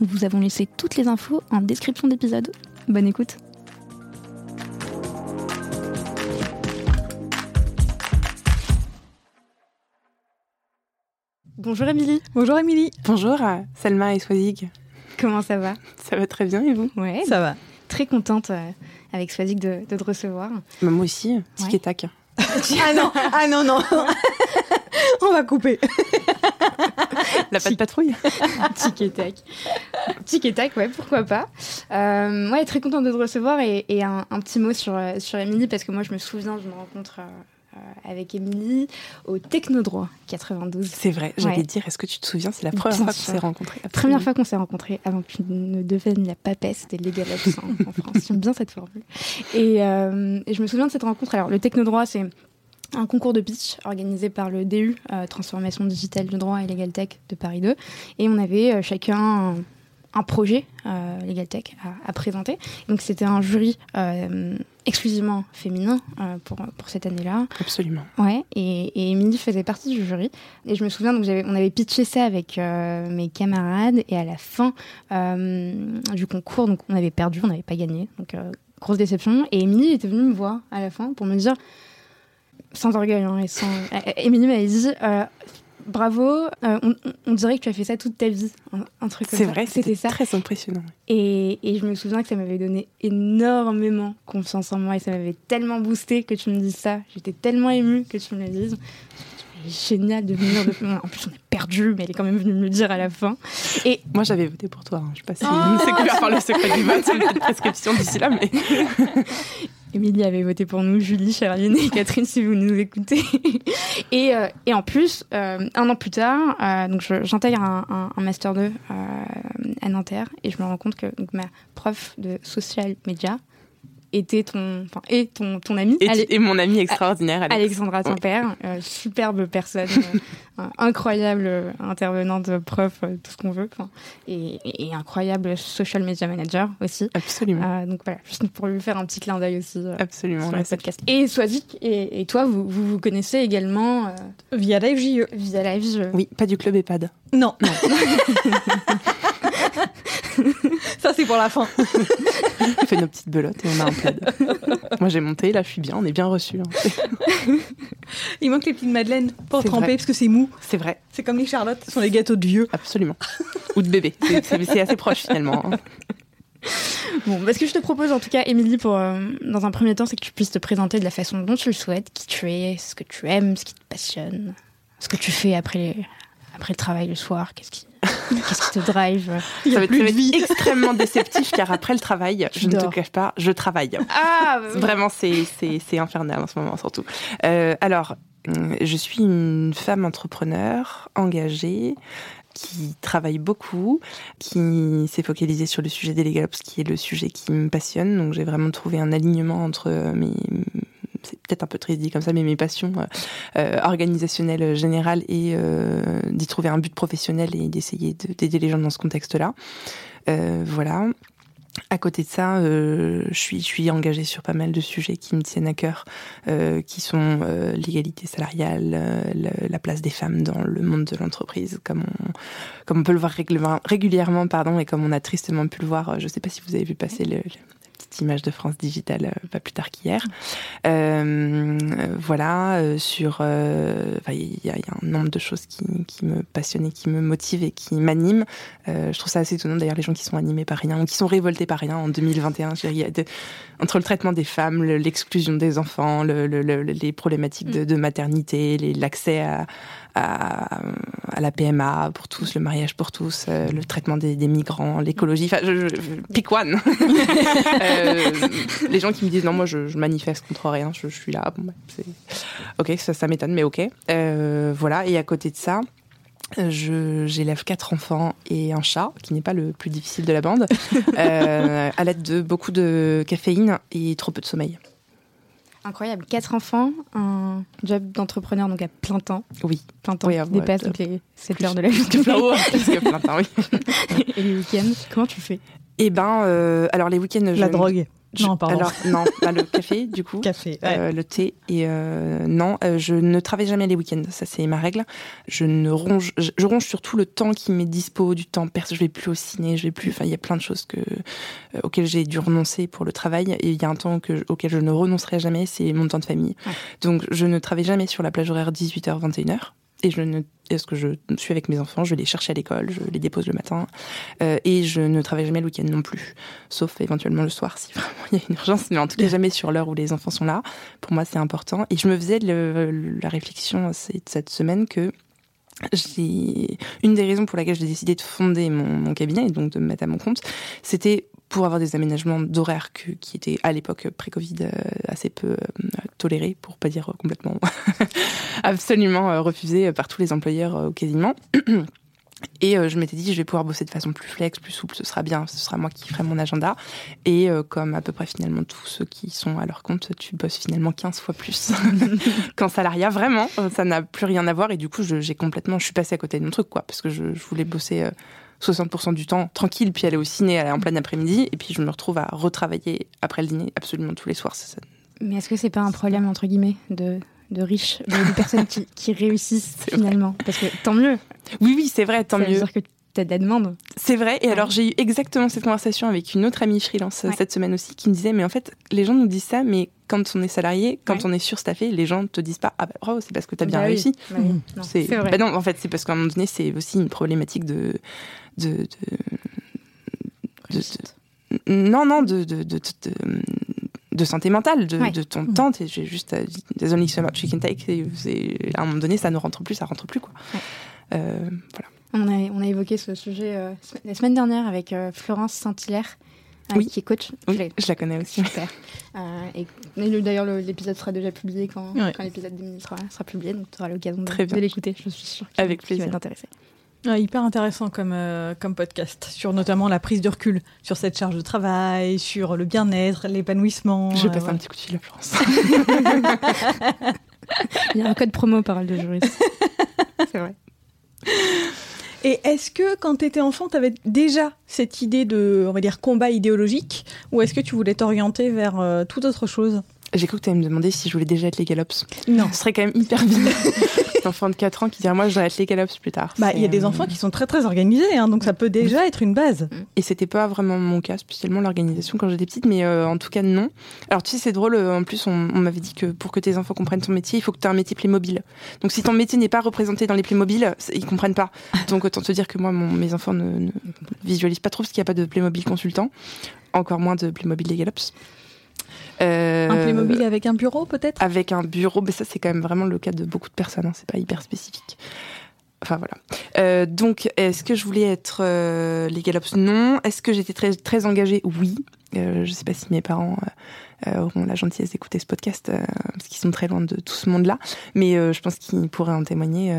Nous vous avons laissé toutes les infos en description d'épisode. Bonne écoute Bonjour Émilie. Bonjour Émilie. Bonjour Selma et Swazik. Comment ça va? Ça va très bien et vous? Ouais, ça va. Très contente euh, avec Swazik de, te recevoir. Bah, moi aussi, tic et tac. ah non, ah non, non. On va couper. La patte patrouille. tic et tac. Tic et tac, ouais, pourquoi pas. Euh, ouais, très contente de te recevoir et, un, petit mot sur, euh, sur Émilie parce que moi je me souviens d'une rencontre euh, avec Émilie au Technodroit 92. C'est vrai, j'allais dire, est-ce que tu te souviens, c'est la première fois qu'on s'est rencontrés? Première fois qu'on s'est rencontrés avant que tu ne deviennes la papesse des Legal en France. J'aime bien cette formule. Euh, et, je me souviens de cette rencontre. Alors, le Technodroit, c'est un concours de pitch organisé par le DU, euh, Transformation digitale du droit et Legal Tech de Paris 2. Et on avait chacun un projet euh, Legal Tech à, présenter. Donc c'était un jury euh, exclusivement féminin euh, pour, pour cette année-là. Absolument. Ouais, et, et Émilie faisait partie du jury. Et je me souviens, donc on avait pitché ça avec euh, mes camarades, et à la fin du concours, donc on avait perdu, on n'avait pas gagné. Donc grosse déception. Et Émilie était venue me voir à la fin pour me dire, sans orgueil, hein, et sans... Émilie m'avait dit bravo, euh, on, dirait que tu as fait ça toute ta vie, un, truc comme ça. C'est vrai, c'était ça. très impressionnant. Et, je me souviens que ça m'avait donné énormément confiance en moi et ça m'avait tellement boosté que tu me dises ça. J'étais tellement émue que tu me le dises. Génial de venir de. En plus, on est perdu, mais elle est quand même venue me le dire à la fin. Et moi, j'avais voté pour toi. Hein. Je sais pas si oh c'est couvert par le secret du vote, une prescription d'ici là, mais. Émilie avait voté pour nous, Julie, Charline et Catherine, si vous nous écoutez. et, euh, et en plus, euh, un an plus tard, euh, donc j'intègre un, un, master 2 à Nanterre et je me rends compte que donc, ma prof de social media était ton, enfin, et ton, ton ami. Et, mon ami extraordinaire, Alexandra, ton père. superbe personne, incroyable intervenante, prof, tout ce qu'on veut. Et, et, incroyable social media manager aussi. Absolument. donc voilà, juste pour lui faire un petit clin d'œil aussi. Absolument. Sur le podcast. Et Swazik, et, et, toi, vous, vous, vous connaissez également via Live JE. Via Live JE. Oui, pas du club EHPAD. Non. non. Ça, c'est pour la fin. on fait nos petites belotes et on a un plaid. Moi, j'ai monté, là, je suis bien, on est bien reçus. Hein. Il manque les petites madeleines pour tremper parce que c'est mou. C'est vrai. C'est comme les charlottes, ce sont les gâteaux de vieux. Absolument. Ou de bébé. C'est assez proche finalement. Hein. Bon, ce que je te propose en tout cas, Émilie, pour euh, dans un premier temps, c'est que tu puisses te présenter de la façon dont tu le souhaites, qui tu es, ce que tu aimes, ce qui te passionne, ce que tu fais après, après le travail le soir, qu'est-ce qui, Qu'est-ce qui te drive? Il y a plus de vie. extrêmement déceptif car après le travail, je ne te cache pas, je travaille. Ah, bah Vraiment, c'est infernal en ce moment surtout. Euh, alors, je suis une femme entrepreneur engagée qui travaille beaucoup, qui s'est focalisée sur le sujet des legal qui est le sujet qui me passionne. Donc j'ai vraiment trouvé un alignement entre mes, c'est peut-être un peu très dit comme ça, mais mes passions euh, euh, organisationnelles générales et euh, d'y trouver un but professionnel et d'essayer d'aider les gens dans ce contexte-là. voilà. À côté de ça, je suis engagée sur pas mal de sujets qui me tiennent à cœur, qui sont l'égalité salariale, le, la place des femmes dans le monde de l'entreprise, comme on comme on peut le voir régulièrement, pardon, et comme on a tristement pu le voir. Je ne sais pas si vous avez vu passer le, image de France Digital euh, pas plus tard qu'hier. Euh, voilà, euh, sur, il y, y, a un nombre de choses qui, qui, me passionnent et qui me motivent et qui m'animent. je trouve ça assez étonnant d'ailleurs les gens qui sont animés par rien ou qui sont révoltés par rien en 2021. Je dirais, de, entre le traitement des femmes, l'exclusion des enfants, le, le, les problématiques de, de maternité, l'accès à, à, à, la PMA pour tous, le mariage pour tous, euh, le traitement des, des migrants, l'écologie. Enfin, je, je, pick one. euh, les gens qui me disent non, moi je, je manifeste contre rien, je, suis là. Bon, bah, ok, ça, ça m'étonne, mais ok. Euh, voilà. Et à côté de ça. J'élève quatre enfants et un chat, qui n'est pas le plus difficile de la bande, à l'aide de beaucoup de caféine et trop peu de sommeil. Incroyable. Quatre enfants, un job d'entrepreneur donc à plein temps. Oui. Plein temps. Oui, qui dépasse ouais, les 7 heures de la vie. Plus plein temps, oui. Et les week-ends, comment tu fais? Eh ben, euh, alors les week-ends. La je... drogue. Je, non, pardon. Alors, non, bah, le café, du coup. Café, ouais. euh, le thé. Et euh, non, euh, je ne travaille jamais les week-ends. Ça, c'est ma règle. Je ne ronge, je, je ronge surtout le temps qui m'est dispo, du temps perso. Je vais plus au ciné, je vais plus. Enfin, il y a plein de choses que, auxquelles j'ai dû renoncer pour le travail. Et il y a un temps que, auquel je ne renoncerai jamais, c'est mon temps de famille. Ouais. Donc, je ne travaille jamais sur la plage horaire 18h, 21h. Et je ne est-ce que je suis avec mes enfants, je vais les chercher à l'école, je les dépose le matin, euh, et je ne travaille jamais le week-end non plus, sauf éventuellement le soir si vraiment il y a une urgence, mais en tout cas jamais sur l'heure où les enfants sont là. Pour moi, c'est important. Et je me faisais la réflexion cette semaine que j'ai une des raisons pour laquelle j'ai décidé de fonder mon, mon cabinet et donc de me mettre à mon compte, c'était pour avoir des aménagements d'horaire qui étaient à l'époque pré-Covid euh, assez peu euh, tolérés, pour pas dire complètement absolument euh, refusés par tous les employeurs euh, quasiment. Et euh, je m'étais dit, je vais pouvoir bosser de façon plus flex, plus souple, ce sera bien, ce sera moi qui ferai mon agenda. Et euh, comme à peu près finalement tous ceux qui sont à leur compte, tu bosses finalement 15 fois plus qu'en salariat. Vraiment, ça n'a plus rien à voir. Et du coup, j'ai complètement, je suis passée à côté de mon truc, quoi, parce que je voulais bosser. Euh, 60% du temps tranquille, puis aller au ciné aller en plein après-midi, et puis je me retrouve à retravailler après le dîner absolument tous les soirs. Ça, Mais est-ce que c'est pas un problème, entre guillemets, de, de riches, de, de personnes qui, qui réussissent finalement vrai. Parce que tant mieux. Oui, oui, c'est vrai, tant ça mieux. Veut dire que tu as de la demande. C'est vrai, et ouais. alors j'ai eu exactement cette conversation avec une autre amie freelance ouais. cette semaine aussi, qui me disait, mais en fait, les gens nous disent ça, mais quand on est salarié, quand ouais. on est surstaffé, les gens ne te disent pas, ah bah bravo, c'est parce que tu as bien bah réussi. Oui. Mmh. Non, c'est vrai. Bah non, en fait, c'est parce qu'à un moment donné, c'est aussi une problématique de, de, de, de, de non, non, de, santé mentale, de, ouais. de ton mmh. temps. J'ai juste, there's only so much you can take. À un moment donné, ça ne rentre plus, ça rentre plus, quoi. Ouais. Euh, voilà. On a, on a évoqué ce sujet euh, la semaine dernière avec euh, Florence Saint-Hilaire, oui. qui est coach. Oui, je, je la connais aussi. Super. Euh, et, et d'ailleurs, l'épisode sera déjà publié quand, ouais. quand l'épisode d'Emilie sera, sera, publié, donc tu auras l'occasion de, de l'écouter, je suis sûre. Avec plaisir. va t'intéresser. Ouais, hyper intéressant comme, euh, comme podcast, sur notamment la prise de recul, sur cette charge de travail, sur le bien-être, l'épanouissement. Je passe euh, un petit coup de fil à Florence. Il y a un code promo parole de juriste. C'est vrai. Et est-ce que quand tu enfant, tu avais déjà cette idée de, on va dire, combat idéologique, ou est-ce que tu voulais t'orienter vers euh, toute autre chose? J'ai cru que tu allais me demander si je voulais déjà être les Galops. Non. Ce serait quand même hyper bizarre. enfant de 4 ans qui dirait moi je voudrais être les Galops plus tard. Bah il y a des enfants qui sont très très organisés, hein, donc ça peut déjà être une base. Et c'était pas vraiment mon cas spécialement l'organisation quand j'étais petite, mais euh, en tout cas non. Alors tu sais c'est drôle, en plus on, on m'avait dit que pour que tes enfants comprennent ton métier, il faut que tu aies un métier Playmobil. Donc si ton métier n'est pas représenté dans les Playmobil, ils comprennent pas. Donc autant te dire que moi mon, mes enfants ne, ne visualisent pas trop parce qu'il n'y a pas de Playmobil consultant, encore moins de Playmobil les Galops. Euh, un Playmobil avec un bureau peut-être? Avec un bureau, mais ça c'est quand même vraiment le cas de beaucoup de personnes, hein, c'est pas hyper spécifique. Enfin voilà. Euh, donc, est-ce que je voulais être euh, les Galops? Non. Est-ce que j'étais très très engagée? Oui. Euh, je sais pas si mes parents euh, auront la gentillesse d'écouter ce podcast euh, parce qu'ils sont très loin de tout ce monde-là, mais je pense qu'ils pourraient en témoigner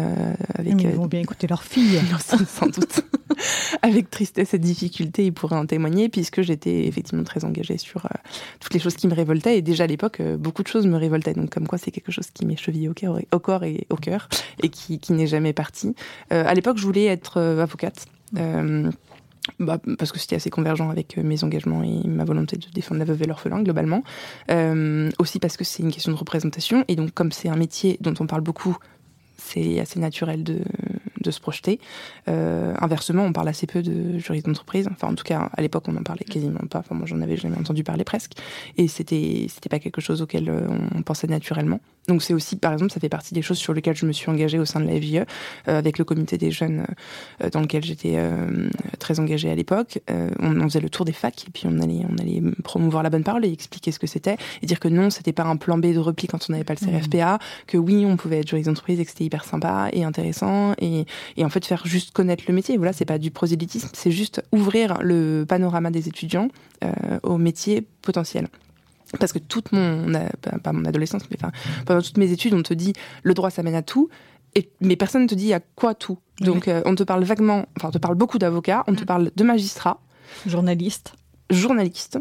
avec. Ils vont bien écouter leur fille. sans doute. avec tristesse et difficulté, ils pourraient en témoigner puisque j'étais effectivement très engagée sur toutes les choses qui me révoltaient et déjà à l'époque beaucoup de choses me révoltaient. Donc comme quoi c'est quelque chose qui m'est chevillé au, cœur, au corps et au cœur et qui, qui n'est jamais parti. à l'époque je voulais être avocate. Euh, bah, parce que c'était assez convergent avec mes engagements et ma volonté de défendre la veuve et l'orphelin globalement. aussi parce que c'est une question de représentation et donc comme c'est un métier dont on parle beaucoup c'est assez naturel de, de se projeter. Euh, inversement, on parle assez peu de juristes d'entreprise. Enfin, en tout cas, à l'époque, on n'en parlait quasiment pas. Enfin, moi, j'en avais jamais entendu parler presque. Et c'était, c'était pas quelque chose auquel euh, on pensait naturellement. Donc, c'est aussi, par exemple, ça fait partie des choses sur lesquelles je me suis engagée au sein de la FJE, euh, avec le comité des jeunes dans lequel j'étais très engagée à l'époque. On, on, faisait le tour des facs et puis on allait, on allait promouvoir la bonne parole et expliquer ce que c'était et dire que non, c'était pas un plan B de repli quand on n'avait pas le CRFPA, mmh. que oui, on pouvait être juriste d'entreprise et que c'était hyper sympa et intéressant et, et en fait faire juste connaître le métier. Voilà, c'est pas du prosélytisme, c'est juste ouvrir le panorama des étudiants euh, au métier potentiel. Parce que toute mon, pas mon adolescence, mais enfin, pendant toutes mes études, on te dit le droit ça mène à tout, et, mais personne ne te dit à quoi tout. Donc euh, on te parle vaguement, enfin on te parle beaucoup d'avocats, on te parle de magistrats, journalistes, journalistes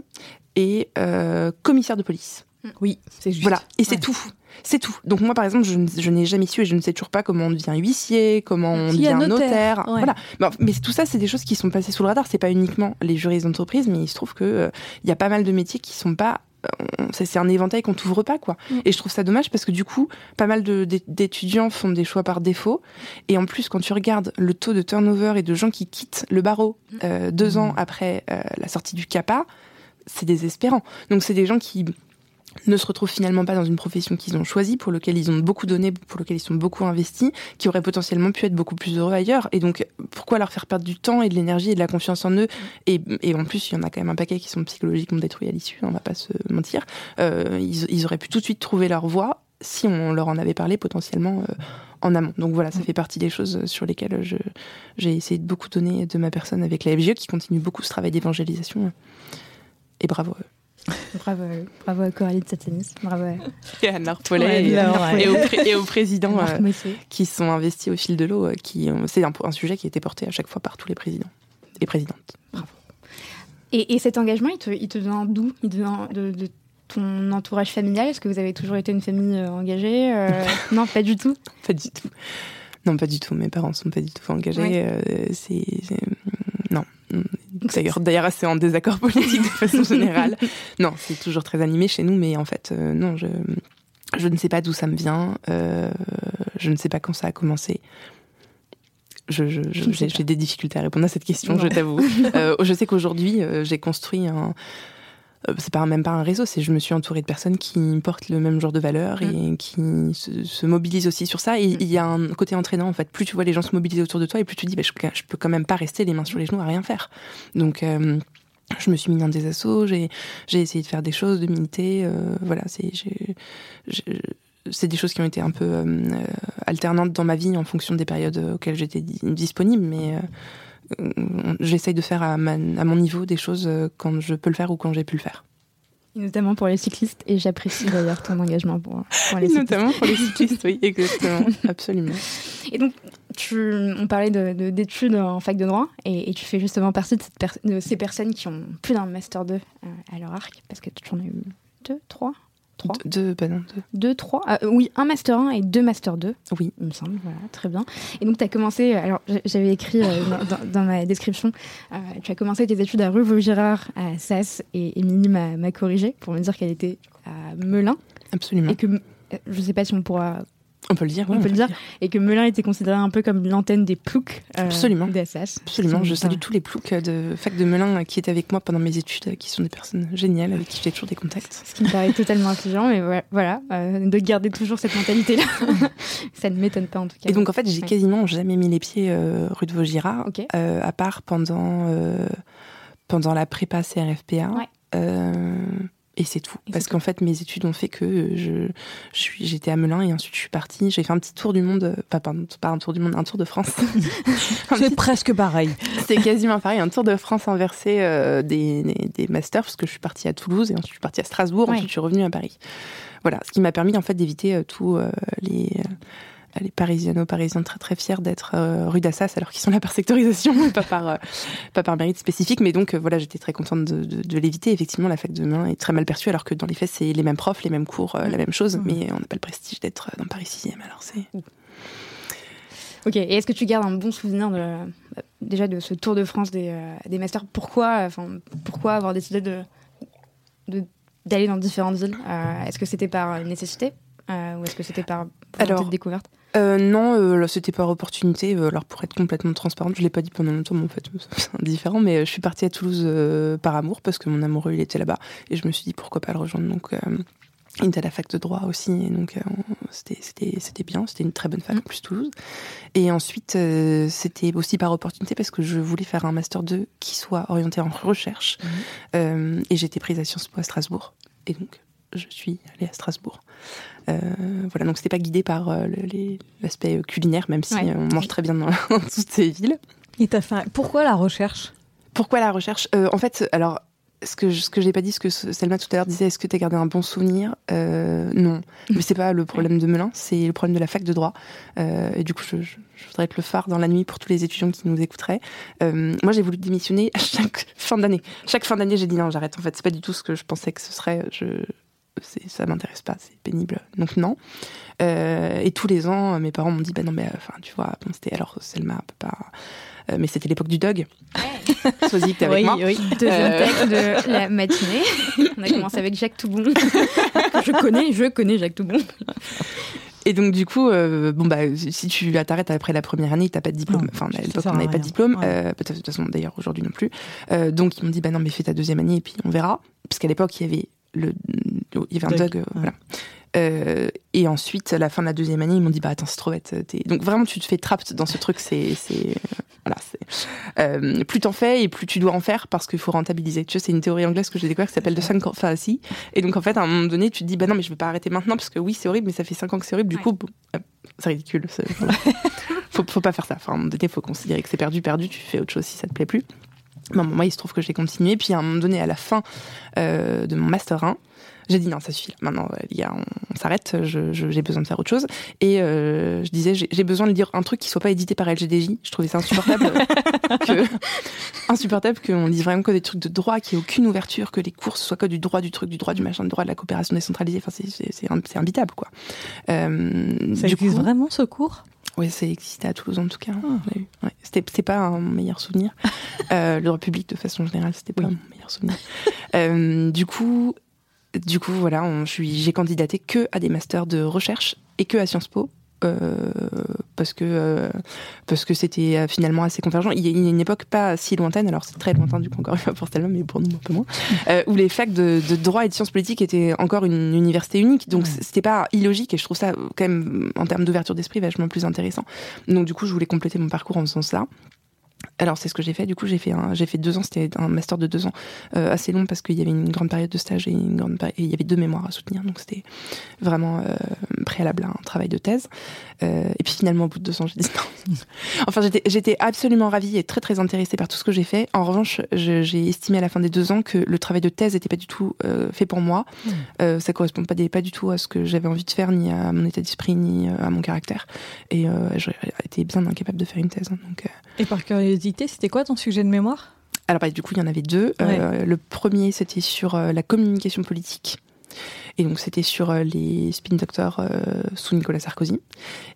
et euh, commissaires de police. Oui, c'est juste. Voilà, et c'est tout. C'est tout. Donc moi, par exemple, je, n'ai jamais su et je ne sais toujours pas comment on devient huissier, comment on devient notaire. Voilà. Mais, tout ça, c'est des choses qui sont passées sous le radar. C'est pas uniquement les juristes d'entreprise, mais il se trouve que euh, il y a pas mal de métiers qui sont pas euh, c'est un éventail qu'on t'ouvre pas quoi. Mm. Et je trouve ça dommage parce que du coup, pas mal d'étudiants font des choix par défaut. Et en plus, quand tu regardes le taux de turnover et de gens qui quittent le barreau mm. euh, deux ans mm. après la sortie du CAPA, c'est désespérant. Donc c'est des gens qui ne se retrouvent finalement pas dans une profession qu'ils ont choisie, pour laquelle ils ont beaucoup donné, pour laquelle ils sont beaucoup investis, qui auraient potentiellement pu être beaucoup plus heureux ailleurs. Et donc, pourquoi leur faire perdre du temps et de l'énergie et de la confiance en eux et, en plus, il y en a quand même un paquet qui sont psychologiquement détruits à l'issue, on va pas se mentir. Euh, ils, auraient pu tout de suite trouver leur voie si on leur en avait parlé potentiellement euh, en amont. Donc voilà, ça fait partie des choses sur lesquelles j'ai essayé de beaucoup donner de ma personne avec la FGE, qui continue beaucoup ce travail d'évangélisation. Et bravo eux. Bravo, bravo à Coralie de Satanis, bravo à... et à Narpolet et, et, aux, présidents euh, qui sont investis au fil de l'eau. Euh, qui c'est un, un, sujet qui a été porté à chaque fois par tous les présidents et présidentes. Bravo. Et, cet engagement, il te, il te vient d'où? Il te vient de, ton entourage familial? Est-ce que vous avez toujours été une famille euh, engagée Non, pas du tout. Pas du tout. Non, pas du tout. Mes parents sont pas du tout engagés. c'est. D'ailleurs, d'ailleurs, assez en désaccord politique de façon générale. non, c'est toujours très animé chez nous, mais en fait, euh, non, je, je ne sais pas d'où ça me vient. Euh, je ne sais pas quand ça a commencé. J'ai je, je, des difficultés à répondre à cette question, je t'avoue. Euh, je sais qu'aujourd'hui, j'ai construit un, c'est pas même pas un réseau, c'est je me suis entourée de personnes qui portent le même genre de valeurs et mm. qui se, mobilisent aussi sur ça. Et mm. il y a un côté entraînant en fait. Plus tu vois les gens se mobiliser autour de toi, et plus tu dis, bah, je, je, peux quand même pas rester les mains sur les genoux à rien faire. Donc euh, je me suis mis dans des assauts, j'ai essayé de faire des choses, de militer. Euh, voilà, c'est c'est des choses qui ont été un peu alternantes dans ma vie en fonction des périodes auxquelles j'étais disponible, mais euh, j'essaye de faire à, à, mon niveau des choses euh, quand je peux le faire ou quand j'ai pu le faire. Notamment pour les cyclistes, et j'apprécie d'ailleurs ton engagement pour, pour, les cyclistes. Notamment pour les cyclistes, oui, exactement, absolument. Et donc, tu, on parlait d'études de, en fac de droit, et, tu fais justement partie de, cette de, ces personnes qui ont plus d'un Master 2 euh, à leur arc, parce que tu en as eu deux, trois deux, bah deux. Deux, trois. Ah, oui, un Master 1 et deux Master 2. Oui. Il me semble, voilà, très bien. Et donc, tu as commencé, alors j'avais écrit euh, dans, ma description, euh, tu as commencé tes études à rue Vaugirard, à SAS, et Émilie m'a corrigé pour me dire qu'elle était à Melun. Absolument. Et que, euh, je ne sais pas si on pourra on peut le dire, on, peut le dire. Et que Melun était considéré un peu comme l'antenne des ploucs euh, Absolument. Absolument. Je salue tous les ploucs de fac de Melun qui étaient avec moi pendant mes études, qui sont des personnes géniales avec qui j'ai toujours des contacts. Ce qui me paraît totalement intelligent, mais voilà, euh, de garder toujours cette mentalité-là. ça ne m'étonne pas en tout cas. Et donc en fait, j'ai quasiment jamais mis les pieds euh, rue de Vaugirard, à part pendant, pendant la prépa CRFPA. Ouais. Et c'est tout. Parce qu'en fait, mes études ont fait que je, j'étais à Melun et ensuite je suis partie. J'ai fait un petit tour du monde, pas, pardon, pas un tour du monde, un tour de France. c'est presque pareil. C'est quasiment pareil, un tour de France inversé euh, des, des, masters, parce que je suis partie à Toulouse et ensuite je suis partie à Strasbourg, ensuite je suis revenue à Paris. Voilà, ce qui m'a permis en fait d'éviter euh, tous euh, les les parisiano-parisiens très très fiers d'être euh, rue d'Assas alors qu'ils sont là par sectorisation, pas par, euh, pas par mérite spécifique. Mais donc euh, voilà, j'étais très contente de, de, l'éviter. Effectivement, la fac de Melun est très mal perçue alors que dans les faits, c'est les mêmes profs, les mêmes cours, la même chose. Mmh. Mais on n'a pas le prestige d'être dans Paris 6e. Alors c'est. Ok, et est-ce que tu gardes un bon souvenir de déjà de ce tour de France des, des masters? Pourquoi, enfin, pourquoi avoir décidé de, d'aller dans différentes villes? Est-ce que c'était par nécessité? Ou est-ce que c'était par Alors, découverte? Euh, non, euh, c'était par opportunité. Euh, alors pour être complètement transparente, je l'ai pas dit pendant longtemps, mais en fait c'est différent. Mais je suis partie à Toulouse par amour parce que mon amoureux il était là-bas et je me suis dit pourquoi pas le rejoindre. Donc il était à la fac de droit aussi, et donc c'était bien, c'était une très bonne fac en plus Toulouse. Et ensuite c'était aussi par opportunité parce que je voulais faire un master 2 qui soit orienté en recherche mmh. et j'étais prise à Sciences Po à Strasbourg. Et donc je suis allée à Strasbourg. Euh, voilà, donc c'était pas guidé par euh, l'aspect culinaire, même si on mange très bien dans, toutes ces villes. Et as fait... Pourquoi la recherche? Pourquoi la recherche? Euh, En fait, alors ce que ce que j'ai pas dit, ce que Selma tout à l'heure disait, est-ce que tu as gardé un bon souvenir? Non, mais c'est pas le problème de Melun, c'est le problème de la fac de droit. et du coup, je, voudrais être le phare dans la nuit pour tous les étudiants qui nous écouteraient. moi, j'ai voulu démissionner à chaque fin d'année. Chaque fin d'année, j'ai dit non, j'arrête. En fait, c'est pas du tout ce que je pensais que ce serait. Je ça m'intéresse pas, c'est pénible. Donc non. Euh, et tous les ans, mes parents m'ont dit, bah non, mais enfin, tu vois, bon, c'était alors Selma peut pas. Euh, mais c'était l'époque du dog. Ouais. Sois-y, t'es avec oui, moi. Oui, deuxième euh... texte de la matinée. On a commencé avec Jacques Toubon. je connais, je connais Jacques Toubon. Et donc du coup, euh, bon bah si tu t'arrêtes après la première année, t'as pas de diplôme. enfin à l'époque on n'avait pas de diplôme. Euh, peut-être de toute façon d'ailleurs aujourd'hui non plus. Euh, donc ils m'ont dit bah non mais fais ta deuxième année et puis on verra. Parce qu'à l'époque il y avait le, il y avait un dog, euh, voilà. Euh, et ensuite, à la fin de la deuxième année, ils m'ont dit bah attends c'est trop bête. Donc vraiment tu te fais trapped dans ce truc. C'est c'est voilà. Euh, plus t'en fais et plus tu dois en faire parce qu'il faut rentabiliser. Tu vois c'est une théorie anglaise que j'ai découvert qui s'appelle de sunk fallacy. Et donc en fait à un moment donné tu te dis bah non mais je vais pas arrêter maintenant parce que oui c'est horrible mais ça fait 5 ans que c'est horrible. Du coup c'est ridicule. faut, faut pas faire ça. Enfin à un moment donné faut considérer que c'est perdu perdu. Tu fais autre chose si ça te plaît plus. Bon, moi, il se trouve que j'ai continué. Puis à un moment donné, à la fin euh, de mon master 1, j'ai dit non, ça suffit. Maintenant, gars, on, s'arrête. J'ai besoin de faire autre chose. Et euh, je disais, j'ai besoin de lire un truc qui soit pas édité par LGDJ. Je trouvais ça insupportable. que, insupportable qu'on lise vraiment que des trucs de droit, qu'il n'y ait aucune ouverture, que les courses soient que du droit du truc, du droit du machin, du droit de la coopération décentralisée. Enfin, c'est imbitable, quoi. Euh, ça existe vraiment ce cours? Oui, ça existait à Toulouse en tout cas. Ouais. C'était pas un meilleur souvenir. euh, le République, de façon générale, c'était pas mon meilleur souvenir. euh, du coup, du coup, voilà, j'ai candidaté que à des masters de recherche et que à Sciences Po. Euh, parce que euh, parce que c'était euh, finalement assez convergent. Il y a une époque pas si lointaine, alors c'est très lointain du coup encore une fois pour Stelma, mais pour nous un peu moins, où les facs de, droit et de sciences politiques étaient encore une université unique, donc c'était pas illogique et je trouve ça quand même en termes d'ouverture d'esprit vachement plus intéressant. Donc du coup je voulais compléter mon parcours en ce sens-là. Alors c'est ce que j'ai fait. Du coup j'ai fait j'ai fait deux ans. C'était un master de deux ans euh, assez long parce qu'il y avait une grande période de stage et une grande et il y avait deux mémoires à soutenir. Donc c'était vraiment euh, préalable à un travail de thèse. Euh, et puis finalement au bout de deux ans j'ai dit non. enfin j'étais j'étais absolument ravie et très très intéressée par tout ce que j'ai fait. En revanche j'ai estimé à la fin des deux ans que le travail de thèse n'était pas du tout fait pour moi. Mmh. ça correspond pas pas du tout à ce que j'avais envie de faire ni à mon état d'esprit ni à mon caractère. Et j'aurais été bien incapable de faire une thèse. Hein, donc et par curiosité, c'était quoi ton sujet de mémoire? Alors, bah, du coup, il y en avait deux. Euh, le premier, c'était sur euh, la communication politique. Et donc, c'était sur euh, les spin doctors sous Nicolas Sarkozy.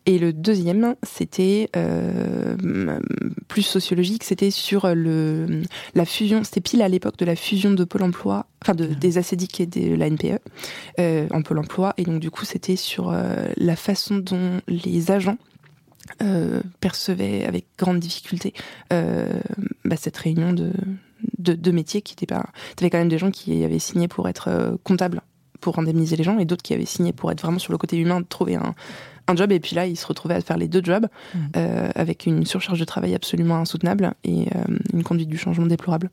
Et le deuxième, c'était plus sociologique, c'était sur le, la fusion, c'était pile à l'époque de la fusion de Pôle emploi, enfin de, des ACDIC et de la NPE en Pôle emploi. Et donc, du coup, c'était sur la façon dont les agents euh, percevait avec grande difficulté euh, bah, cette réunion de, de, métiers qui n'était pas. Tu avais quand même des gens qui avaient signé pour être euh, comptables pour indemniser les gens et d'autres qui avaient signé pour être vraiment sur le côté humain, de trouver un, un job. Et puis là, ils se retrouvaient à faire les deux jobs mmh. avec une surcharge de travail absolument insoutenable et une conduite du changement déplorable.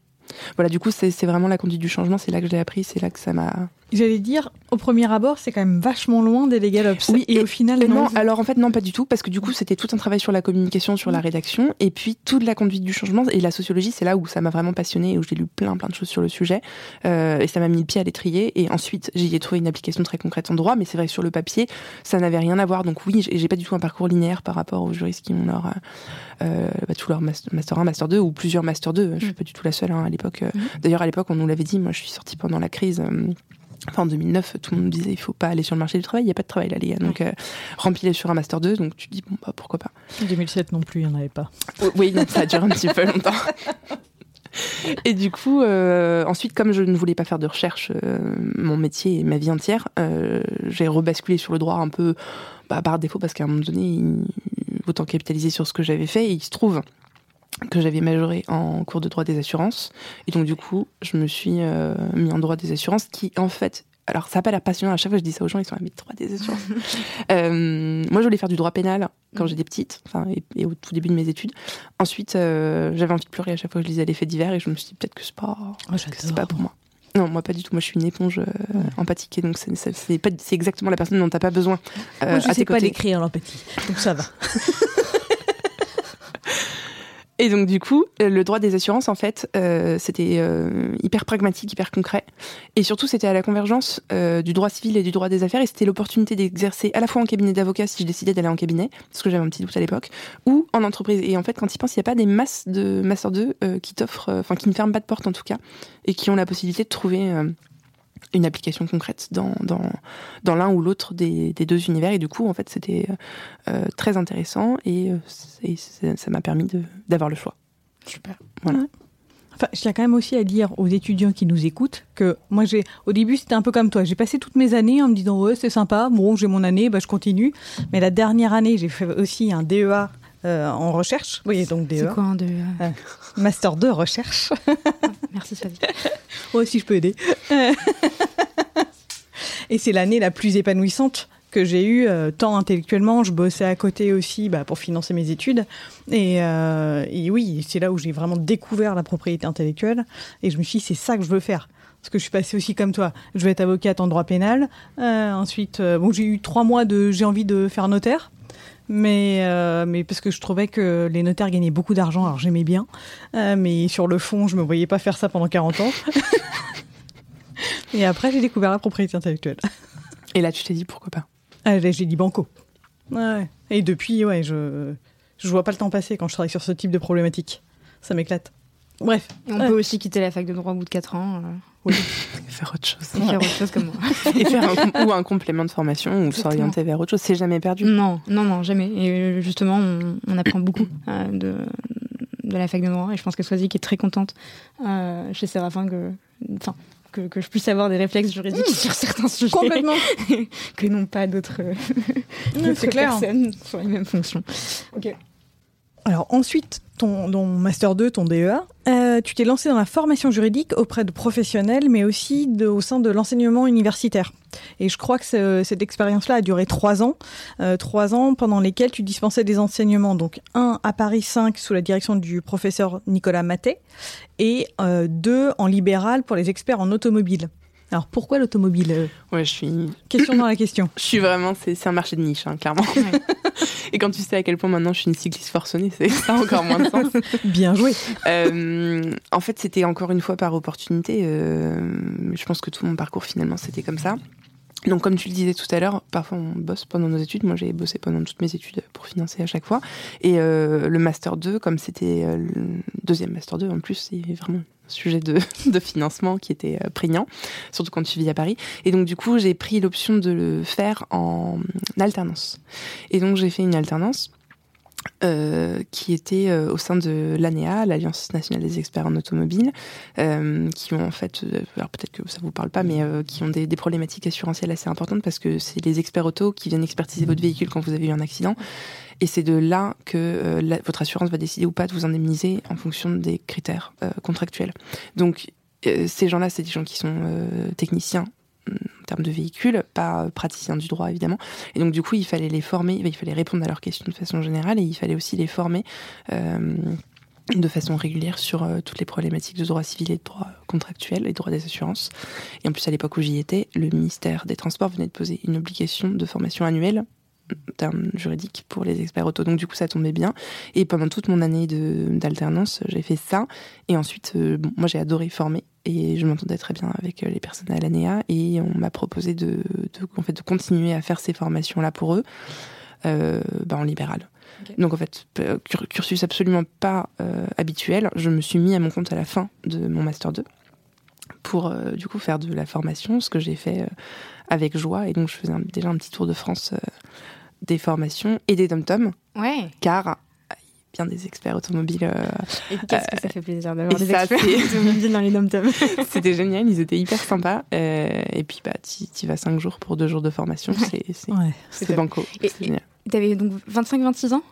Voilà, du coup, c'est vraiment la conduite du changement, c'est là que je l'ai appris, c'est là que ça m'a J'allais dire, au premier abord, c'est quand même vachement loin des Legal Ops. Oui, et, au final, non. Alors en fait, non, pas du tout, parce que du coup, c'était tout un travail sur la communication, sur la rédaction, et puis toute la conduite du changement et la sociologie, c'est là où ça m'a vraiment passionné et où j'ai lu plein, plein de choses sur le sujet, euh, et ça m'a mis le pied à l'étrier. Et ensuite, j'y ai trouvé une application très concrète en droit, mais c'est vrai que sur le papier, ça n'avait rien à voir. Donc oui, j'ai pas du tout un parcours linéaire par rapport aux juristes qui ont leur euh, euh bah, tout leur master 1, master 2 ou plusieurs master 2. Je suis mm. pas du tout la seule hein, à l'époque. Mm. D'ailleurs, à l'époque, on nous l'avait dit. Moi, je suis sortie pendant la crise. Euh, Enfin, en 2009, tout le monde disait il faut pas aller sur le marché du travail, il n'y a pas de travail là, les gars. Donc, euh, sur un Master 2. Donc, tu dis, bon, bah, pourquoi pas. En 2007 non plus, il n'y en avait pas. Oui, ça a duré un petit peu longtemps. Et du coup, euh, ensuite, comme je ne voulais pas faire de recherche, euh, mon métier et ma vie entière, euh, j'ai rebasculé sur le droit un peu bah, par défaut parce qu'à un moment donné, autant capitaliser sur ce que j'avais fait. Et il se trouve que j'avais majoré en cours de droit des assurances. Et donc, du coup, je me suis mis en droit des assurances qui, en fait, alors ça n'a pas l'air passionnant, à chaque fois je dis ça aux gens, ils sont à mais droit des assurances. euh, moi je voulais faire du droit pénal quand j'étais petite, enfin, et, au tout début de mes études. Ensuite, euh, j'avais envie de pleurer à chaque fois que je lisais les faits divers et je me suis dit peut-être que c'est pas, oh, c'est pas pour moi. Non, moi pas du tout. Moi, je suis une éponge euh, empathique et donc c'est, c'est, exactement la personne dont t'as pas besoin. Euh, moi, je sais pas l'écrire l'empathie, donc ça va. Et donc du coup, euh, le droit des assurances, en fait, euh, c'était euh, hyper pragmatique, hyper concret. Et surtout, c'était à la convergence du droit civil et du droit des affaires. Et c'était l'opportunité d'exercer à la fois en cabinet d'avocat, si je décidais d'aller en cabinet, parce que j'avais un petit doute à l'époque, ou en entreprise. Et en fait, quand ils pensent, il n'y a pas des masses de Master 2 qui t'offrent, enfin qui ne ferment pas de porte en tout cas, et qui ont la possibilité de trouver une application concrète dans, dans, dans l'un ou l'autre des, des, deux univers. Et du coup, en fait, c'était euh, très intéressant et, euh, ça m'a permis d'avoir le choix. Super. Voilà. Enfin, je tiens quand même aussi à dire aux étudiants qui nous écoutent que moi, j'ai, au début, c'était un peu comme toi. J'ai passé toutes mes années en me disant, ouais, c'est sympa, bon, j'ai mon année, bah, je continue. Mais la dernière année, j'ai fait aussi un DEA euh, en recherche. Oui, donc DEA. C'est quoi un DEA Master 2 recherche. Merci, Sophie. Moi aussi, je peux aider. Et c'est l'année la plus épanouissante que j'ai eue, euh, tant intellectuellement, je bossais à côté aussi bah, pour financer mes études. Et, euh, et oui, c'est là où j'ai vraiment découvert la propriété intellectuelle. Et je me suis dit, c'est ça que je veux faire. Parce que je suis passée aussi comme toi. Je veux être avocate en droit pénal. Euh, ensuite, bon, j'ai eu trois mois de j'ai envie de faire notaire mais mais parce que je trouvais que les notaires gagnaient beaucoup d'argent, alors j'aimais bien, mais sur le fond, je me voyais pas faire ça pendant 40 ans. Et après, j'ai découvert la propriété intellectuelle. Et là, tu t'es dit pourquoi pas? Ah, J'ai dit banco. Ouais. Et depuis, ouais, je je vois pas le temps passer quand je travaille sur ce type de problématique. Ça m'éclate. Bref. On peut aussi quitter la fac de droit au bout de 4 ans. Euh. Oui. Faire autre chose. Et faire autre chose comme moi. Et faire un, ou un complément de formation ou s'orienter vers autre chose. C'est jamais perdu. Non, non, non, jamais. Et euh, justement, on, on apprend beaucoup euh, de, de la fac de droit. Et je pense que Swazik est très contente chez Séraphin que. Enfin, que, que, je puisse avoir des réflexes juridiques mmh. sur certains sujets. Complètement. que non pas d'autres personnes sur les mêmes fonctions. Ok. Alors ensuite, ton, Master 2, ton DEA, euh, tu t'es lancé dans la formation juridique auprès de professionnels, mais aussi de, au sein de l'enseignement universitaire. Et je crois que cette expérience-là a duré trois ans, euh, trois ans pendant lesquels tu dispensais des enseignements. Donc un à Paris 5 sous la direction du professeur Nicolas Maté, et euh, deux en libéral pour les experts en automobile. Alors pourquoi l'automobile Ouais, je suis. Question dans la question. je suis vraiment, c'est un marché de niche, hein, clairement. Et quand tu sais à quel point maintenant je suis une cycliste forcenée, c'est ça encore moins de sens. Bien joué. Euh, en fait, c'était encore une fois par opportunité. Euh, je pense que tout mon parcours finalement c'était comme ça. Donc, comme tu le disais tout à l'heure, parfois on bosse pendant nos études. Moi, j'ai bossé pendant toutes mes études pour financer à chaque fois. Et le master 2, comme c'était le deuxième master 2 en plus, c'est vraiment sujet de, de, financement qui était euh, prégnant, surtout quand tu vis à Paris. Et donc du coup, j'ai pris l'option de le faire en alternance. Et donc j'ai fait une alternance euh, qui était euh, au sein de l'ANEA, l'Alliance nationale des experts en automobile, euh, qui ont en fait, alors peut-être que ça vous parle pas, mais qui ont des, problématiques assurantielles assez importantes parce que c'est les experts auto qui viennent expertiser votre véhicule quand vous avez eu un accident. Et c'est de là que votre assurance va décider ou pas de vous indemniser en fonction des critères contractuels. Donc ces gens-là, c'est des gens qui sont techniciens en termes de véhicules, pas praticiens du droit évidemment. Et donc du coup, il fallait les former, il fallait répondre à leurs questions de façon générale et il fallait aussi les former. Euh, de façon régulière sur euh, toutes les problématiques de droit civil et de droit contractuel et de droit des assurances. Et en plus, à l'époque où j'y étais, le ministère des Transports venait de poser une obligation de formation annuelle en termes juridiques pour les experts auto. Donc du coup, ça tombait bien. Et pendant toute mon année d'alternance, j'ai fait ça. Et ensuite, euh, bon, moi, j'ai adoré former et je m'entendais très bien avec euh, les personnes à l'ANEA. Et on m'a proposé de, de, en fait, de continuer à faire ces formations-là pour eux, euh, bah, en libéral. Donc en fait, cursus absolument pas euh, habituel. Je me suis mis à mon compte à la fin de mon master 2. pour du coup faire de la formation, ce que j'ai fait avec joie. Et donc je faisais déjà un petit tour de France des formations et des dom-toms. Ouais. Car bien des experts automobiles. Euh, et qu'est-ce que ça fait plaisir d'avoir des experts automobiles dans les dom C'était génial, ils étaient hyper sympas. Euh, et puis, bah, tu vas cinq jours pour deux jours de formation, c'est ouais. banco. Et tu avais donc 25-26 ans?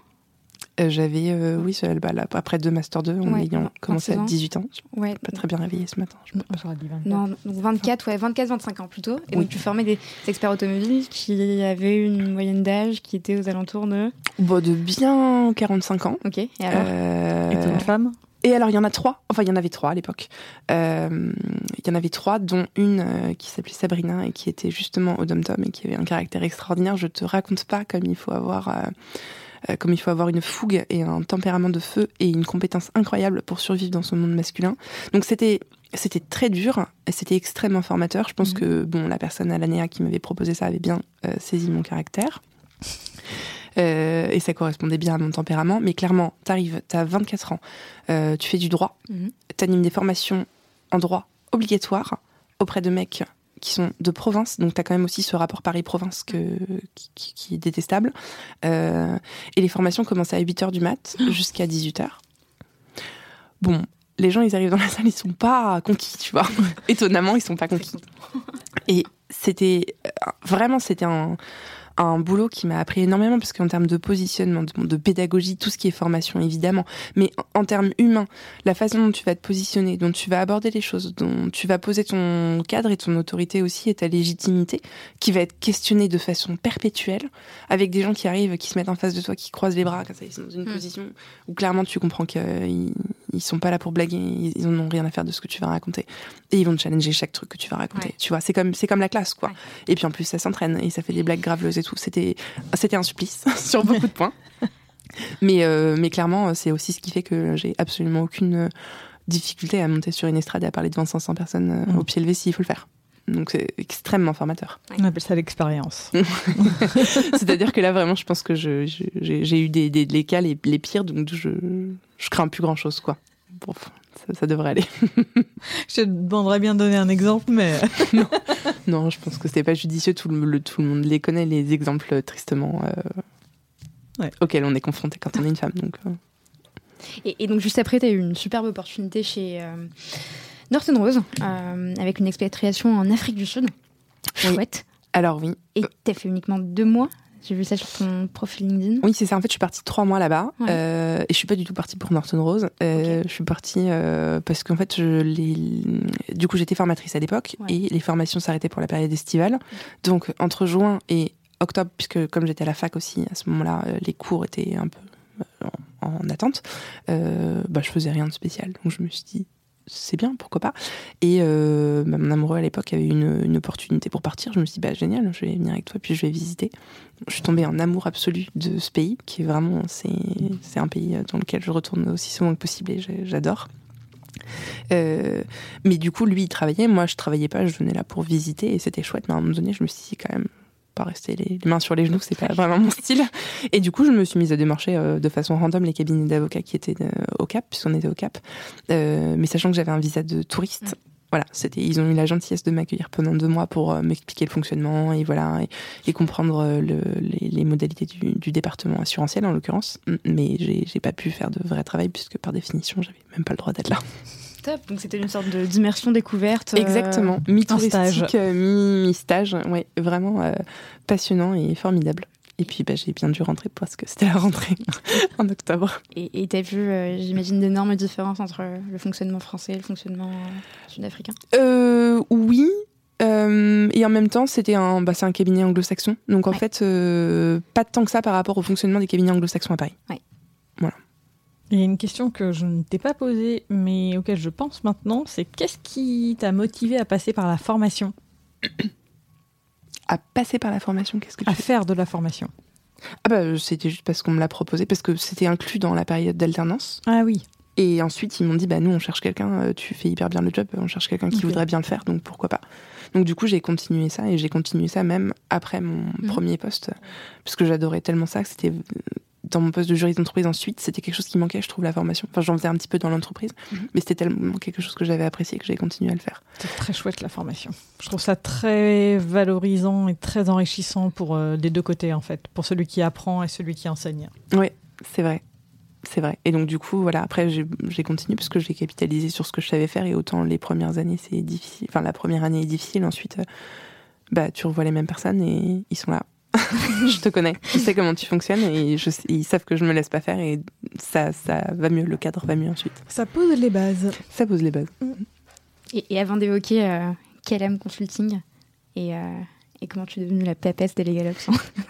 Euh, j'avais, euh, oui, bah, là, après deux Master 2, on ayant commencé à 18 ans. Ouais. Pas très bien réveillé ce matin. Je non, donc 24, ouais, 24-25 ans plutôt. Et donc tu formais des experts automobiles qui avaient une moyenne d'âge qui était aux alentours de. Bon, de bien 45 ans. Ok. Et alors euh... Et une femme? et alors, il y en a trois. Enfin, il y en avait trois à l'époque. Euh, il y en avait trois, dont une euh, qui s'appelait Sabrina et qui était justement au Dom Tom et qui avait un caractère extraordinaire. Je te raconte pas comme il faut avoir euh, comme il faut avoir une fougue et un tempérament de feu et une compétence incroyable pour survivre dans ce monde masculin. Donc c'était c'était très dur et c'était extrêmement formateur. Je pense mhm. que bon la personne à l'ANEA qui m'avait proposé ça avait bien euh, saisi mon caractère. Euh, et ça correspondait bien à mon tempérament. Mais clairement, t'arrives, t'as 24 ans, tu fais du droit, mhm. t'animes des formations en droit obligatoires auprès de mecs qui sont de province, donc tu as quand même aussi ce rapport Paris-Province qui, qui, est détestable. Euh, et les formations commencent à 8h du mat jusqu'à 18h. Bon, les gens, ils arrivent dans la salle, ils sont pas conquis, tu vois. Étonnamment, ils sont pas conquis. Et c'était euh, vraiment, c'était un, un boulot qui m'a appris énormément parce qu'en termes de positionnement, de, pédagogie, tout ce qui est formation évidemment, mais en, termes humains, la façon dont tu vas te positionner, dont tu vas aborder les choses, dont tu vas poser ton cadre et ton autorité aussi et ta légitimité, qui va être questionnée de façon perpétuelle avec des gens qui arrivent, qui se mettent en face de toi, qui croisent les bras, ça ils sont dans une hmm. position où clairement tu comprends qu'ils ils sont pas là pour blaguer, ils n'ont rien à faire de ce que tu vas raconter et ils vont te challenger chaque truc que tu vas raconter. Tu vois, c'est comme c'est comme la classe quoi. Et puis en plus ça s'entraîne et ça fait des blagues graveleuses et c'était, c'était un supplice sur beaucoup de points. Mais, euh, mais clairement, c'est aussi ce qui fait que j'ai absolument aucune difficulté à monter sur une estrade et à parler devant 500 personnes euh, mm. au pied levé s'il faut le faire. Donc c'est extrêmement formateur. On appelle ça l'expérience. C'est-à-dire que là vraiment, je pense que j'ai eu des, des, les cas les, pires, donc je, je crains plus grand chose quoi. Bon, ça, devrait aller. je te demanderais bien de donner un exemple, mais non. non, je pense que c'est pas judicieux. Tout le, tout le monde les connaît les exemples tristement euh, auxquels on est confronté quand on est une femme. Donc. Euh. Et, donc juste après, tu as eu une superbe opportunité chez euh, Norton Rose avec une expatriation en Afrique du Sud. Chouette. Alors oui. Et tu as fait uniquement deux mois? J'ai vu ça sur ton profil LinkedIn. Oui, c'est ça. En fait, je suis partie trois mois là-bas euh, et je suis pas du tout partie pour Norton Rose. Euh, Je suis partie euh, parce qu'en fait, je, les... du coup, j'étais formatrice à l'époque et les formations s'arrêtaient pour la période estivale. Donc, entre juin et octobre, puisque comme j'étais à la fac aussi, à ce moment-là, euh, les cours étaient un peu euh, en, en attente, bah, je faisais rien de spécial. Donc, je me suis dit, c'est bien, pourquoi pas. Et euh, bah, mon amoureux à l'époque avait une, une, opportunité pour partir. Je me suis dit, bah, génial, je vais venir avec toi, puis je vais visiter. Je suis tombée en amour absolu de ce pays, qui est vraiment, c'est un pays dans lequel je retourne aussi souvent que possible et j'adore. Euh, mais du coup, lui, il travaillait, moi, je travaillais pas, je venais là pour visiter et c'était chouette. Mais à un moment donné, je me suis dit, quand même, pas rester les, mains sur les genoux, c'est pas vraiment mon style. Et du coup, je me suis mise à démarcher euh, de façon random les cabinets d'avocats qui étaient euh, au Cap, puisqu'on était au Cap. Euh, mais sachant que j'avais un visa de touriste, voilà, c'était, ils ont eu la gentillesse de m'accueillir pendant deux mois pour m'expliquer le fonctionnement et voilà et, comprendre les, modalités du, département assurantiel en l'occurrence. Mais j'ai, j'ai pas pu faire de vrai travail puisque par définition, j'avais même pas le droit d'être là. Donc c'était une sorte d'immersion découverte. Euh, Exactement. Mi-touristique, euh, mi-stage. Oui, vraiment euh, passionnant et formidable. Et puis bah, j'ai bien dû rentrer parce que c'était la rentrée en octobre. Et tu as vu, j'imagine, d'énormes différences entre le fonctionnement français et le fonctionnement sud-africain? Oui. et en même temps, c'était un, bah, c'est un cabinet anglo-saxon. Donc en fait, pas tant que ça par rapport au fonctionnement des cabinets anglo-saxons à Paris. Ouais. Voilà. Il y a une question que je ne t'ai pas posée, mais auquel je pense maintenant, c'est qu'est-ce qui t'a motivé à passer par la formation À passer par la formation, qu'est-ce que tu À faire de la formation. Ah bah c'était juste parce qu'on me l'a proposé, parce que c'était inclus dans la période d'alternance. Ah oui. Et ensuite ils m'ont dit bah nous on cherche quelqu'un, euh, tu fais hyper bien le job, on cherche quelqu'un qui voudrait bien le faire, donc pourquoi pas. Donc du coup j'ai continué ça et j'ai continué ça même après mon mhm. premier poste, parce que j'adorais tellement ça que c'était dans mon poste de juriste d'entreprise ensuite, c'était quelque chose qui manquait, je trouve, la formation. Enfin, j'en faisais un petit peu dans l'entreprise, mhm. mais c'était tellement quelque chose que j'avais apprécié que j'ai continué à le faire. C'est très chouette la formation. Je trouve ça très valorisant et très enrichissant pour euh, les deux côtés, en fait, pour celui qui apprend et celui qui enseigne. Oui, c'est vrai. C'est vrai. Et donc, du coup, voilà, après, j'ai continué parce que j'ai capitalisé sur ce que je savais faire et autant les premières années, c'est difficile. Enfin, la première année est difficile. Ensuite, euh, bah, tu revois les mêmes personnes et ils sont là. je te connais, je sais comment tu fonctionnes et je, ils savent que je ne me laisse pas faire et ça, ça va mieux, le cadre va mieux ensuite. Ça pose les bases. Ça pose les bases. Mm. Et, avant d'évoquer euh, KLM Consulting et, euh, et comment tu es devenue la papesse des Legal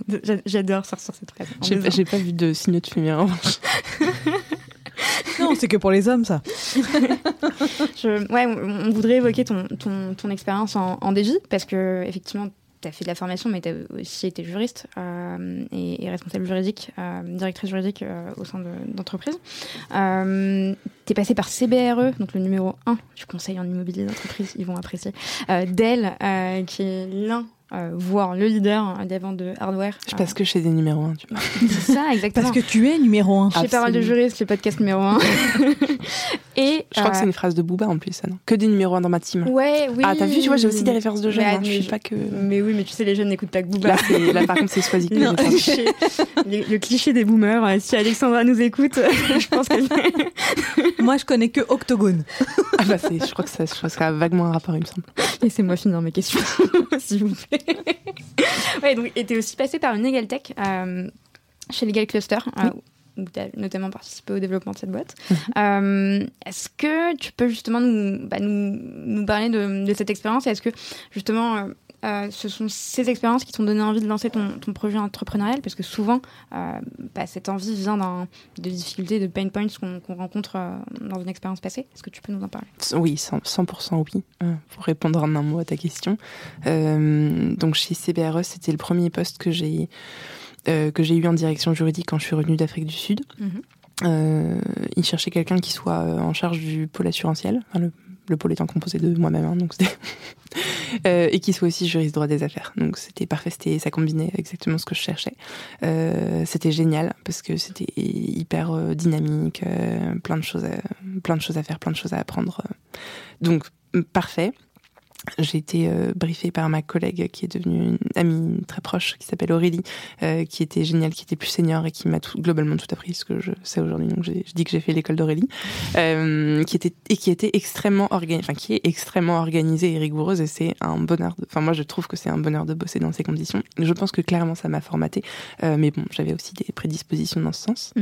J'adore sortir cette phrase. J'ai pas, vu de signaux de fumée en revanche. non, c'est que pour les hommes, ça. je, ouais, on, voudrait évoquer ton, ton, ton expérience en, en DJ parce que, effectivement, tu as fait de la formation, mais tu as aussi été juriste euh, et, responsable juridique, euh, directrice juridique euh, au sein d'entreprise. De, tu es passé par CBRE, donc le numéro 1 du conseil en immobilier d'entreprise, ils vont apprécier, Dell, qui est l'un euh, voir le leader des ventes de hardware. Je passe que chez des numéros 1, tu vois. C'est ça, exactement. Parce que tu es numéro 1. Chez Parole de juriste, le podcast numéro 1. Et, je crois que c'est une phrase de Booba en plus, ça, non? Que des numéros 1 dans ma team. Ouais, oui. Ah, t'as vu, tu vois, j'ai aussi des références de jeunes. Mais, hein, je suis pas que. Mais oui, mais tu sais, les jeunes n'écoutent pas que Booba. Là, là par contre, c'est Swazik. le, le cliché des boomers. Euh, si Alexandra nous écoute, je pense que. Moi, je connais que Octogone. ah bah, je crois que ça, je crois que ça a vaguement un rapport, il me semble. Laissez-moi finir mes questions, s'il vous plaît. ouais, donc, et t'es aussi passé par une Legal Tech euh, chez Legal Cluster. Euh, où tu as notamment participé au développement de cette boîte. Euh, est-ce que tu peux justement nous, bah, nous, nous parler de, de cette expérience Est-ce que justement euh, ce sont ces expériences qui t'ont donné envie de lancer ton, projet entrepreneurial Parce que souvent, euh, bah, cette envie vient de difficultés, de pain points qu'on rencontre euh, dans une expérience passée. Est-ce que tu peux nous en parler? Oui, 100%, oui, pour répondre en un mot à ta question. donc chez CBRE, c'était le premier poste que j'ai eu en direction juridique quand je suis revenue d'Afrique du Sud. Mhm. il cherchait quelqu'un qui soit en charge du pôle assurantiel, le le pôle étant composé de moi-même, hein, donc euh, et qui soit aussi juriste droit des affaires. Donc c'était parfait, ça combinait exactement ce que je cherchais. Euh, c'était génial parce que c'était hyper euh, dynamique, plein de choses à faire, plein de choses à apprendre. Donc parfait j'ai été euh, briefée par ma collègue qui est devenue une amie très proche, qui s'appelle Aurélie, euh, qui était géniale, qui était plus senior et qui m'a globalement tout appris ce que je sais aujourd'hui. Donc je dis que j'ai fait l'école d'Aurélie, euh, qui était et qui était extrêmement organisée, enfin qui est extrêmement organisée et rigoureuse. Et c'est un bonheur. Enfin moi je trouve que c'est un bonheur de bosser dans ces conditions. Je pense que clairement ça m'a formaté, mais bon j'avais aussi des prédispositions dans ce sens.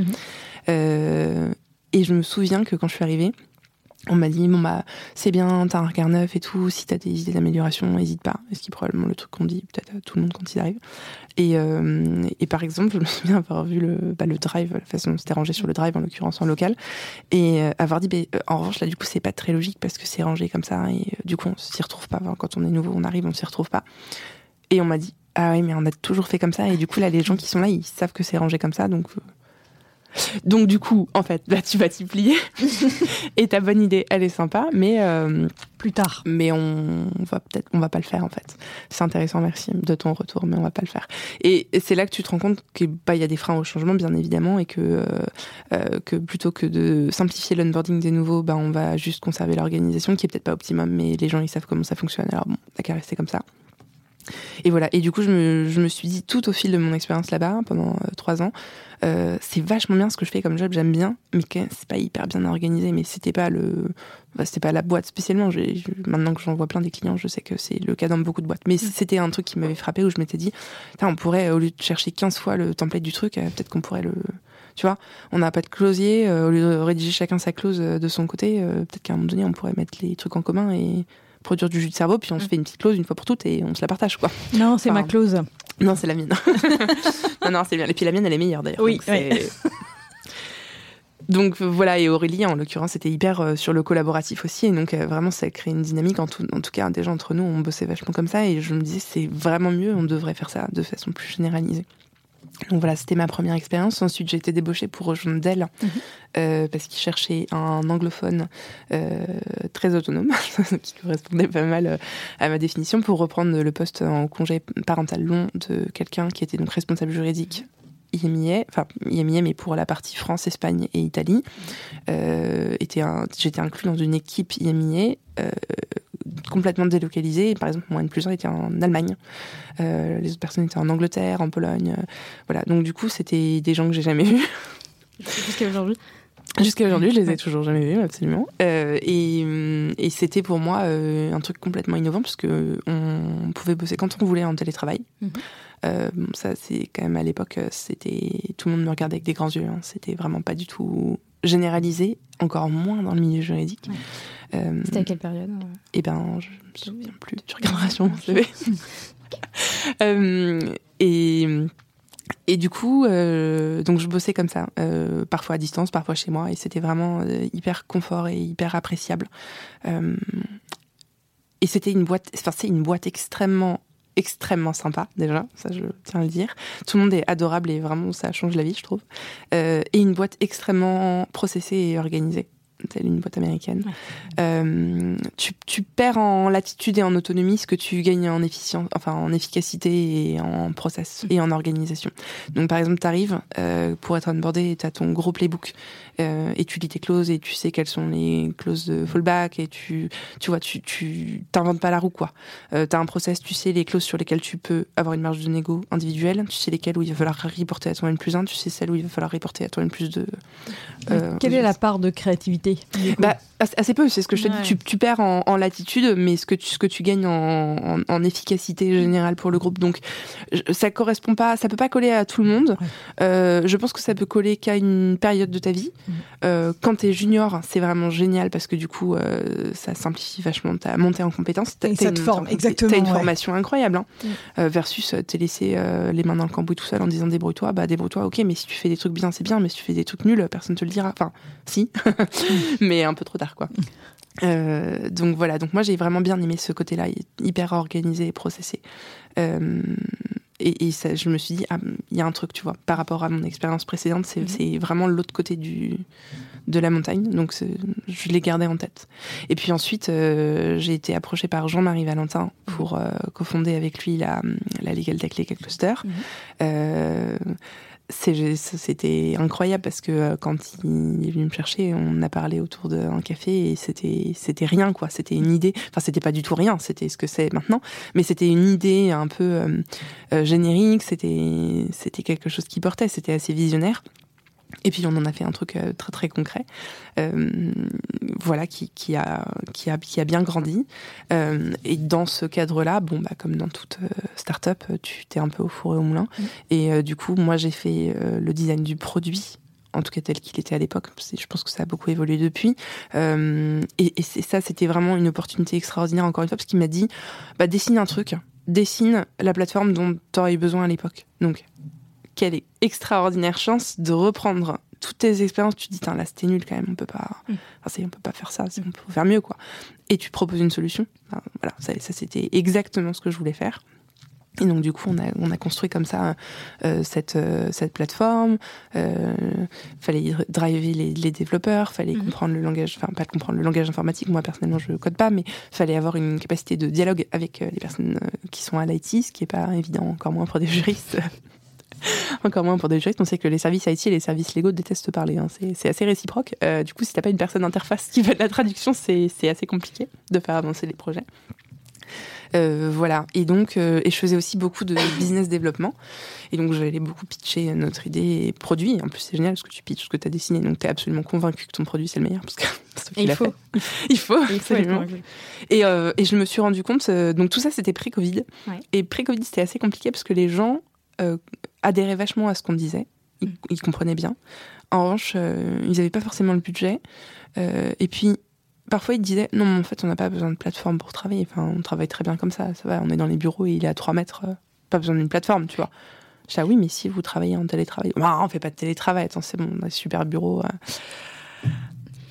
Euh, et je me souviens que quand je suis arrivée, on m'a dit bon bah c'est bien, t'as un regard neuf et tout. Si t'as des idées d'amélioration, n'hésite pas. Ce qui est probablement le truc qu'on dit peut-être à tout le monde quand il arrive. Et, euh, et par exemple, je me souviens avoir vu le, bah, le drive, la façon dont c'était rangé sur le drive en l'occurrence en local, et euh, avoir dit bah, euh, en revanche là du coup c'est pas très logique parce que c'est rangé comme ça et du coup on s'y retrouve pas. quand on est nouveau, on arrive, on s'y retrouve pas. Et on m'a dit ah oui mais on a toujours fait comme ça et du coup là les gens qui sont là ils savent que c'est rangé comme ça donc donc du coup, en fait, là tu vas t'y plier. et ta bonne idée, elle est sympa, mais euh, plus tard. Mais on va peut-être, on va pas le faire en fait. C'est intéressant, merci de ton retour, mais on va pas le faire. Et, c'est là que tu te rends compte qu'il bah, y a des freins au changement, bien évidemment, et que euh, euh, que plutôt que de simplifier l'onboarding des nouveaux, bah on va juste conserver l'organisation, qui est peut-être pas optimum, mais les gens ils savent comment ça fonctionne. Alors bon, t'as qu'à rester comme ça. Et voilà. Et du coup, je me, je me suis dit tout au fil de mon expérience là-bas pendant trois ans, euh, c'est vachement bien ce que je fais comme job, j'aime bien, mais c'est pas hyper bien organisé. Mais c'était pas le, bah, c'était pas la boîte spécialement. maintenant que j'en vois plein des clients, je sais que c'est le cas dans beaucoup de boîtes. Mais mm. c'était un truc qui m'avait frappé où je m'étais dit, on pourrait au lieu de chercher 15 fois le template du truc, euh, peut-être qu'on pourrait le, tu vois, on n'a pas de closier, euh, au lieu de rédiger chacun sa clause de son côté, peut-être qu'à un moment donné, on pourrait mettre les trucs en commun et produire du jus de cerveau, puis on se mm. fait une petite clause une fois pour toutes et on se la partage, quoi. Non, c'est ma clause. Non, c'est la mienne. non, non, c'est bien. Et puis la mienne, elle est meilleure d'ailleurs. Oui. Donc, voilà, et Aurélie, en l'occurrence, était hyper euh, sur le collaboratif aussi. Et donc, euh, vraiment, ça a créé une dynamique. En tout, en tout cas, déjà entre nous, on bossait vachement comme ça. Et je me disais, c'est vraiment mieux, on devrait faire ça de façon plus généralisée. Donc voilà, c'était ma première expérience. Ensuite, j'ai été débauchée pour rejoindre Dell mhm. euh, parce qu'ils cherchaient un anglophone euh, très autonome, qui correspondait pas mal euh, à ma définition, pour reprendre le poste en congé parental long de quelqu'un qui était donc responsable juridique IMIA, enfin IMIA, mais pour la partie France, Espagne et Italie. Euh, J'étais inclus dans une équipe IMIA euh, complètement délocalisée. Par exemple, moi, N plus 1 était en Allemagne. Euh, les autres personnes étaient en Angleterre, en Pologne. Voilà. Donc, du coup, c'était des gens que j'ai jamais vus. Jusqu'à aujourd'hui Jusqu'à aujourd'hui, je les ai toujours jamais vus, absolument. Euh, et, et c'était pour moi euh, un truc complètement innovant parce que on pouvait bosser quand on voulait en télétravail. Mhm. Euh, bon, ça, c'est quand même à l'époque, c'était tout le monde me regardait avec des grands yeux. Hein. C'était vraiment pas du tout généralisé, encore moins dans le milieu juridique. Euh, c'était à quelle période Eh ben, je me souviens plus. Tu regarderas sur mon CV. euh, et et du coup, euh, donc je bossais comme ça, euh, parfois à distance, parfois chez moi, et c'était vraiment euh, hyper confort et hyper appréciable. Euh, et c'était une boîte, enfin c'est une boîte extrêmement, extrêmement sympa déjà, ça je tiens à le dire. Tout le monde est adorable et vraiment ça change la vie, je trouve. Euh, et une boîte extrêmement processée et organisée telle une boîte américaine. Euh, tu, tu, perds en latitude et en autonomie ce que tu gagnes en efficience, enfin en efficacité et en process et en organisation. Donc par exemple, tu arrives euh, pour être onboardé, tu as ton gros playbook euh, et tu lis tes clauses et tu sais quelles sont les clauses de fallback et tu tu vois tu tu t'inventes pas la roue quoi. Euh, tu as un process, tu sais les clauses sur lesquelles tu peux avoir une marge de négo individuelle, tu sais lesquelles où il va falloir reporter à ton N plus 1, tu sais celles où il va falloir reporter à ton N plus 2. Euh, Quelle est la part de créativité bah, assez peu, c'est ce que je te dis. Tu, tu, perds en, en, latitude, mais ce que tu, ce que tu gagnes en, en, en efficacité générale pour le groupe. Donc, ça correspond pas, ça peut pas coller à tout le monde. Ouais. Euh, je pense que ça peut coller qu'à une période de ta vie. Euh, quand t'es junior, c'est vraiment génial parce que du coup, euh, ça simplifie vachement ta montée en compétences. T'as une, forme, exactement. T'as une ouais. formation incroyable, hein. Mmh. Euh, versus euh, t'es laissé les mains dans le cambouis tout seul en disant débrouille-toi. Bah débrouille-toi, ok, mais si tu fais des trucs bien, c'est bien, mais si tu fais des trucs nuls, personne te le dira. Enfin, si, mais un peu trop tard, quoi. Euh, donc voilà, donc moi j'ai vraiment bien aimé ce côté-là, hyper organisé et processé. Euh, et, et ça, je me suis dit, il ah, y a un truc, tu vois, par rapport à mon expérience précédente, c'est -hmm. vraiment l'autre côté du, de la montagne. Donc je l'ai gardé en tête. Et puis ensuite, euh, j'ai été approchée par Jean-Marie Valentin pour euh, cofonder avec lui la, la Legal Tech Legal Cluster. Mm -hmm c'était incroyable parce que euh, quand il est venu me chercher, on a parlé autour d'un café et c'était c'était rien quoi. C'était une idée. Enfin, c'était pas du tout rien. C'était ce que c'est maintenant, mais c'était une idée un peu euh, euh, générique. C'était c'était quelque chose qui portait. C'était assez visionnaire. Et puis on en a fait un truc euh, très très concret, euh, voilà, qui, qui, a, qui, a, qui a bien grandi. Euh, et dans ce cadre-là, bon, bah, comme dans toute start-up, tu t'es un peu au four et au moulin. Mmh. Et euh, du coup, moi j'ai fait le design du produit en tout cas tel qu'il était à l'époque. Je pense que ça a beaucoup évolué depuis. Euh, et, et ça, c'était vraiment une opportunité extraordinaire, encore une fois, parce qu'il m'a dit, bah, dessine un truc, dessine la plateforme dont tu aurais eu besoin à l'époque. Donc, quelle extraordinaire chance de reprendre toutes tes expériences. Tu te dis, là, c'était nul quand même, on peut pas, mm. enfin, on peut pas faire ça, on peut faire mieux, quoi. Et tu proposes une solution. Enfin, voilà, ça, ça c'était exactement ce que je voulais faire. Et donc du coup, on a, on a construit comme ça euh, cette, euh, cette plateforme. Euh, fallait driver les, les développeurs, fallait mmh. comprendre le langage, enfin pas comprendre le langage informatique. Moi personnellement, je code pas, mais fallait avoir une capacité de dialogue avec les personnes qui sont à l'IT, ce qui est pas évident, encore moins pour des juristes. Encore moins pour des juristes, on sait que les services IT et les services légaux détestent parler. Hein. C'est assez réciproque. Euh, du coup, si t'as pas une personne d'interface qui fait de la traduction, c'est assez compliqué de faire avancer les projets. Euh, voilà. Et donc, euh, et je faisais aussi beaucoup de business développement. Et donc, j'allais beaucoup pitcher notre idée et produit. En plus, c'est génial parce que tu pitches ce que tu as dessiné. Donc, tu es absolument convaincu que ton produit, c'est le meilleur. Parce que il, faut. il faut. Il faut. Et, euh, et je me suis rendu compte, donc tout ça, c'était pré-Covid. Ouais. Et pré-Covid, c'était assez compliqué parce que les gens euh, adhéraient vachement à ce qu'on disait. Ils, mm. ils, comprenaient bien. En revanche, euh, ils n'avaient pas forcément le budget. Euh, et puis, parfois, ils disaient non, en fait, on n'a pas besoin de plateforme pour travailler. Enfin, on travaille très bien comme ça. Ça va, on est dans les bureaux et il est à 3 mètres. Euh, pas besoin d'une plateforme, tu vois. Je dis, ah oui, mais si vous travaillez en télétravail. Ah, on fait pas de télétravail. Attends, c'est bon, on a un super bureau.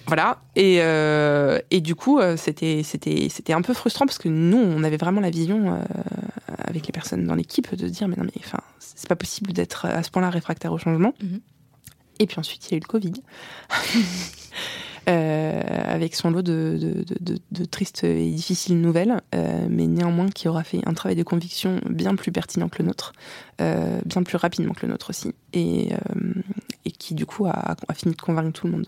Voilà. Et, euh, et du coup, euh, c'était, c'était, c'était un peu frustrant parce que nous, on avait vraiment la vision euh, avec les personnes dans l'équipe de dire, mais non, mais enfin, c'est pas possible d'être à ce point-là réfractaire au changement. Mm -hmm. Et puis ensuite, il y a eu le Covid. avec son lot de, de, tristes et difficiles nouvelles, mais néanmoins qui aura fait un travail de conviction bien plus pertinent que le nôtre, bien plus rapidement que le nôtre aussi, et, et qui du coup a, a fini de convaincre tout le monde.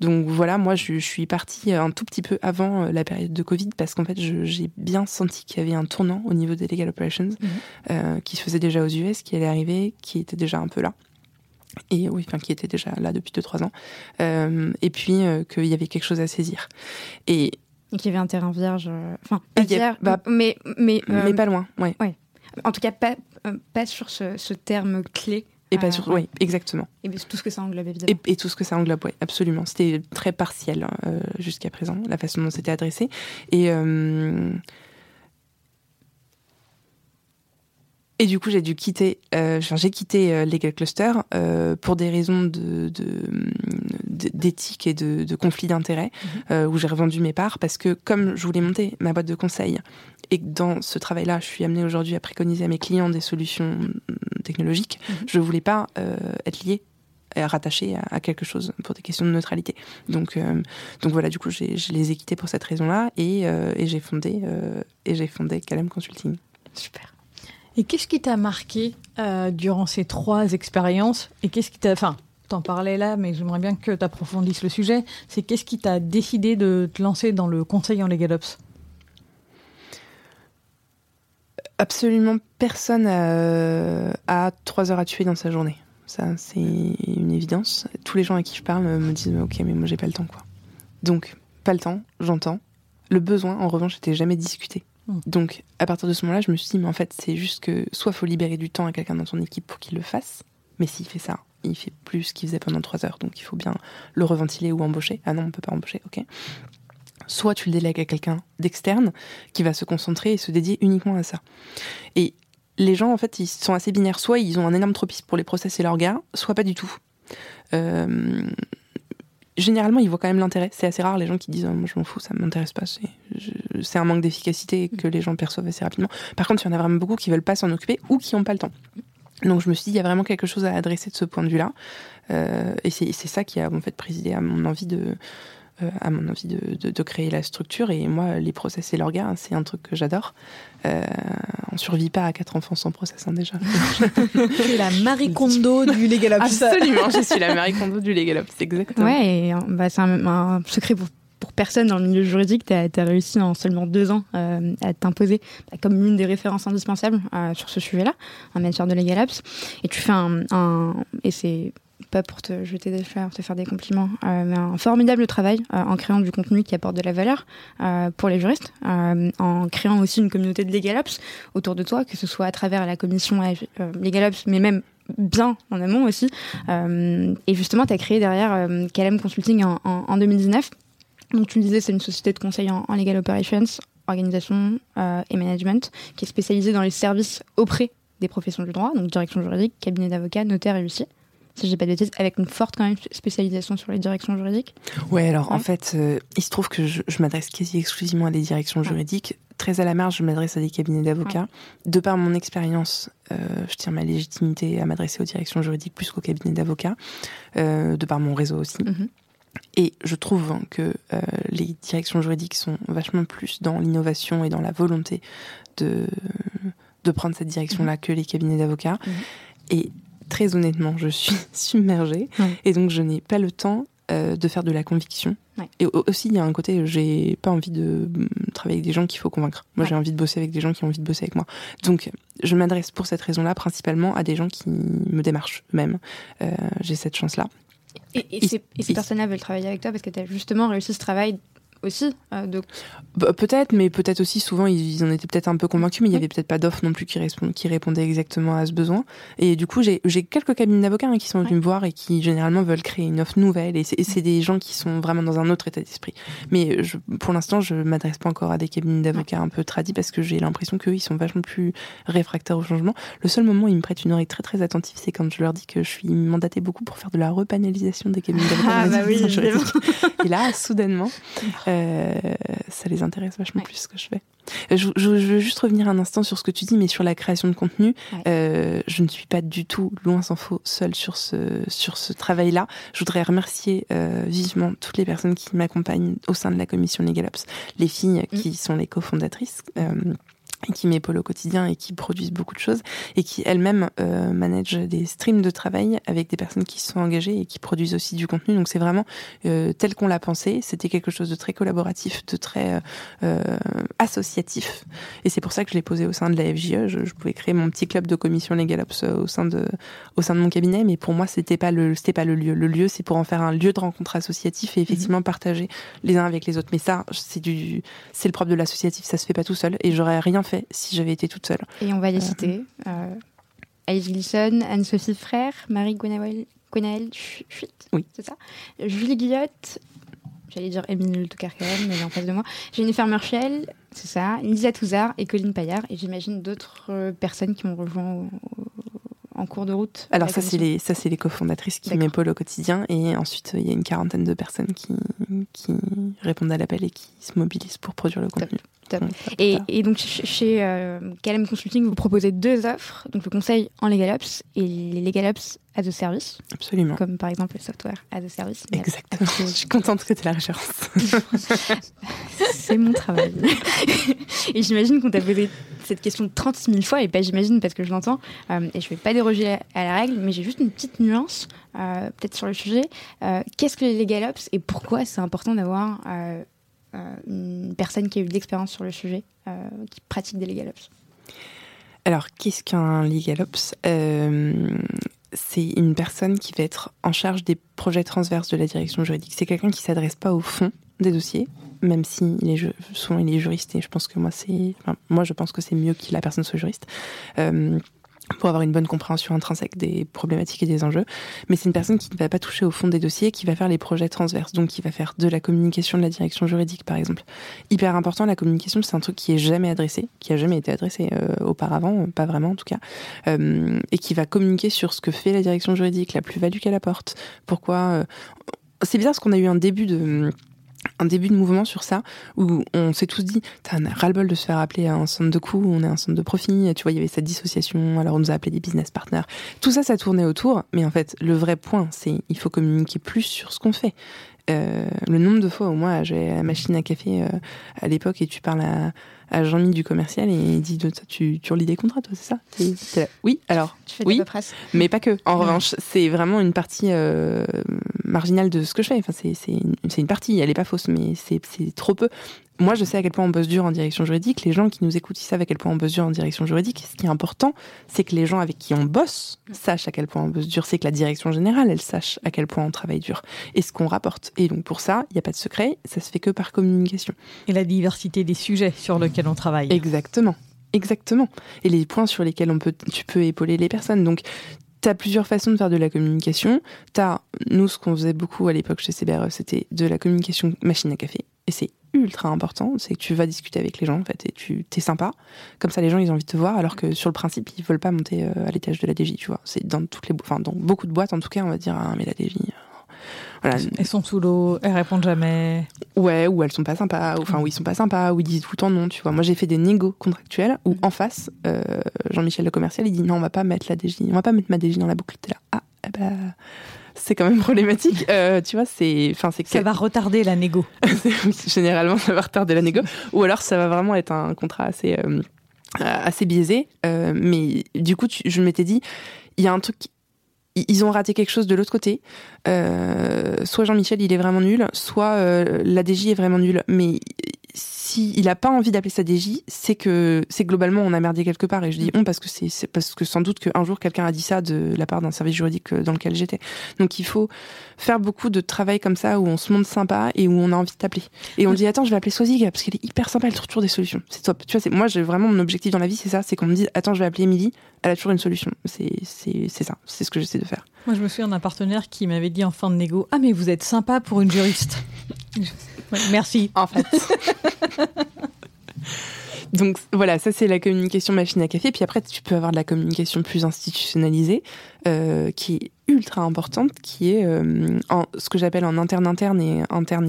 Donc voilà, moi je, suis partie un tout petit peu avant euh, la période de Covid parce qu'en fait j'ai bien senti qu'il y avait un tournant au niveau des legal operations mhm. euh, qui se faisait déjà aux US, qui allait arriver, qui était déjà un peu là. Et oui, enfin, qui était déjà là depuis 2-3 ans. Euh, et puis qu'il y avait quelque chose à saisir. Et, qu'il y avait un terrain vierge. Enfin, pas vierge, bah, mais, mais, mais pas loin, ouais. ouais. En tout cas, pas, pas sur ce, ce terme clé et pas sur, oui, exactement. Et tout ce que ça englobe, évidemment. Et, tout ce que ça englobe, oui, absolument. C'était très partiel euh, jusqu'à présent, la façon dont c'était adressé. Et, euh, et du coup, j'ai dû quitter, euh, j'ai quitté Legal Cluster pour des raisons de, d'éthique et de, de conflit d'intérêts, mhm. où j'ai revendu mes parts, parce que comme je voulais monter ma boîte de conseil et que dans ce travail-là, je suis amenée aujourd'hui à préconiser à mes clients des solutions mm, technologiques, mhm. je ne voulais pas euh, être liée et rattachée à, quelque chose pour des questions de neutralité. Donc, euh, donc voilà, du coup, je les ai quittés pour cette raison-là et, euh, et j'ai fondé, et j'ai fondé Calem Consulting. Super. Et qu'est-ce qui t'a marqué durant ces trois expériences Et qu'est-ce qui t'a, enfin, t'en parlais là, mais j'aimerais bien que tu approfondisses le sujet. C'est qu'est-ce qui t'a décidé de te lancer dans le conseil en LegalOps absolument personne a, trois heures à tuer dans sa journée. Ça, c'est une évidence. Tous les gens à qui je parle me disent Ok, mais moi, j'ai pas le temps, quoi. Donc, pas le temps, j'entends. Le besoin, en revanche, n'était jamais discuté. Hmm. Donc, à partir de ce moment-là, je me suis dit Mais en fait, c'est juste que soit faut libérer du temps à quelqu'un dans ton équipe pour qu'il le fasse, mais s'il fait ça, il fait plus ce qu'il faisait pendant trois heures, donc il faut bien le reventiler ou embaucher. Ah non, on peut pas embaucher, ok soit tu le délègues à quelqu'un d'externe qui va se concentrer et se dédier uniquement à ça. Et les gens, en fait, ils sont assez binaires. Soit ils ont un énorme tropisme pour les process et l'orga, soit pas du tout. Euh, généralement, ils voient quand même l'intérêt. C'est assez rare les gens qui disent Moi, je m'en fous, ça m'intéresse pas. C'est un manque d'efficacité que les gens perçoivent assez rapidement. Par contre, il y en a vraiment beaucoup qui veulent pas s'en occuper ou qui n'ont pas le temps. Donc, je me suis dit Il y a vraiment quelque chose à adresser de ce point de vue-là. Euh, et c'est ça qui a en fait présidé à mon envie de à mon envie de, de, créer la structure. Et moi, les process et l'orga, c'est un truc que j'adore. Euh, on survit pas à quatre enfants sans process, hein, déjà. c'est la Marie Kondo du Legal Ops. Absolument, je suis la Marie Kondo du Legal Ops, exactement. Ouais, et, bah, c'est un, secret pour pour personne dans le milieu juridique, tu as, réussi en seulement deux ans euh, à t'imposer bah, comme l'une des références indispensables euh, sur ce sujet-là, en matière de legal apps. Et tu fais un, un et c'est pas pour te jeter des fleurs, te faire des compliments, euh, mais un formidable travail euh, en créant du contenu qui apporte de la valeur euh, pour les juristes, en créant aussi une communauté de LegalOps autour de toi, que ce soit à travers la commission LegalOps, mais même bien en amont aussi. et justement, tu as créé derrière KLM Consulting en, 2019. Donc tu me disais, c'est une société de conseil en, legal operations, organisation et management, qui est spécialisée dans les services auprès des professions du droit, donc direction juridique, cabinet d'avocat, notaire et huissier si j'ai pas de bêtises, avec une forte quand même spécialisation sur les directions juridiques. Ouais, alors en fait, euh, il se trouve que je, m'adresse quasi exclusivement à des directions juridiques. Très à la marge, je m'adresse à des cabinets d'avocats. De par mon expérience, euh, je tiens ma légitimité à m'adresser aux directions juridiques plus qu'aux cabinets d'avocats, euh, de par mon réseau aussi. Mm-hmm. Et je trouve que les directions juridiques sont vachement plus dans l'innovation et dans la volonté de, de prendre cette direction-là mm-hmm. que les cabinets d'avocats. Mm-hmm. Et très honnêtement, je suis submergée. Et donc, je n'ai pas le temps euh, de faire de la conviction. Et aussi, il y a un côté, j'ai pas envie de mm, travailler avec des gens qu'il faut convaincre. Moi, j'ai envie de bosser avec des gens qui ont envie de bosser avec moi. Donc, je m'adresse pour cette raison-là principalement à des gens qui me démarchent eux-mêmes. Euh, j'ai cette chance-là. Et, ces, et ces personnes-là veulent travailler avec toi parce que tu as justement réussi ce travail aussi. Euh, bah, peut-être, mais peut-être aussi souvent ils, en étaient peut-être un peu convaincus, mais il y avait peut-être pas d'offre non plus qui, qui répondait exactement à ce besoin. Et du coup, j'ai quelques cabines d'avocats hein, qui sont venus me voir et qui généralement veulent créer une offre nouvelle. Et c'est des gens qui sont vraiment dans un autre état d'esprit. Mais je, pour l'instant, je m'adresse pas encore à des cabines d'avocats un peu tradis parce que j'ai l'impression qu'eux, ils sont vachement plus réfractaires au changement. Le seul moment où ils me prêtent une oreille très très attentive, c'est quand je leur dis que je suis mandatée beaucoup pour faire de la repanalisation des cabines d'avocats. Ah bah oui, et là, soudainement, Euh, ça les intéresse vachement plus ce que je fais. Je, veux juste revenir un instant sur ce que tu dis, mais sur la création de contenu, je ne suis pas du tout, loin s'en faut, seule sur ce, sur ce travail-là. Je voudrais remercier vivement toutes les personnes qui m'accompagnent au sein de la commission Legal Ops, les filles mm. qui sont les cofondatrices qui m'épaulent au quotidien et qui produisent beaucoup de choses et qui elles-mêmes euh, managent des streams de travail avec des personnes qui sont engagées et qui produisent aussi du contenu. Donc c'est vraiment euh, tel qu'on l'a pensé. C'était quelque chose de très collaboratif, de très euh, associatif. Et c'est pour ça que je l'ai posé au sein de la FJE. Je, je, pouvais créer mon petit club de commission Legal Ops au sein de au sein de mon cabinet, mais pour moi c'était pas le c'était pas le lieu. Le lieu c'est pour en faire un lieu de rencontre associatif et effectivement mhm. partager les uns avec les autres. Mais ça c'est du c'est le propre de l'associatif. Ça se fait pas tout seul et j'aurais rien fait si j'avais été toute seule. Et on va les euh, citer. Euh, Alice Glisson, Anne-Sophie Frère, Marie Gwenaël Chuit, oui. c'est ça? Julie Guillotte, j'allais dire Émile Toucarcam, mais elle est en face de moi. Jennifer Marshall, c'est ça, Lisa Touzard et Colline Paillard. Et j'imagine d'autres euh, personnes qui m'ont rejoint en cours de route Alors ça c'est les ça c'est les cofondatrices qui m'épaulent au quotidien et ensuite il y a une quarantaine de personnes qui, qui répondent à l'appel et qui se mobilisent pour produire le contenu. Et, donc chez euh, KLM Consulting, vous proposez deux offres, donc le conseil en Legal Ops et les Legal Ops as a service. Absolument. Comme par exemple le software as a service. Exactement. Je suis contente que tu la référence. C'est mon travail. et j'imagine qu'on t'a posé cette question 36 000 fois, et pas j'imagine parce que je l'entends, euh, et je ne vais pas déroger à la règle, mais j'ai juste une petite nuance, euh, peut-être sur le sujet. Qu'est-ce que les Legal Ops et pourquoi c'est important d'avoir euh, une personne qui a eu de l'expérience sur le sujet, euh, qui pratique des legal ops? Alors, qu'est-ce qu'un legal ops? Euh, C'est une personne qui va être en charge des projets transverses de la direction juridique. C'est quelqu'un qui s'adresse pas au fond des dossiers, même si il est, souvent il juriste et je pense que moi c'est, moi je pense que c'est mieux que la personne soit juriste pour avoir une bonne compréhension intrinsèque des problématiques et des enjeux. Mais c'est une personne qui ne va pas toucher au fond des dossiers, qui va faire les projets transverses, donc qui va faire de la communication de la direction juridique, par exemple. Hyper important, la communication, c'est un truc qui est jamais adressé, qui a jamais été adressé euh, auparavant, pas vraiment en tout cas, euh, et qui va communiquer sur ce que fait la direction juridique, la plus-value qu'elle apporte, pourquoi. Euh, c'est bizarre parce qu'on a eu un début de un début de mouvement sur ça où on s'est tous dit t'as un ras-le-bol de se faire appeler à un centre de coût on est un centre de profit tu vois il y avait cette dissociation alors on nous a appelé des business partners. Tout ça ça tournait autour mais en fait le vrai point c'est il faut communiquer plus sur ce qu'on fait. Euh, le nombre de fois où moi j'ai la machine à café euh, à l'époque et tu parles à, à Jean-Mi du commercial et il dit tu, tu relis des contrats toi c'est ça? Oui alors tu fais oui mais pas que. En revanche c'est vraiment une partie euh, marginale de ce que je fais. Enfin c'est une, une partie elle est pas fausse mais c'est trop peu moi, je sais à quel point on bosse dur en direction juridique. Les gens qui nous écoutent, ils savent à quel point on bosse dur en direction juridique. Ce qui est important, c'est que les gens avec qui on bosse sachent à quel point on bosse dur. C'est que la direction générale, elle sache à quel point on travaille dur et ce qu'on rapporte. Et donc, pour ça, il n'y a pas de secret. Ça se fait que par communication. Et la diversité des sujets sur lesquels on travaille. Exactement. Exactement. Et les points sur lesquels on peut, tu peux épauler les personnes. Donc, tu as plusieurs façons de faire de la communication. Tu as, nous, ce qu'on faisait beaucoup à l'époque chez CBRE, c'était de la communication machine à café. Et c'est ultra important, c'est que tu vas discuter avec les gens en fait et tu t'es sympa. Comme ça, les gens ils ont envie de te voir, alors que sur le principe ils veulent pas monter euh, à l'étage de la DJ, tu vois. C'est dans toutes les, enfin dans beaucoup de boîtes en tout cas, on va dire ah, mais la DJ. Euh, voilà. Elles sont sous l'eau, elles répondent jamais. Ouais, ou elles sont pas sympas, ou enfin ou ils sont pas sympas, ou ils disent tout le temps non, tu vois. Moi j'ai fait des négos contractuels où en face, euh, Jean-Michel le commercial, il dit non, on va pas mettre la DJ, on va pas mettre ma DJ dans la boucle. T'es là, ah, eh ben, c'est quand même problématique. Euh, tu vois, c'est, enfin, c'est ça va retarder la négo. Généralement, ça va retarder la négo, ou alors ça va vraiment être un contrat assez euh, assez biaisé. Euh, mais du coup, je m'étais dit, il y a un truc. Ils ont raté quelque chose de l'autre côté. soit Jean-Michel, il est vraiment nul, soit la DJ est vraiment nulle. Mais s'il n'a pas envie d'appeler ça DJ, c'est que c'est globalement on a merdé quelque part. Et je dis mm. on parce que c'est parce que sans doute qu'un jour quelqu'un a dit ça de la part d'un service juridique dans lequel j'étais. Donc il faut faire beaucoup de travail comme ça où on se montre sympa et où on a envie de t'appeler. Et on dit attends je vais appeler Swazig parce qu'elle est hyper sympa, elle trouve toujours des solutions. C'est top. Tu vois, moi j'ai vraiment mon objectif dans la vie c'est ça, c'est qu'on me dise attends je vais appeler Emily, elle a toujours une solution. C'est c'est ça, c'est ce que j'essaie de faire. Moi je me souviens d'un partenaire qui m'avait dit en fin de négo ah mais vous êtes sympa pour une juriste. merci. En fait. Donc voilà, ça c'est la communication machine à café. Puis après, tu peux avoir de la communication plus institutionnalisée, euh, qui est ultra importante qui est en, ce que j'appelle en interne interne et interne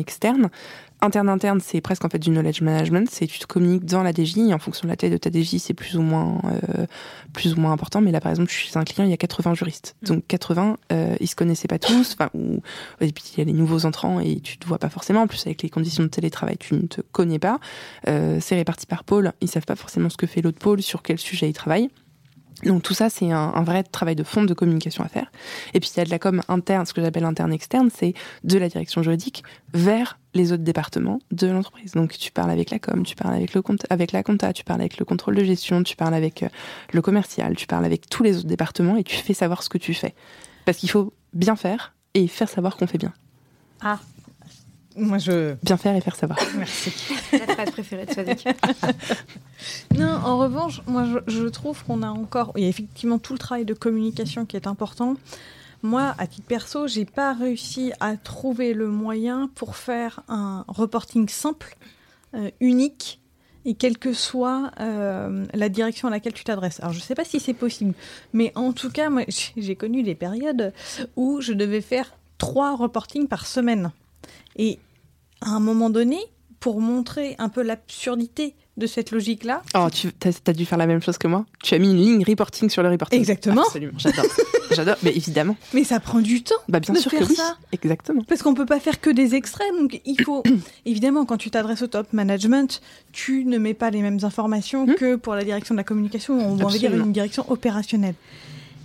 externe. Interne interne, c'est presque en fait du knowledge management. C'est tu te communiques dans la DJ et en fonction de la taille de ta DJ, c'est plus ou moins euh, plus ou moins important. Mais là, par exemple, je suis un client, il y a 80 juristes. Mm. Donc 80, euh, ils se connaissaient pas tous. Enfin, ou et puis il y a les nouveaux entrants et tu te vois pas forcément. En plus, avec les conditions de télétravail, tu ne te connais pas. Euh, c'est réparti par pôle. Ils savent pas forcément ce que fait l'autre pôle, sur quel sujet ils travaillent. Donc tout ça, c'est un, vrai travail de fond de communication à faire. Et puis il y a de la com interne, ce que j'appelle interne-externe, c'est de la direction juridique vers les autres départements de l'entreprise. Donc tu parles avec la com, tu parles avec le avec la compta, tu parles avec le contrôle de gestion, tu parles avec euh, le commercial, tu parles avec tous les autres départements et tu fais savoir ce que tu fais. Parce qu'il faut bien faire et faire savoir qu'on fait bien. Ah, moi, je. Bien faire et faire savoir. Merci. La phrase préférée de Sadiq. non, en revanche, moi, je, trouve qu'on a encore. Il y a effectivement tout le travail de communication qui est important. Moi, à titre perso, j'ai pas réussi à trouver le moyen pour faire un reporting simple, euh, unique, et quelle que soit euh, la direction à laquelle tu t'adresses. Alors, je ne sais pas si c'est possible, mais en tout cas, moi, j'ai connu des périodes où je devais faire trois reportings par semaine. Et à un moment donné, pour montrer un peu l'absurdité de cette logique-là. Oh, tu as, dû faire la même chose que moi. Tu as mis une ligne reporting sur le reporting. Exactement. Absolument, j'adore. j'adore, mais évidemment. Mais ça prend du temps. Bah bien sûr que oui. Ça. Exactement. Parce qu'on peut pas faire que des extraits, donc il faut évidemment quand tu t'adresses au top management, tu ne mets pas les mêmes informations hmm. que pour la direction de la communication. On va dire une direction opérationnelle.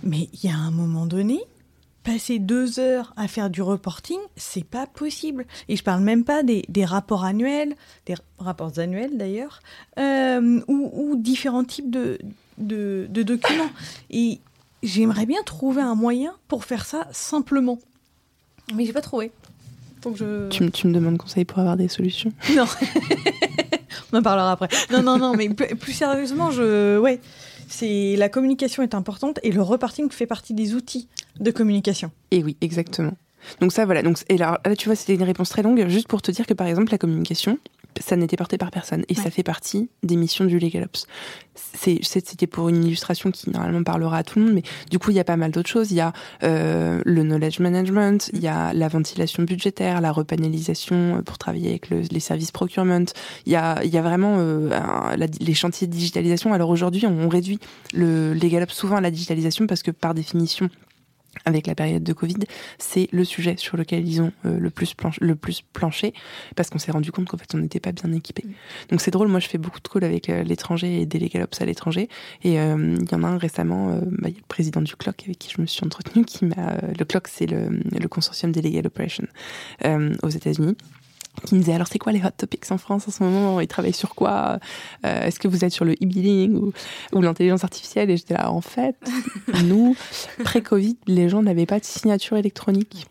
Mais il y a un moment donné, passer deux heures à faire du reporting, c'est pas possible. Et je parle même pas des, rapports annuels, des rapports annuels d'ailleurs, euh, ou, différents types de, de, documents. Et j'aimerais bien trouver un moyen pour faire ça simplement. Mais j'ai pas trouvé. Donc je... tu, tu, me demandes conseil pour avoir des solutions? Non. On en parlera après. Non, non, non, mais plus sérieusement, je. Ouais c'est la communication est importante et le reporting fait partie des outils de communication. Et oui, exactement. Donc ça, voilà. Donc, et là, là, tu vois, c'était une réponse très longue, juste pour te dire que, par exemple, la communication, ça n'était porté par personne. Et ça fait partie des missions du Legal Ops. C'était pour une illustration qui normalement parlera à tout le monde, mais du coup, il y a pas mal d'autres choses. Il y a euh, le knowledge management, il y a la ventilation budgétaire, la repanélisation pour travailler avec les services procurement. Il y a, il y a vraiment euh, les chantiers de digitalisation. Alors aujourd'hui, on réduit le Legal Ops souvent à la digitalisation parce que par définition, avec la période de Covid, c'est le sujet sur lequel ils ont euh, le, plus le plus planché, parce qu'on s'est rendu compte qu'en fait, on n'était pas bien équipé. Mm. Donc c'est drôle, moi je fais beaucoup de calls avec euh, l'étranger et des à l'étranger, et euh, il y en a un récemment, bah, y a le président du CLOC avec qui je me suis entretenue, qui m'a... le CLOC, c'est le, le, consortium des Legal Operations aux États-Unis qui me disait alors c'est quoi les hot topics en France en ce moment? Ils travaillent sur quoi? Euh, Est-ce que vous êtes sur le e-billing ou, ou l'intelligence artificielle? Et j'étais là, en fait, nous, pré-Covid, les gens n'avaient pas de signature électronique.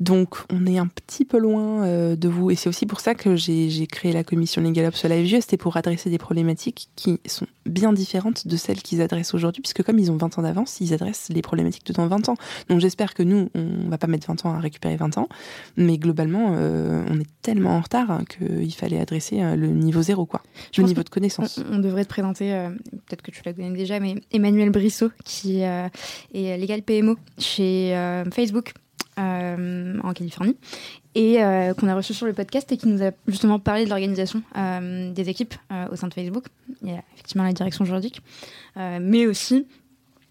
Donc, on est un petit peu loin euh, de vous. Et c'est aussi pour ça que j'ai créé la commission Legal Ops Live C'était pour adresser des problématiques qui sont bien différentes de celles qu'ils adressent aujourd'hui, puisque comme ils ont 20 ans d'avance, ils adressent les problématiques de dans 20 ans. Donc, j'espère que nous, on va pas mettre 20 ans à récupérer 20 ans. Mais globalement, euh, on est tellement en retard qu'il fallait adresser euh, le niveau zéro, quoi. le niveau de connaissance. On, devrait te présenter, peut-être que tu la connais déjà, mais Emmanuel Brissot, qui est légal PMO chez Facebook en Californie et euh, qu'on a reçu sur le podcast et qui nous a justement parlé de l'organisation euh, des équipes au sein de Facebook. Il y a effectivement la direction juridique, mais aussi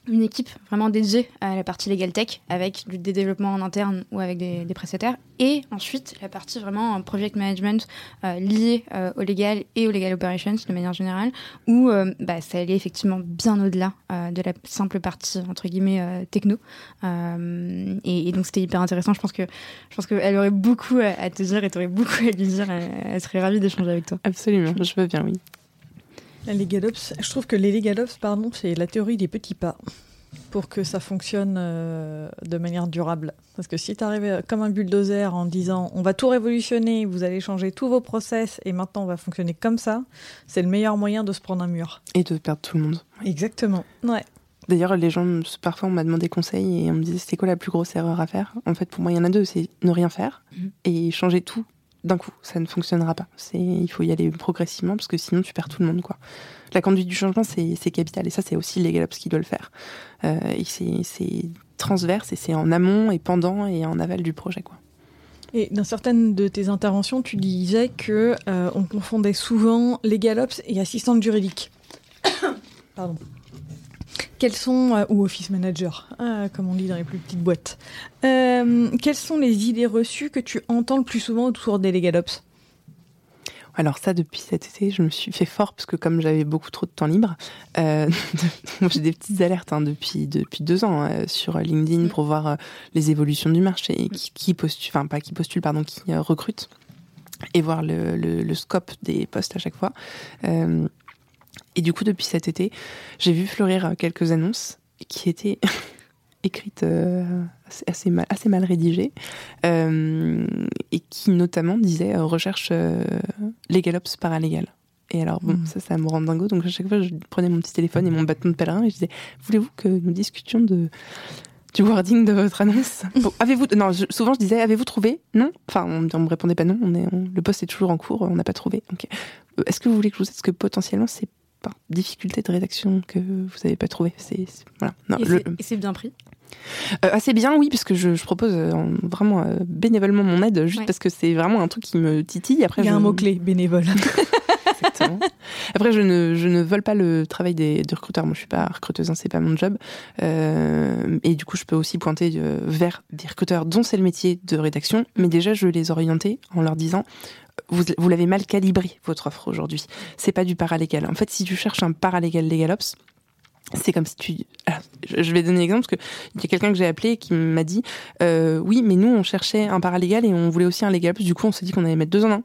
une équipe vraiment dédiée à la partie legal tech avec des développements en interne ou avec des, prestataires et ensuite la partie vraiment project management euh, liée euh, au legal et au legal operations de manière générale où euh, bah, ça allait effectivement bien au-delà de la simple partie entre guillemets techno. Et, donc c'était hyper intéressant. Je pense que je pense qu'elle aurait beaucoup à, te dire et tu aurais beaucoup à lui dire. Elle, serait ravie d'échanger avec toi. Absolument. Je veux bien oui les Galops, je trouve que les Legalops, pardon, c'est la théorie des petits pas pour que ça fonctionne euh, de manière durable. Parce que si tu arrives comme un bulldozer en disant on va tout révolutionner, vous allez changer tous vos process et maintenant on va fonctionner comme ça, c'est le meilleur moyen de se prendre un mur. Et de perdre tout le monde. Exactement. Ouais. D'ailleurs, les gens, parfois, on m'a demandé conseil et on me disait c'était quoi la plus grosse erreur à faire? En fait, pour moi, il y en a deux c'est ne rien faire mhm. et changer tout d'un coup, ça ne fonctionnera pas. Il faut y aller progressivement parce que sinon tu perds tout le monde, quoi. La conduite du changement, c'est, capital et ça, c'est aussi les Galops qui doivent le faire. Euh, et c'est, transverse et c'est en amont et pendant et en aval du projet. Et dans certaines de tes interventions, tu disais que euh, on confondait souvent les galops et assistante juridique. Pardon. Quels sont, euh, ou office manager, euh, comme on dit dans les plus petites boîtes, quelles sont les idées reçues que tu entends le plus souvent autour des Legalops alors ça, depuis cet été, je me suis fait fort parce que comme j'avais beaucoup trop de temps libre, euh, j'ai des petites alertes hein, depuis depuis deux ans euh, sur LinkedIn pour voir euh, les évolutions du marché, qui, qui postule, enfin pas qui postule, pardon, qui recrute et voir le, le, scope des postes à chaque fois. Et du coup, depuis cet été, j'ai vu fleurir quelques annonces qui étaient écrite euh, assez, mal, assez mal rédigée, euh, et qui notamment disait euh, recherche les galops paralégales. Et alors, bon, hmm. ça, ça me rend dingo. Donc, à chaque fois, je prenais mon petit téléphone et mon bâton de pèlerin et je disais Voulez-vous que nous discutions de, du wording de votre annonce? Avez-vous. Non, souvent, je disais Avez-vous trouvé? Non? Enfin, on, ne me répondait pas non. On est, le poste est toujours en cours, on n'a pas trouvé. Est-ce que vous voulez que je vous dise que potentiellement, c'est par difficulté de rédaction que vous n'avez pas trouvé C'est voilà. et c'est bien pris euh, assez bien, oui, parce que je, propose euh, vraiment euh, bénévolement mon aide, juste parce que c'est vraiment un truc qui me titille. Après, Il y a un mot-clé, bénévole. Après, je ne, je ne vole pas le travail des, recruteurs. Moi, je suis pas recruteuse, hein, c'est pas mon job. et du coup, je peux aussi pointer vers des recruteurs dont c'est le métier de rédaction. Mais déjà, je vais les orienter en leur disant vous, vous l'avez mal calibré, votre offre aujourd'hui. C'est pas du paralégal. En fait, si tu cherches un paralégal LegalOps, c'est comme si tu. je vais donner un exemple parce qu'il y a quelqu'un que j'ai appelé qui m'a dit euh, Oui, mais nous, on cherchait un paralégal et on voulait aussi un légal. Du coup, on s'est dit qu'on allait mettre deux en un.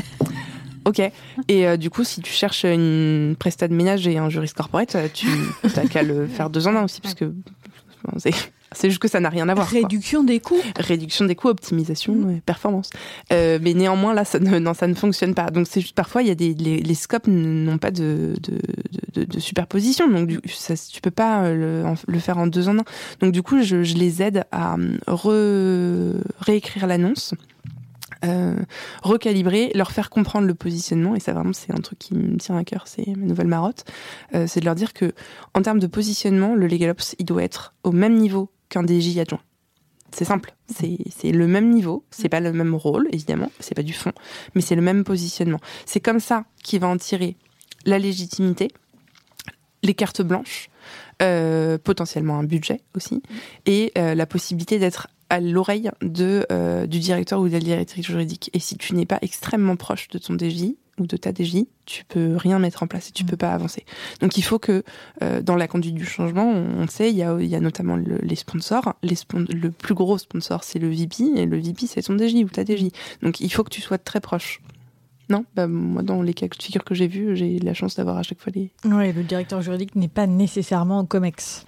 ok. Et euh, du coup, si tu cherches une prestat de ménage et un juriste corporate, tu n'as qu'à le faire deux en un aussi parce que c'est juste que ça n'a rien à voir. Réduction des coûts. Réduction des coûts, optimisation, mmh. performance. Euh, mais néanmoins, là, ça ne, non, ça ne fonctionne pas. Donc, c'est juste parfois, il y a des, les, les scopes n'ont pas de, de, de, de, superposition. Donc, du, ça, tu peux pas euh, le, le, faire en deux en un. Donc, du coup, je, je les aide à re, réécrire l'annonce. Euh, recalibrer, leur faire comprendre le positionnement, et ça vraiment c'est un truc qui me tient à cœur, c'est ma nouvelle marotte, euh, c'est de leur dire que en termes de positionnement, le LegalOps, il doit être au même niveau qu'un DJ adjoint. C'est simple, c'est le même niveau, c'est pas le même rôle, évidemment, c'est pas du fond, mais c'est le même positionnement. C'est comme ça qu'il va en tirer la légitimité, les cartes blanches, euh, potentiellement un budget aussi, et euh, la possibilité d'être à l'oreille de euh, du directeur ou de la directrice juridique. Et si tu n'es pas extrêmement proche de ton DJ, ou de ta DJ, tu peux rien mettre en place et tu mm. peux pas avancer. Donc il faut que euh, dans la conduite du changement, on, sait, il y a, y a notamment les sponsors. Les le plus gros sponsor, c'est le VP, et le VP, c'est ton DJ ou ta DJ. Donc il faut que tu sois très proche. Non, bah, moi dans les cas de figure que j'ai vus, j'ai la chance d'avoir à chaque fois les. Oui, le directeur juridique n'est pas nécessairement COMEX.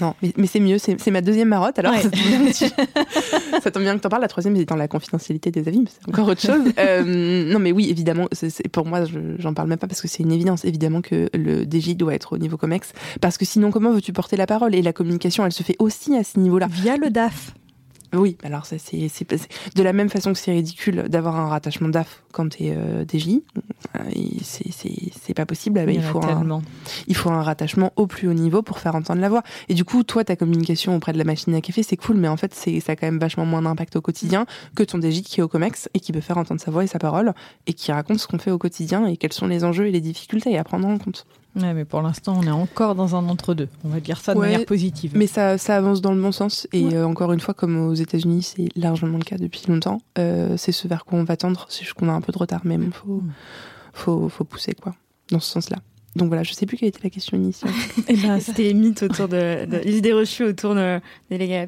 Non, mais, c'est mieux, c'est ma deuxième marotte, alors ça, tombe bien que tu en parles. La troisième, c'est dans la confidentialité des avis, mais c'est encore autre chose. Euh, non, mais oui, évidemment, c'est pour moi, j'en parle même pas parce que c'est une évidence, évidemment, que le DJ doit être au niveau COMEX, parce que sinon, comment veux-tu porter la parole? Et la communication, elle se fait aussi à ce niveau-là. Via le DAF. Oui, alors ça c'est de la même façon que c'est ridicule d'avoir un rattachement DAF quand tu es euh, DJ, euh, c'est pas possible. il, faut un, il faut un rattachement au plus haut niveau pour faire entendre la voix. Et du coup, toi, ta communication auprès de la machine à café, c'est cool, mais en fait, c'est ça a quand même vachement moins d'impact au quotidien que ton DJ qui est au Comex et qui peut faire entendre sa voix et sa parole et qui raconte ce qu'on fait au quotidien et quels sont les enjeux et les difficultés à prendre en compte. Ouais, mais pour l'instant, on est encore dans un entre-deux. On va dire ça de manière positive. Mais ça, ça avance dans le bon sens. Et euh, encore une fois, comme aux États-Unis, c'est largement le cas depuis longtemps. Euh, c'est ce vers quoi on va tendre. C'est juste qu'on a un peu de retard, mais il faut, mm. faut, faut pousser, quoi, dans ce sens-là. Donc voilà, je sais plus quelle était la question initiale. Eh ben, c'était les mythes autour de, de l'idée reçue autour de, des légats.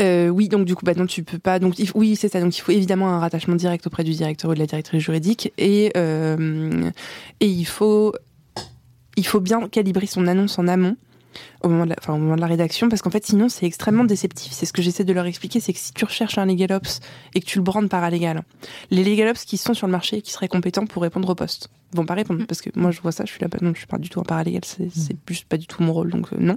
Euh, oui, donc du coup, bah non, tu peux pas. Donc oui, c'est ça. Donc il faut évidemment un rattachement direct auprès du directeur ou de la directrice juridique, et euh, et il faut il faut bien calibrer son annonce en amont. Au moment, de la, enfin, au moment de la rédaction, parce qu'en fait, sinon, c'est extrêmement déceptif. C'est ce que j'essaie de leur expliquer, c'est que si tu recherches un legal ops et que tu le brandes paralégal, les legal ops qui sont sur le marché et qui seraient compétents pour répondre au poste vont pas répondre, mm. parce que moi, je vois ça, je suis là, bah non, je suis pas du tout un paralégal, c'est mm. juste pas du tout mon rôle, donc euh, non.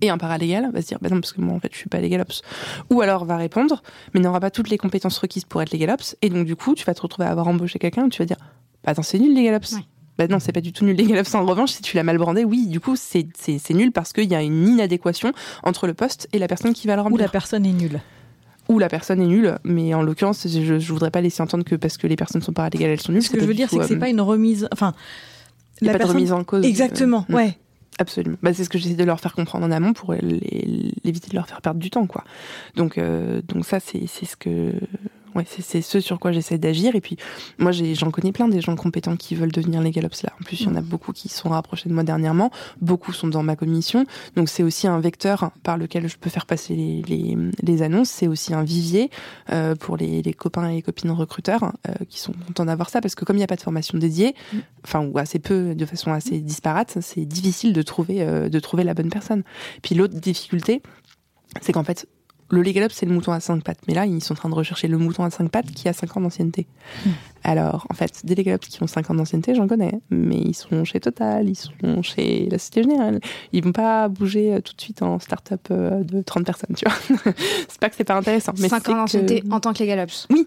Et un paralégal va se dire, bah non, parce que moi, en fait, je suis pas legal ops. Ou alors va répondre, mais n'aura pas toutes les compétences requises pour être legal ops, et donc, du coup, tu vas te retrouver à avoir embauché quelqu'un, tu vas dire, bah attends, c'est nul, legal ops. Bah non, c'est pas du tout nul. Les Galops, en revanche, si tu l'as mal brandé, oui, du coup, c'est nul parce qu'il y a une inadéquation entre le poste et la personne qui va le remplir. Ou la personne est nulle ou la personne est nulle, mais en l'occurrence, je, je voudrais pas laisser entendre que parce que les personnes sont pas égales, elles sont nulles. Ce que je veux dire, c'est que c'est euh, pas une remise, enfin, la pas de remise en cause. Exactement, euh, ouais. Absolument. Bah, c'est ce que j'essaie de leur faire comprendre en amont pour éviter de leur faire perdre du temps, quoi. Donc, euh, donc ça, c'est ce que ouais, c'est ce sur quoi j'essaie d'agir. Et puis, moi, j'en connais plein des gens compétents qui veulent devenir les Galops là. En plus, il y en a mm. beaucoup qui sont rapprochés de moi dernièrement. Beaucoup sont dans ma commission. Donc, c'est aussi un vecteur par lequel je peux faire passer les, les, les annonces. C'est aussi un vivier euh, pour les, les, copains et les copines recruteurs euh, qui sont contents d'avoir ça parce que comme il n'y a pas de formation dédiée, mm. enfin, ou assez peu, de façon assez disparate, c'est difficile de trouver, euh, de trouver la bonne personne. Puis l'autre difficulté, c'est qu'en fait, le Legal Up, c'est le mouton à cinq pattes. Mais là, ils sont en train de rechercher le mouton à cinq pattes qui a 5 ans d'ancienneté. Hmm. Alors, en fait, des Legal Up qui ont 5 ans d'ancienneté, j'en connais. Mais ils sont chez Total, ils sont chez la Société Générale. Ils vont pas bouger euh, tout de suite en start-up euh, de 30 personnes, tu vois. c'est pas que c'est pas intéressant. Mais 5 ans d'ancienneté en tant que Legal Ups. Oui.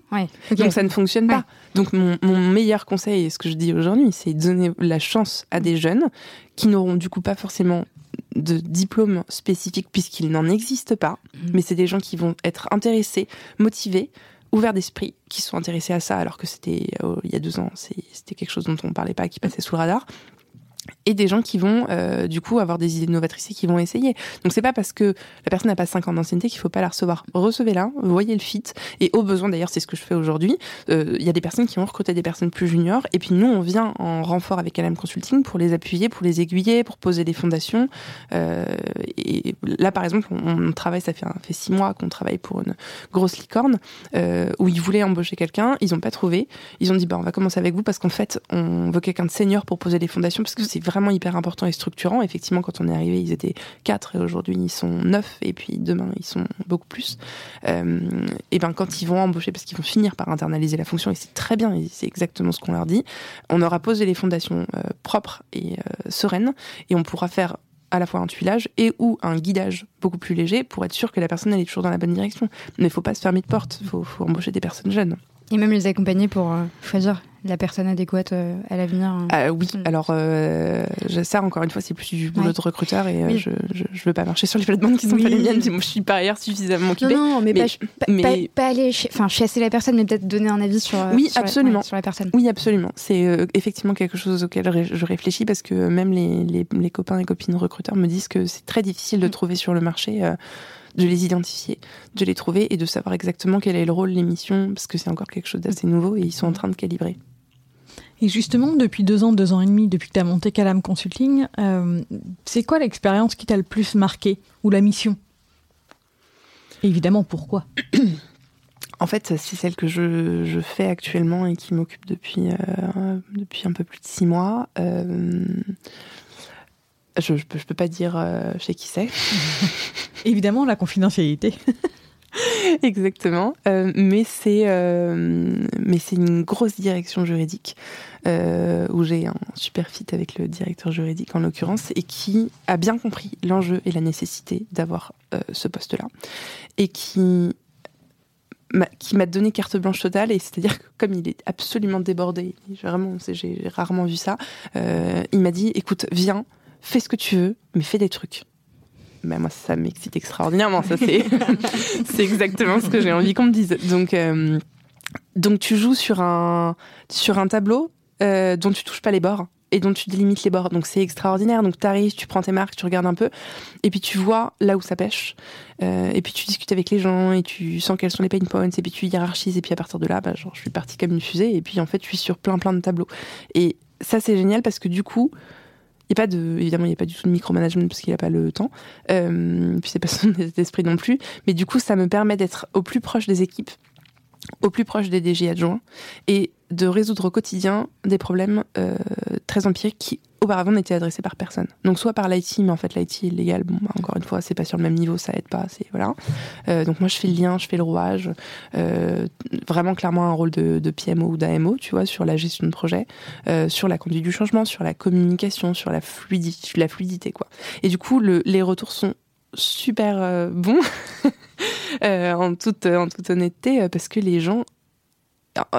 Donc ça ne fonctionne pas. Donc mon, mon meilleur conseil, et ce que je dis aujourd'hui, c'est de donner la chance à des jeunes qui n'auront du coup pas forcément de diplôme spécifique puisqu'il n'en existe pas, mhm. mais c'est des gens qui vont être intéressés, motivés, ouverts d'esprit, qui sont intéressés à ça alors que c'était euh, il y a deux ans, c'était quelque chose dont on ne parlait pas, qui passait sous le radar et des gens qui vont euh, du coup avoir des idées novatrices et qui vont essayer. Donc c'est pas parce que la personne n'a pas 5 ans d'ancienneté qu'il faut pas la recevoir. Recevez-la, voyez le fit et au besoin d'ailleurs c'est ce que je fais aujourd'hui. Euh, il y a des personnes qui vont recruter des personnes plus juniors et puis nous on vient en renfort avec LM Consulting pour les appuyer, pour les aiguiller, pour poser des fondations. Euh, et là par exemple on, travaille, ça fait fait six mois qu'on travaille pour une grosse licorne où ils voulaient embaucher quelqu'un, ils ont pas trouvé, ils ont dit bah on va commencer avec vous parce qu'en fait on veut quelqu'un de senior pour poser des fondations parce que c'est vraiment hyper important et structurant. Effectivement, quand on est arrivé, ils étaient quatre et aujourd'hui ils sont neuf et puis demain ils sont beaucoup plus. Euh, et ben quand ils vont embaucher, parce qu'ils vont finir par internaliser la fonction et c'est très bien, c'est exactement ce qu'on leur dit. On aura posé les fondations euh, propres et euh, sereines et on pourra faire à la fois un tuilage et ou un guidage beaucoup plus léger pour être sûr que la personne elle est toujours dans la bonne direction. Mais il faut pas se fermer de porte, il faut, faut embaucher des personnes jeunes. Et même les accompagner pour choisir la personne adéquate euh, à l'avenir hein. ah, Oui, alors euh, ça encore une fois c'est plus du boulot de recruteur et euh, je, je, veux pas marcher sur les plates-bandes qui sont pas les miennes. Je suis par ailleurs suffisamment occupée. Non, non mais, pas, aller, enfin chasser la personne, mais peut-être donner un avis sur. Oui, sur absolument. La, sur la personne. Oui, absolument. C'est effectivement quelque chose auquel je réfléchis parce que même les, les, les copains et copines recruteurs me disent que c'est très difficile de mm. trouver sur le marché de les identifier, de les trouver et de savoir exactement quel est le rôle, l'émission, parce que c'est encore quelque chose d'assez nouveau et ils sont en train de calibrer. Et justement, depuis deux ans, deux ans et demi, depuis que tu as monté Calam Consulting, euh, c'est quoi l'expérience qui t'a le plus marqué ou la mission? Évidemment, pourquoi? En fait, c'est celle que je, fais actuellement et qui m'occupe depuis, euh, depuis un peu plus de six mois. Euh, je ne peux, pas dire chez qui c'est. évidemment, la confidentialité. Exactement. Euh, mais c'est euh, mais c'est une grosse direction juridique euh, où j'ai un super fit avec le directeur juridique en l'occurrence et qui a bien compris l'enjeu et la nécessité d'avoir ce poste-là et qui qui m'a donné carte blanche totale et c'est-à-dire que comme il est absolument débordé, vraiment j'ai rarement vu ça, il m'a dit écoute viens fais ce que tu veux mais fais des trucs bah, moi ça m'excite extraordinairement. Ça c'est c'est exactement ce que j'ai envie qu'on me dise. Donc euh, donc tu joues sur un sur un tableau euh, dont tu touches pas les bords et dont tu délimites les bords. Donc c'est extraordinaire. Donc tu arrives, tu prends tes marques, tu regardes un peu, et puis tu vois là où ça pêche. Euh, et puis tu discutes avec les gens et tu sens quels sont les pain points. Et puis tu hiérarchises. Et puis à partir de là, bah, genre, je suis partie comme une fusée. Et puis en fait, je suis sur plein plein de tableaux. Et ça c'est génial parce que du coup, il y a pas de, évidemment, il n'y a pas du tout de micromanagement parce qu'il n'a pas le temps. Euh, puis c'est pas son esprit non plus. Mais du coup, ça me permet d'être au plus proche des équipes, au plus proche des DG adjoints et de résoudre au quotidien des problèmes euh, très empiriques qui auparavant n'étaient adressés par personne. Donc soit par l'IT, mais en fait l'IT est légal. Bon, bah, encore une fois, c'est pas sur le même niveau, ça aide pas. C'est voilà. Euh, donc moi je fais le lien, je fais le rouage. Euh, vraiment clairement un rôle de, PMO ou d'AMO, tu vois, sur la gestion de projet, euh, sur la conduite du changement, sur la communication, sur la fluidité, quoi. Et du coup, le, les retours sont super bons. en toute honnêteté, parce que les gens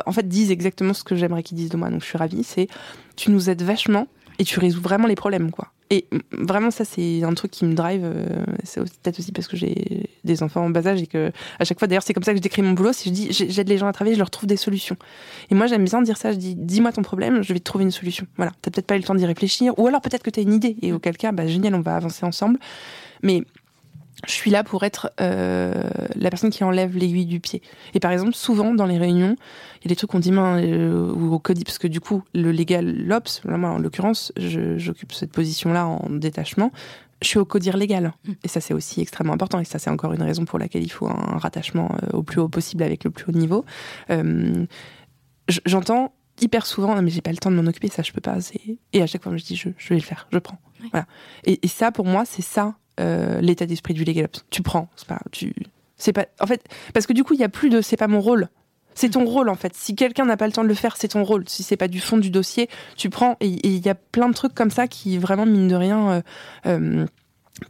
en fait, disent exactement ce que j'aimerais qu'ils disent de moi. Donc, je suis ravie. C'est, tu nous aides vachement et tu résous vraiment les problèmes, quoi. Et vraiment, ça, c'est un truc qui me drive. Euh, c'est peut-être aussi parce que j'ai des enfants en bas âge et que, à chaque fois, d'ailleurs, c'est comme ça que je décris mon boulot. Si je dis, j'aide les gens à travailler, je leur trouve des solutions. Et moi, j'aime bien dire ça. Je dis, dis-moi ton problème, je vais te trouver une solution. Voilà. T'as peut-être pas eu le temps d'y réfléchir. Ou alors, peut-être que t'as une idée. Et auquel cas, bah, génial, on va avancer ensemble. Mais je suis là pour être euh, la personne qui enlève l'aiguille du pied. Et par exemple, souvent dans les réunions, il y a des trucs qu'on dit main euh, ou au code, parce que du coup, le légal, l'OPS, moi en l'occurrence, j'occupe cette position-là en détachement. Je suis au codir légal. Mm. Et ça, c'est aussi extrêmement important. Et ça, c'est encore une raison pour laquelle il faut un rattachement euh, au plus haut possible avec le plus haut niveau. J'entends hyper souvent, non, mais j'ai pas le temps de m'en occuper, ça, je peux pas. Et à chaque fois, je dis, je, je vais le faire, je prends. Voilà. Et, et ça, pour moi, c'est ça euh, l'état d'esprit du legal ops. Tu prends, c'est pas, tu, c'est pas, en fait, parce que du coup, il y a plus de, c'est pas mon rôle. C'est ton rôle en fait. Si quelqu'un n'a pas le temps de le faire, c'est ton rôle. Si c'est pas du fond du dossier, tu prends. Et il y a plein de trucs comme ça qui vraiment mine de rien euh, euh,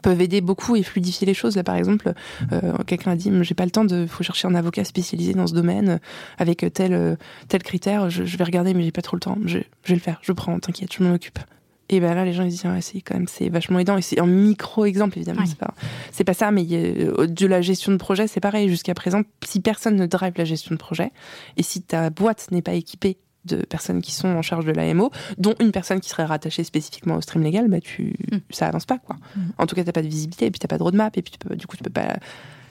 peuvent aider beaucoup et fluidifier les choses. Là, par exemple, quelqu'un a dit j'ai pas le temps de, faut chercher un avocat spécialisé dans ce domaine avec tel tel critère. Je, vais regarder, mais j'ai pas trop le temps. Je, je vais le faire. Je prends. T'inquiète, je m'en occupe. Et ben là, les gens ils disent ah, c'est quand même c'est vachement aidant et c'est un micro exemple évidemment c'est pas c'est pas ça mais de la gestion de projet c'est pareil jusqu'à présent si personne ne drive la gestion de projet et si ta boîte n'est pas équipée de personnes qui sont en charge de l'AMO, dont une personne qui serait rattachée spécifiquement au stream légal, bah tu, mm. ça avance pas quoi. Mm. En tout cas, t'as pas de visibilité, et puis t'as pas de roadmap, et puis du coup, tu peux pas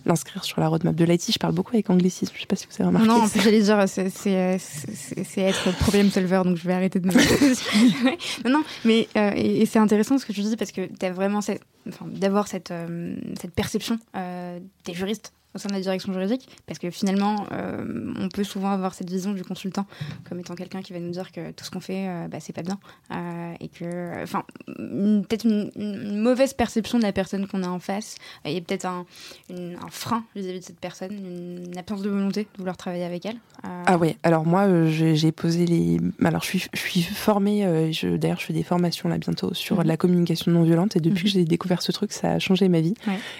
l'inscrire sur la roadmap de l'IT. Je parle beaucoup avec anglicisme, je sais pas si vous avez remarqué. Non, en plus j'allais dire, c'est être problem solver, donc je vais arrêter de me... non, non, mais euh, et, c'est intéressant ce que tu dis parce que tu as vraiment cette, enfin, d'avoir cette, euh, cette perception euh, des juristes au sein de la direction juridique, parce que finalement, euh, on peut souvent avoir cette vision du consultant comme étant quelqu'un qui va nous dire que tout ce qu'on fait, euh, bah, c'est pas bien, euh, et que, enfin, peut-être une, mauvaise perception de la personne qu'on a en face, a peut-être un, un, frein vis-à-vis de cette personne, une absence de volonté de vouloir travailler avec elle. Ah oui, alors moi, j'ai posé les, alors je suis, je suis formée, d'ailleurs, je fais des formations là bientôt sur mhm. la communication non violente, et depuis que mhm. j'ai découvert ce truc, ça a changé ma vie.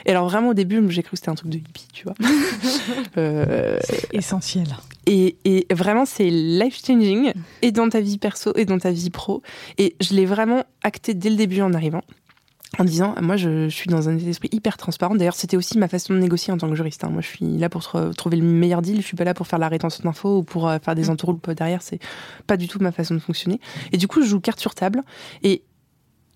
Et alors vraiment au début, j'ai cru que c'était un truc de hippie, tu euh, c'est essentiel. Et, et vraiment, c'est life-changing, et dans ta vie perso, et dans ta vie pro. Et je l'ai vraiment acté dès le début en arrivant en disant moi je, suis dans un esprit hyper transparent d'ailleurs c'était aussi ma façon de négocier en tant que juriste hein. moi je suis là pour trouver le meilleur deal je suis pas là pour faire la rétention d'infos ou pour euh, faire des mm. entourloupes derrière c'est pas du tout ma façon de fonctionner et du coup je joue carte sur table et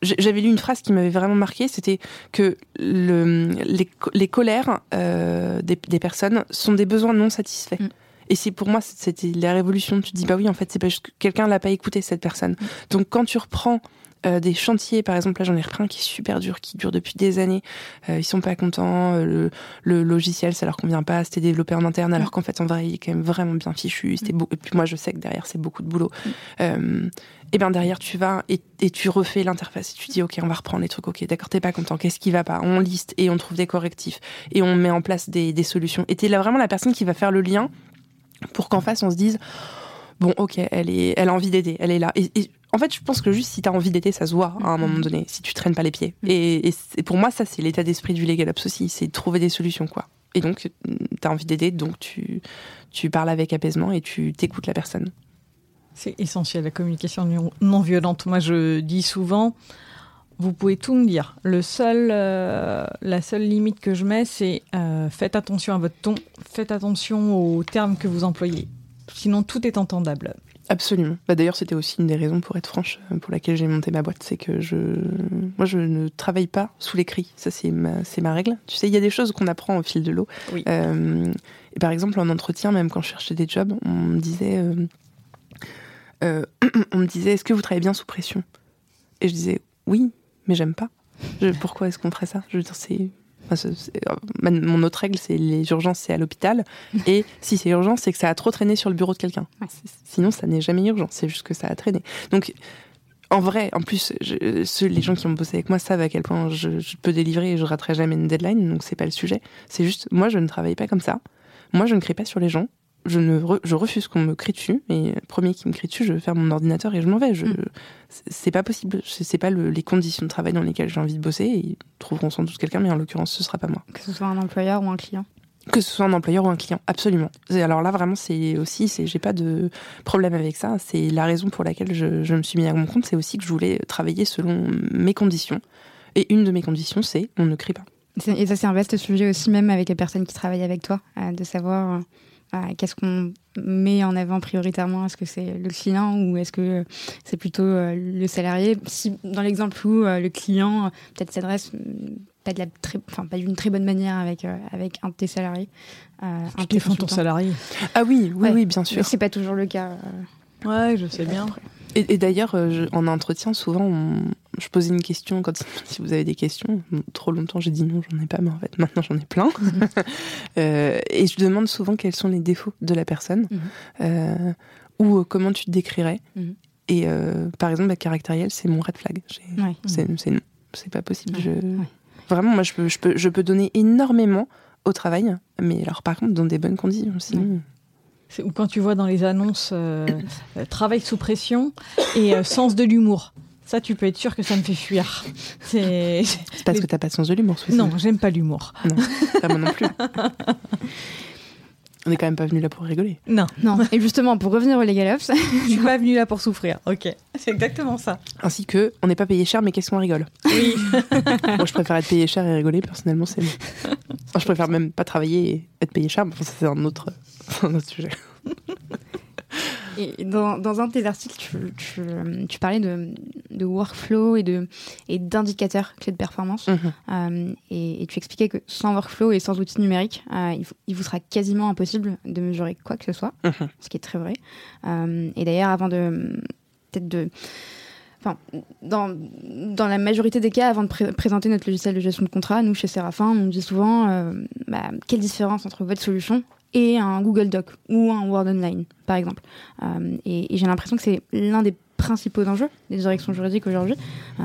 j'avais lu une phrase qui m'avait vraiment marqué, c'était que le, les, les colères euh, des, des, personnes sont des besoins non satisfaits. Mm. Et c'est pour moi, c'était la révolution. Tu te dis, bah oui, en fait, c'est juste que quelqu'un l'a pas écouté, cette personne. Mm. Donc quand tu reprends euh, des chantiers, par exemple, là j'en ai repris un qui est super dur, qui dure depuis des années. Euh, ils sont pas contents, euh, le, le, logiciel ça leur convient pas, c'était développé en interne, alors qu'en fait en vrai il est quand même vraiment bien fichu. C'était mm. Et puis moi je sais que derrière c'est beaucoup de boulot. Euh, et bien derrière tu vas et, et tu refais l'interface tu dis ok on va reprendre les trucs, ok d'accord t'es pas content, qu'est-ce qui va pas? On liste et on trouve des correctifs et on met en place des, des solutions. Et t'es là vraiment la personne qui va faire le lien pour qu'en face on se dise bon ok elle est elle a envie d'aider elle est là et, et en fait, je pense que juste si tu as envie d'aider, ça se voit à un mm-hmm. moment donné, si tu traînes pas les pieds. Mm. Et, pour moi, ça, c'est l'état d'esprit du Legal Ops aussi, c'est trouver des solutions, quoi. Et donc, tu as envie d'aider, donc tu, tu parles avec apaisement et tu t'écoutes la personne. C'est essentiel, la communication non violente. Moi, je dis souvent, vous pouvez tout me dire. Le seul, euh, la seule limite que je mets, c'est euh, faites attention à votre ton, faites attention aux termes que vous employez. Sinon, tout est entendable. Absolument. Bah, D'ailleurs, c'était aussi une des raisons, pour être franche, euh, pour laquelle j'ai monté ma boîte. C'est que je, moi, je ne travaille pas sous les cris. Ça, c'est ma, c'est ma règle. Tu sais, il y a des choses qu'on apprend au fil de l'eau. Oui. Euh, et par exemple, en entretien, même quand je cherchais des jobs, on me disait, euh, euh on me disait, est-ce que vous travaillez bien sous pression? Et je disais, oui, mais j'aime pas. Je, pourquoi est-ce qu'on ferait ça? Je veux dire, c'est mon autre règle, c'est les urgences, c'est à l'hôpital. Et si c'est urgent, c'est que ça a trop traîné sur le bureau de quelqu'un. Sinon, ça n'est jamais urgent. C'est juste que ça a traîné. Donc, en vrai, en plus, les gens qui ont bossé avec moi savent à quel point je, peux délivrer et je raterai jamais une deadline. Donc, c'est pas le sujet. C'est juste, moi, je ne travaille pas comme ça. Moi, je ne crie pas sur les gens je, ne je refuse qu'on me crie dessus. Et premier qui me crie dessus, je faire mon ordinateur et je m'en vais. Je, mm. C'est pas possible. C'est pas les conditions de travail dans lesquelles j'ai envie de bosser. ils trouveront sans doute quelqu'un, mais en l'occurrence, ce sera pas moi. Que ce soit un employeur ou un client. Que ce soit un employeur ou un client, absolument. alors là, vraiment, c'est aussi, c'est, j'ai pas de problème avec ça. C'est la raison pour laquelle je, je me suis mis à mon compte. C'est aussi que je voulais travailler selon mes conditions. Et une de mes conditions, c'est on ne crie pas. Et ça, c'est un vaste sujet aussi, même avec les personnes qui travaillent avec toi, euh, de savoir euh, qu'est-ce qu'on met en avant prioritairement? Est-ce que c'est le client ou est-ce que c'est plutôt euh, le salarié? Si dans l'exemple où le client peut-être s'adresse pas de la enfin pas d'une très bonne manière avec avec un de tes salariés, tu défends ton salarié. Ah oui, oui, oui, bien sûr. C'est pas toujours le cas. Ouais, je sais bien. Et, d'ailleurs, euh, en entretien, souvent, je posais une question quand si vous avez des questions. Trop longtemps, j'ai dit non, j'en ai pas, mais en fait, maintenant, j'en ai plein. Euh, et je demande souvent quels sont les défauts de la personne mhm. euh, ou comment tu te décrirais. Mhm. Et par exemple, la caractériel, c'est mon red flag. C'est non, c'est pas possible. Vraiment, moi, je peux, je, peux, je peux donner énormément au travail, mais alors par contre, dans des bonnes conditions. Sinon ou quand tu vois dans les annonces euh, euh, travail sous pression et euh, sens de l'humour. Ça, tu peux être sûr que ça me fait fuir. C'est parce que t'as pas de sens de l'humour. Non, j'aime pas l'humour. Non, pas moi non plus. On n'est quand même pas venu là pour rigoler. Non, non. Et justement, pour revenir au Legal Ops, je suis pas venu là pour souffrir. Ok, c'est exactement ça. Ainsi que, on n'est pas payé cher, mais qu'est-ce qu'on rigole? Oui. Moi, je préfère être payé cher et rigoler. Personnellement, c'est. je préfère même pas travailler et être payé cher. Mais c'est un autre, un autre sujet. Et dans, dans, un de tes articles, tu, tu, parlais de, de, workflow et, de, et d'indicateurs clés de performance. Mhm. Euh, et, tu expliquais que sans workflow et sans outils numériques, euh, il, vous sera quasiment impossible de mesurer quoi que ce soit, mhm. ce qui est très vrai. Euh, et d'ailleurs, avant de peut-être de Enfin, dans, dans, la majorité des cas, avant de présenter notre logiciel de gestion de contrat, nous, chez Séraphin, on dit souvent bah, quelle différence entre votre solution et un Google Doc ou un Word Online, par exemple. Euh, et, j'ai l'impression que c'est l'un des principaux enjeux des directions juridiques aujourd'hui. Euh,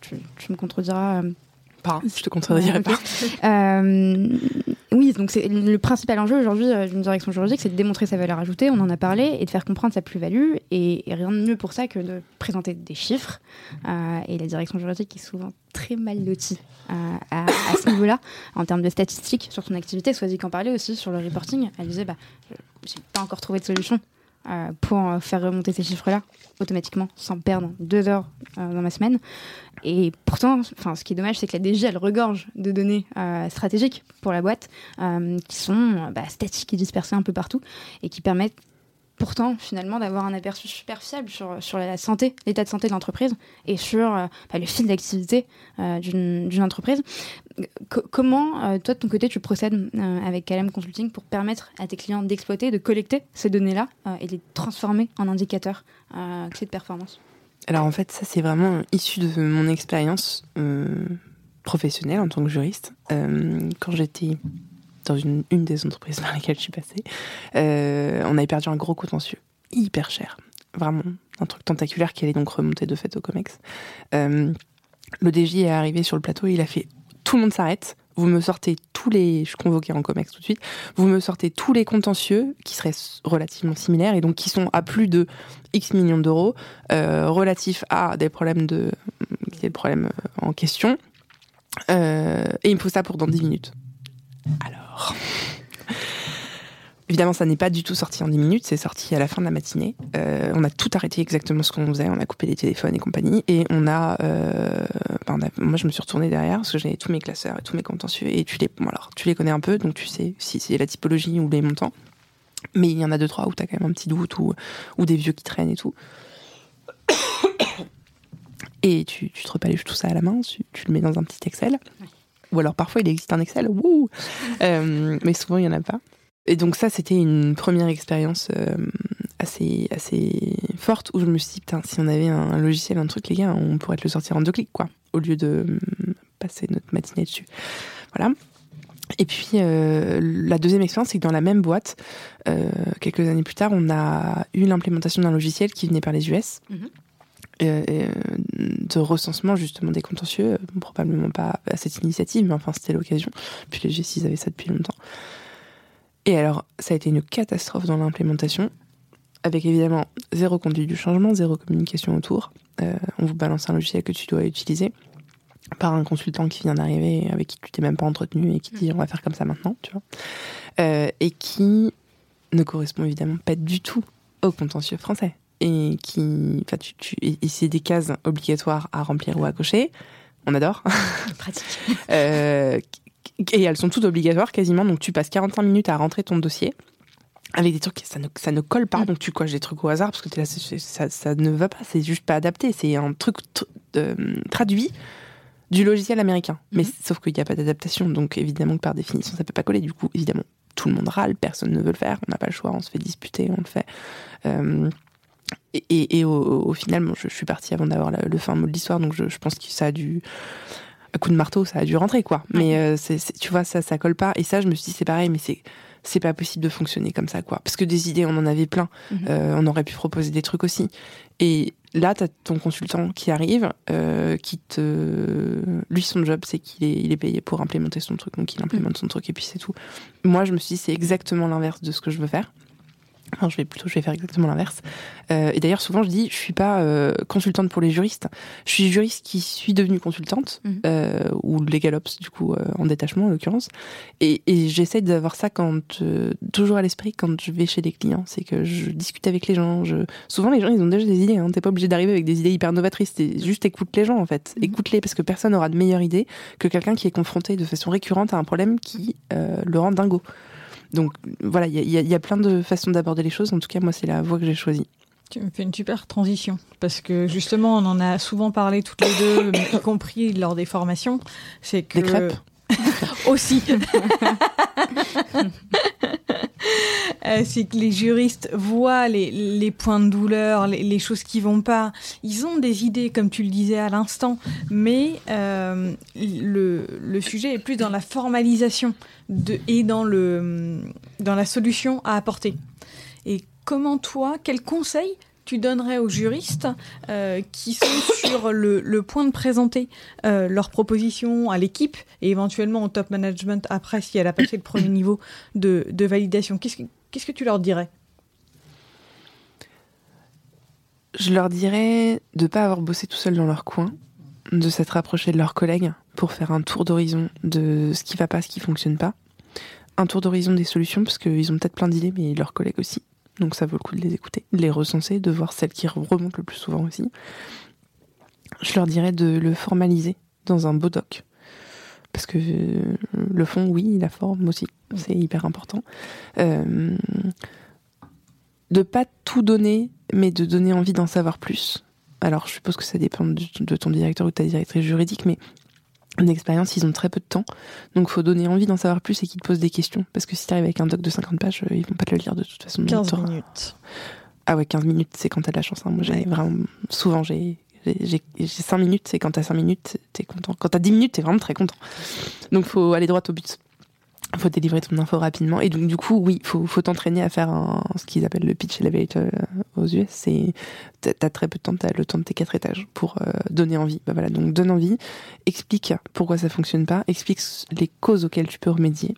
tu, me contrediras. Euh, pas, je te contredirai pas. oui, donc c'est le principal enjeu aujourd'hui d'une direction juridique, c'est de démontrer sa valeur ajoutée, on en a parlé, et de faire comprendre sa plus-value. Et, rien de mieux pour ça que de présenter des chiffres. et la direction juridique est souvent très mal lotie à, ce niveau-là, en termes de statistiques sur son activité. Sois-y qu'en parlait aussi sur le reporting. Elle disait, bah, j'ai pas encore trouvé de solution euh, pour faire remonter ces chiffres-là automatiquement, sans perdre deux heures euh, dans ma semaine. Et pourtant, ce qui est dommage, c'est que la DG, elle regorge de données euh, stratégiques pour la boîte, qui sont bah, statiques et dispersées un peu partout, et qui permettent pourtant finalement d'avoir un aperçu super fiable sur, sur la santé, l'état de santé de l'entreprise et sur euh, bah, le fil d'activité euh, d'une entreprise. comment, euh, toi de ton côté, tu procèdes avec Calem Consulting pour permettre à tes clients d'exploiter, de collecter ces données-là et de les transformer en indicateurs clés de performance? Alors en fait, ça c'est vraiment issu de mon expérience professionnelle en tant que juriste. quand j'étais dans une, des entreprises dans lesquelles je suis passée, euh, on avait perdu un gros contentieux, hyper cher. Vraiment, un truc tentaculaire qui allait donc remonter de fait au COMEX. Euh, le DJ est arrivé sur le plateau, il a fait tout le monde s'arrête, vous me sortez tous les. Je suis convoquée en COMEX tout de suite. Vous me sortez tous les contentieux qui seraient relativement similaires et donc qui sont à plus de X millions d'euros, euh, relatifs à des problèmes de. problèmes en question. et il me faut ça pour dans 10 minutes. Alors. Évidemment, ça n'est pas du tout sorti en 10 minutes, c'est sorti à la fin de la matinée. Euh, on a tout arrêté exactement ce qu'on faisait, on a coupé les téléphones et compagnie, et on a, euh, moi je me suis retournée derrière parce que j'avais tous mes classeurs et tous mes contentieux, et tu les, alors, tu les connais un peu, donc tu sais si c'est la typologie ou les montants, mais il y en a deux trois où tu as quand même un petit doute ou, des vieux qui traînent et tout. Et tu, tu te repaluches tout ça à la main, tu, le mets dans un petit Excel. Ou alors parfois il existe un Excel, wouh euh, mais souvent il n'y en a pas. Et donc ça, c'était une première expérience euh, assez, assez forte où je me suis dit, putain, si on avait un, logiciel, un truc, les gars, on pourrait te le sortir en deux clics, quoi, au lieu de euh, passer notre matinée dessus. Voilà. Et puis la deuxième expérience, c'est que dans la même boîte, quelques années plus tard, on a eu l'implémentation d'un logiciel qui venait par les US. Mm-hmm. Euh, euh, de recensement justement des contentieux, euh, probablement pas à cette initiative, mais enfin c'était l'occasion. Puis les G6 avaient ça depuis longtemps. Et alors, ça a été une catastrophe dans l'implémentation, avec évidemment zéro conduite du changement, zéro communication autour. on vous balance un logiciel que tu dois utiliser. par un consultant qui vient d'arriver, avec qui tu t'es même pas entretenu et qui dit mm. on va faire comme ça maintenant, tu vois, euh, et qui ne correspond évidemment pas du tout au contentieux français et qui, enfin, tu, tu, et c'est des cases obligatoires à remplir ou à cocher. On adore. Pratique. euh, et elles sont toutes obligatoires quasiment, donc tu passes 45 minutes à rentrer ton dossier avec des trucs ça ne, ça ne colle pas, mm. donc tu coches des trucs au hasard parce que es là, ça, ça ne va pas, c'est juste pas adapté, c'est un truc euh, traduit du logiciel américain. Mais mm-hmm. sauf qu'il n'y a pas d'adaptation, donc évidemment que par définition ça peut pas coller. Du coup, évidemment, tout le monde râle, personne ne veut le faire, on n'a pas le choix, on se fait disputer, on le fait. Euh, et, et, au, final, je, suis partie avant d'avoir le fin mot de l'histoire, donc je, pense que ça a dû un coup de marteau, ça a dû rentrer, quoi. Mais euh, tu vois, ça, ça colle pas. Et ça, je me suis dit, c'est pareil, mais c'est, c'est pas possible de fonctionner comme ça, quoi. Parce que des idées, on en avait plein. Mhm. Euh, on aurait pu proposer des trucs aussi. Et là, tu as ton consultant qui arrive, euh, qui te. Lui, son job, c'est qu'il est, il est payé pour implémenter son truc, donc il implémente mhm. son truc et puis c'est tout. Moi, je me suis dit, c'est exactement l'inverse de ce que je veux faire je vais plutôt, je vais faire exactement l'inverse. Euh, et d'ailleurs, souvent, je dis, je suis pas euh, consultante pour les juristes. Je suis juriste qui suis devenue consultante mhm. euh, ou legal ops, du coup, euh, en détachement en l'occurrence. Et, et j'essaie d'avoir ça quand toujours à l'esprit quand je vais chez les clients, c'est que je discute avec les gens. Je... Souvent, les gens, ils ont déjà des idées. Hein. T'es pas obligé d'arriver avec des idées hyper novatrices. Juste écoute les gens en fait. Mhm. Écoute-les parce que personne n'aura de meilleure idée que quelqu'un qui est confronté de façon récurrente à un problème qui le rend dingo. Donc voilà, il y, a plein de façons d'aborder les choses. En tout cas, moi, c'est la voie que j'ai choisie. Tu me fais une super transition parce que justement, on en a souvent parlé toutes les deux, y compris lors des formations. C'est que des crêpes aussi. Euh, c'est que les juristes voient les, points de douleur, les, choses qui vont pas. Ils ont des idées, comme tu le disais à l'instant, mais euh, le, sujet est plus dans la formalisation de, et dans, le, dans la solution à apporter. Et comment toi, quel conseil tu donnerais aux juristes euh, qui sont sur le, point de présenter leurs propositions à l'équipe et éventuellement au top management après si elle a passé le premier niveau de, validation Qu'est-ce qu'est-ce que tu leur dirais? Je leur dirais de ne pas avoir bossé tout seul dans leur coin, de s'être rapproché de leurs collègues pour faire un tour d'horizon de ce qui va pas, ce qui fonctionne pas. Un tour d'horizon des solutions, parce qu'ils ont peut-être plein d'idées, mais leurs collègues aussi. Donc ça vaut le coup de les écouter, de les recenser, de voir celles qui remontent le plus souvent aussi. Je leur dirais de le formaliser dans un beau doc. Parce que le fond, oui, la forme aussi, c'est hyper important. Euh, de pas tout donner, mais de donner envie d'en savoir plus. Alors, je suppose que ça dépend de, ton directeur ou de ta directrice juridique, mais en expérience, ils ont très peu de temps. Donc, faut donner envie d'en savoir plus et qu'ils te posent des questions. Parce que si tu arrives avec un doc de 50 pages, ils vont pas te le lire de toute façon. 15 minutes. Ah ouais, 15 minutes, c'est quand t'as de la chance. Hein. Moi, j'ai vraiment, souvent, j'ai j'ai 5 minutes, c'est quand t'as 5 minutes, t'es content. Quand t'as 10 minutes, t'es vraiment très content. Donc faut aller droit au but. Faut délivrer ton info rapidement. Et donc du coup, oui, faut, faut t'entraîner à faire un, ce qu'ils appellent le pitch elevator euh, aux US. C'est t'as très peu de temps, t'as le temps de tes quatre étages pour euh, donner envie. Bah voilà, donc donne envie, explique pourquoi ça fonctionne pas, explique les causes auxquelles tu peux remédier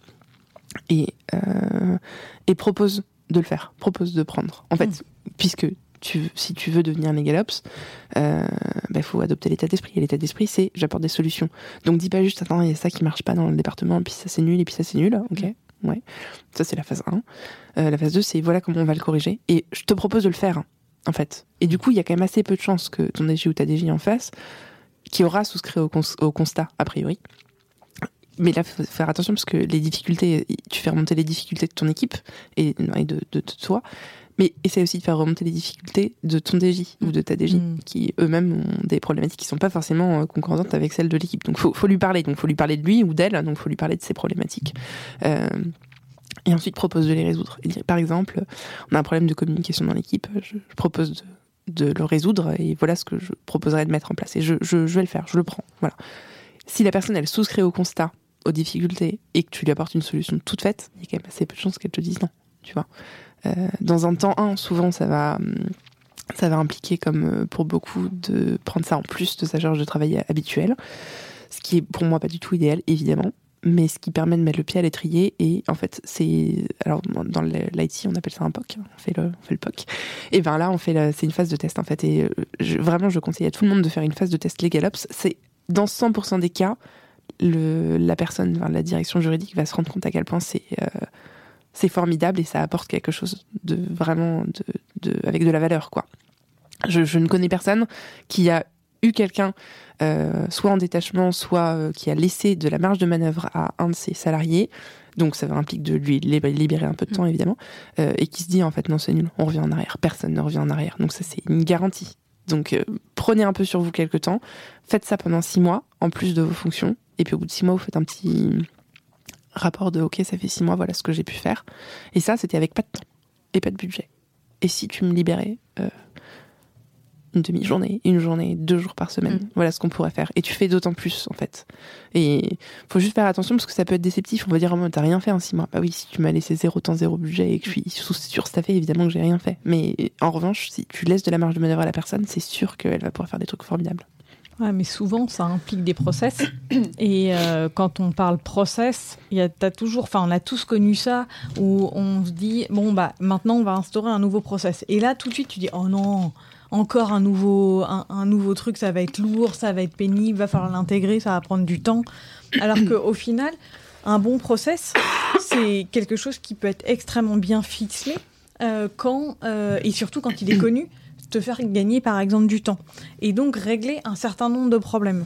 et euh, et propose de le faire, propose de prendre. En fait, mmh. puisque si tu veux devenir Megalops, il euh, bah, faut adopter l'état d'esprit. Et l'état d'esprit, c'est j'apporte des solutions. Donc dis pas juste, attends, il y a ça qui marche pas dans le département, puis ça c'est nul, et puis ça c'est nul. Ok, mm. ouais. Ça c'est la phase 1. Euh, la phase 2, c'est voilà comment on va le corriger. Et je te propose de le faire, en fait. Et du coup, il y a quand même assez peu de chances que ton DG ou ta DJ en face, qui aura souscrit au, constat, a priori, mais là, faut faire attention parce que les difficultés, tu fais remonter les difficultés de ton équipe et, de, de, de, toi. Mais essaie aussi de faire remonter les difficultés de ton DJ ou de ta DJ, mm. qui eux-mêmes ont des problématiques qui sont pas forcément euh, concordantes avec celles de l'équipe. Donc faut, faut lui parler. Donc faut lui parler de lui ou d'elle. Donc faut lui parler de ses problématiques. Euh, et ensuite propose de les résoudre. par exemple, on a un problème de communication dans l'équipe. Je, propose de, de, le résoudre et voilà ce que je proposerais de mettre en place. Et je, je, je vais le faire. Je le prends. Voilà. Si la personne elle souscrit au constat, aux difficultés et que tu lui apportes une solution toute faite, il y a quand même assez peu de chances qu'elle te dise non. Tu vois. Euh, dans un temps 1, souvent, ça va, ça va impliquer, comme euh, pour beaucoup, de prendre ça en plus de sa charge de travail habituelle. Ce qui est pour moi pas du tout idéal, évidemment. Mais ce qui permet de mettre le pied à l'étrier et en fait c'est alors dans l'IT on appelle ça un POC on fait le on fait le POC et ben là on fait c'est une phase de test en fait. Et euh, vraiment je conseille à tout le monde de faire une phase de test LegalOps c'est dans 100% des cas, le, la personne, la direction juridique va se rendre compte à quel point c'est euh, c'est formidable et ça apporte quelque chose de vraiment de, de, avec de la valeur quoi. Je, je, ne connais personne qui a eu quelqu'un euh, soit en détachement, soit euh, qui a laissé de la marge de manœuvre à un de ses salariés. Donc ça implique de lui libérer un peu de temps évidemment euh, et qui se dit en fait non c'est nul, on revient en arrière, personne ne revient en arrière. Donc ça c'est une garantie. Donc euh, prenez un peu sur vous quelques temps, faites ça pendant six mois en plus de vos fonctions et puis au bout de six mois, vous faites un petit rapport de OK, ça fait six mois, voilà ce que j'ai pu faire. Et ça, c'était avec pas de temps et pas de budget. Et si tu me libérais euh, une demi-journée, une journée, deux jours par semaine. Mm. Voilà ce qu'on pourrait faire. Et tu fais d'autant plus, en fait. Et faut juste faire attention parce que ça peut être déceptif. On va dire, oh, t'as rien fait en six mois. Bah oui, si tu m'as laissé zéro temps, zéro budget et que je suis surstaffé, évidemment que j'ai rien fait. Mais en revanche, si tu laisses de la marge de manœuvre à la personne, c'est sûr qu'elle va pouvoir faire des trucs formidables. Ouais, mais souvent, ça implique des process. Et euh, quand on parle process, y a, as toujours, enfin, on a tous connu ça, où on se dit, bon, bah, maintenant, on va instaurer un nouveau process. Et là, tout de suite, tu dis, oh non, encore un nouveau, un, nouveau truc, ça va être lourd, ça va être pénible, va falloir l'intégrer, ça va prendre du temps. Alors qu'au final, un bon process, c'est quelque chose qui peut être extrêmement bien ficelé euh, quand, euh, et surtout quand il est connu te faire gagner par exemple du temps et donc régler un certain nombre de problèmes.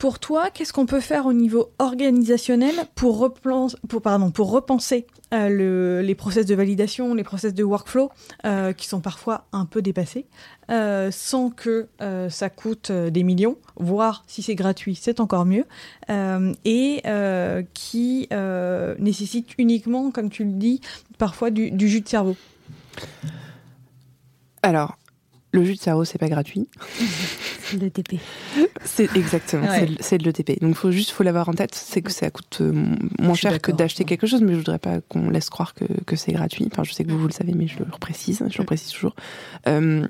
Pour toi, qu'est-ce qu'on peut faire au niveau organisationnel pour, pour, pardon, pour repenser euh, le, les process de validation, les process de workflow, euh, qui sont parfois un peu dépassés, euh, sans que ça coûte des millions, voire si c'est gratuit, c'est encore mieux, et qui nécessite uniquement, comme tu le dis, parfois du jus de cerveau alors, le jus de cerveau, c'est pas gratuit. c'est de l'ETP. C'est exactement, c'est de l'ETP. Donc, faut juste, faut l'avoir en tête, c'est que ça coûte euh, moins cher que d'acheter quelque chose, mais je voudrais pas qu'on laisse croire que, que c'est gratuit. Enfin, je sais que vous, vous le savez, mais je le précise, je le précise toujours. Euh,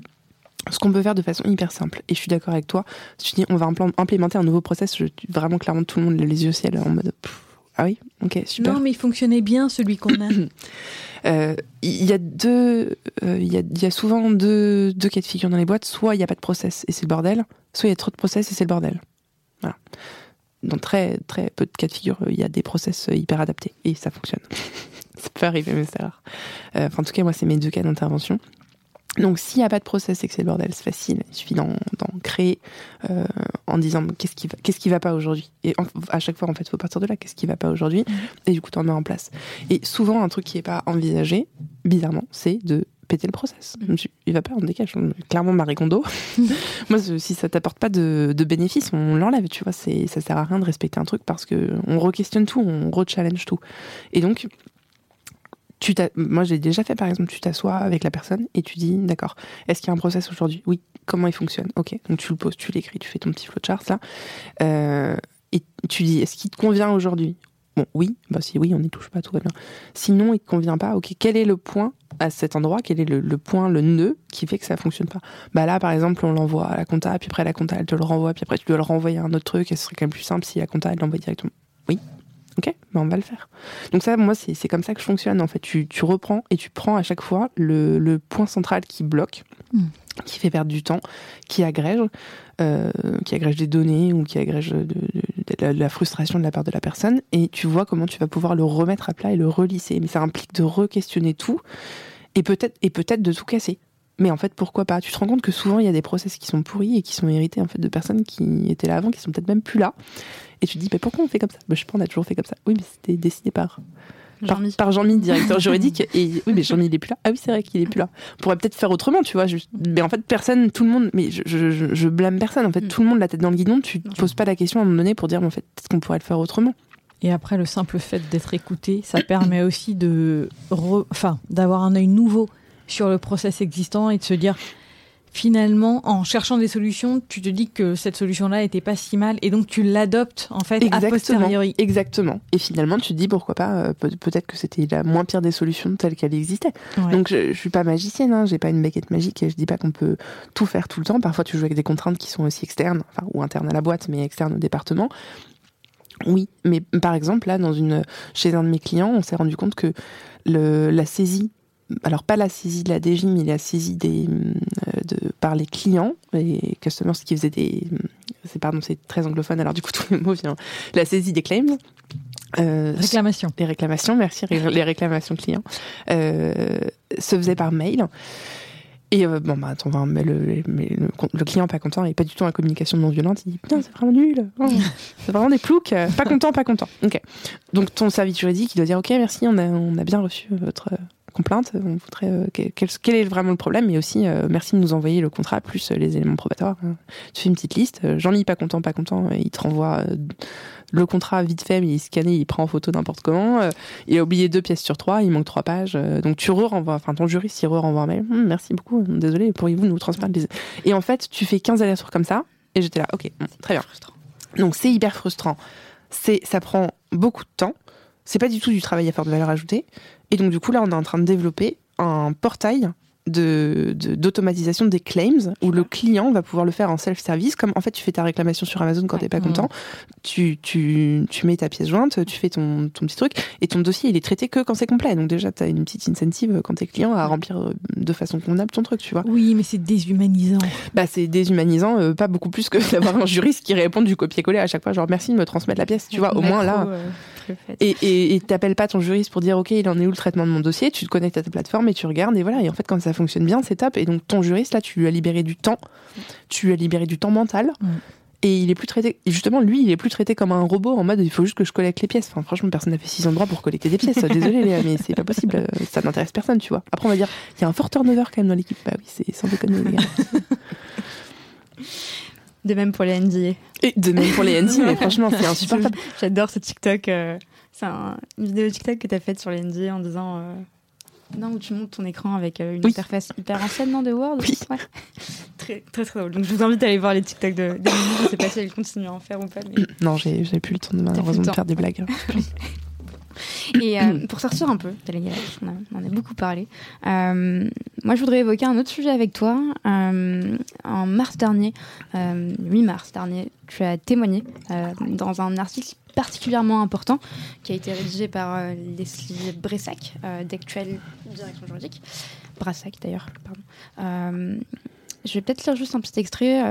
ce qu'on peut faire de façon hyper simple, et je suis d'accord avec toi, si tu dis on va implémenter un nouveau process, je, vraiment clairement tout le monde les yeux au ciel en mode ah oui, ok, super. Non, mais il fonctionnait bien celui qu'on a. Euh, il y a deux, euh, il y, a, souvent deux, deux, cas de figure dans les boîtes. Soit il n'y a pas de process et c'est le bordel, soit il y a trop de process et c'est le bordel. Voilà. Dans très très peu de cas de figure, il y a des process hyper adaptés et ça fonctionne. ça peut arriver, mais c'est rare. Euh, en tout cas, moi, c'est mes deux cas d'intervention. Donc s'il n'y a pas de process et que c'est le bordel, c'est facile. Il suffit d'en créer euh, en disant qu'est-ce qui va, qu'est-ce qui va pas aujourd'hui? Et à chaque fois, en fait, il faut partir de là. Qu'est-ce qui va pas aujourd'hui? Mhm. Et du coup, tu en mets en place. Et souvent, un truc qui est pas envisagé, bizarrement, c'est de péter le process. Mhm. Il va pas, on décale. Clairement, Marie Kondo. Moi, si ça t'apporte pas de, de bénéfices, on l'enlève. Tu vois, c'est, ça sert à rien de respecter un truc parce que on re-questionne tout, on re-challenge tout. Et donc, moi j'ai déjà fait par exemple, tu t'assois avec la personne et tu dis d'accord, est-ce qu'il y a un process aujourd'hui? Oui, comment il fonctionne? Ok, donc tu le poses, tu l'écris, tu fais ton petit flowchart là, euh, et tu dis est-ce qu'il te convient aujourd'hui? Bon, oui, bah si oui, on n'y touche pas, tout va bien. Sinon, il te convient pas, ok, quel est le point à cet endroit, quel est le, point, le nœud qui fait que ça fonctionne pas? Bah là, par exemple, on l'envoie à la compta, puis après la compta, elle te le renvoie, puis après tu dois le renvoyer à un autre truc, et ce serait quand même plus simple si la compta, elle l'envoie directement. Oui, Ok, ben on va le faire. Donc ça, moi, c'est comme ça que je fonctionne. En fait, tu, tu, reprends et tu prends à chaque fois le, le point central qui bloque, hmm. qui fait perdre du temps, qui agrège, euh, qui agrège des données ou qui agrège de, de, la, frustration de la part de la personne, et tu vois comment tu vas pouvoir le remettre à plat et le relisser. Mais ça implique de re-questionner tout et peut-être et peut-être de tout casser. Mais en fait, pourquoi pas? Tu te rends compte que souvent, il y a des process qui sont pourris et qui sont hérités en fait de personnes qui étaient là avant, qui sont peut-être même plus là et tu te dis, mais pourquoi on fait comme ça? Bah, Je sais pas, on a toujours fait comme ça. Oui, mais c'était décidé par. Jean-Mi. Par, Jean-Mi, directeur juridique. Et oui, mais Jean-Mi, il est plus là. Ah oui, c'est vrai qu'il est plus là. On pourrait peut-être faire autrement, tu vois. Mais en fait, personne, tout le monde, mais je, je, je blâme personne. En fait, mm. tout le monde la tête dans le guidon. Tu te poses pas la question à un moment donné pour dire, mais en fait, est-ce qu'on pourrait le faire autrement? Et après, le simple fait d'être écouté, ça permet aussi de, enfin, d'avoir un œil nouveau sur le process existant et de se dire, finalement, en cherchant des solutions, tu te dis que cette solution-là était pas si mal et donc tu l'adoptes en fait Exactement. a posteriori. Exactement. Et finalement, tu te dis pourquoi pas, euh, peut-être que c'était la moins pire des solutions telle qu'elle existait. Donc je, je, suis pas magicienne, hein, j'ai pas une baguette magique et je dis pas qu'on peut tout faire tout le temps. Parfois, tu joues avec des contraintes qui sont aussi externes, enfin ou internes à la boîte, mais externes au département. Oui, mais par exemple là, dans une chez un de mes clients, on s'est rendu compte que le, la saisie alors pas la saisie de la DG, mais la saisie des, de, par les clients, les customers qui faisaient des, c'est pardon, c'est très anglophone, alors du coup tous les mots viennent, la saisie des claims. Euh, réclamations. Les réclamations, merci, les réclamations clients euh, se faisaient par mail. Et euh, bon, bah, attends, mais le, le, client pas content et pas du tout en communication non violente. Il dit Putain, c'est vraiment nul. Oh, c'est vraiment des ploucs. Euh, pas content, pas content. Ok. Donc, ton service juridique, il doit dire Ok, merci, on a, on a bien reçu votre complainte. On voudrait, quel, quel, est vraiment le problème Et aussi, merci de nous envoyer le contrat plus les éléments probatoires. Tu fais une petite liste. J'en lis pas content, pas content. Et il te renvoie le contrat vite fait, mais il scanne, il prend en photo n'importe comment. Euh, il a oublié deux pièces sur trois, il manque trois pages. Euh, donc tu re-renvoies, enfin ton juriste, il re-renvoie un mail. Hum, merci beaucoup, désolé, pourriez-vous nous transmettre les... Et en fait, tu fais 15 allers-retours comme ça, et j'étais là, ok, très bien. Donc c'est hyper frustrant. C'est, ça prend beaucoup de temps. C'est pas du tout du travail à faire de valeur ajoutée. Et donc du coup, là, on est en train de développer un portail de, d'automatisation des claims où le client va pouvoir le faire en self-service comme en fait tu fais ta réclamation sur Amazon quand tu t'es pas content. Tu, tu, tu mets ta pièce jointe tu fais ton, ton petit truc et ton dossier il est traité que quand c'est complet. Donc déjà tu as une petite incentive quand t'es client à remplir euh, de façon convenable ton truc tu vois. Oui mais c'est déshumanisant. Bah c'est déshumanisant euh, pas beaucoup plus que d'avoir un juriste qui répond du copier-coller à chaque fois genre merci de me transmettre la pièce tu vois au moins là. Euh, et t'appelles pas ton juriste pour dire ok il en est où le traitement de mon dossier, tu te connectes à ta plateforme et tu regardes et voilà. Et en fait quand ça fonctionne bien, c'est top. Et donc ton juriste là, tu lui as libéré du temps, tu lui as libéré du temps mental. Et il est plus traité, justement, lui, il est plus traité comme un robot en mode il faut juste que je collecte les pièces. Enfin, franchement, personne n'a fait six droit pour collecter des pièces. Désolé, Léa, mais c'est pas possible. Ça n'intéresse personne, tu vois. Après, on va dire il y a un fort turnover quand même dans l'équipe. Bah oui, c'est sans déconner, les gars. De même pour les NDA. Et de même pour les NDA, mais franchement, c'est insupportable. J'adore ce TikTok. Euh, c'est une vidéo TikTok que tu as faite sur les NDA en disant. Euh, non, où tu montes ton écran avec euh, une interface hyper ancienne, non, de Word? Oui. très, très, très drôle. Donc, je vous invite à aller voir les TikTok de, de Je sais pas si elle continue à en faire ou pas. Mais... Non, j'ai plus le temps de, malheureusement de faire des blagues. Et euh, pour sortir un peu de la on, en a beaucoup parlé. Euh, moi, je voudrais évoquer un autre sujet avec toi. Euh, en mars dernier, 8 mars dernier, tu as témoigné dans un article particulièrement important qui a été rédigé par Leslie Bressac d'Actuelle Direction Juridique. Brassac d'ailleurs, pardon. Je vais peut-être lire juste un petit extrait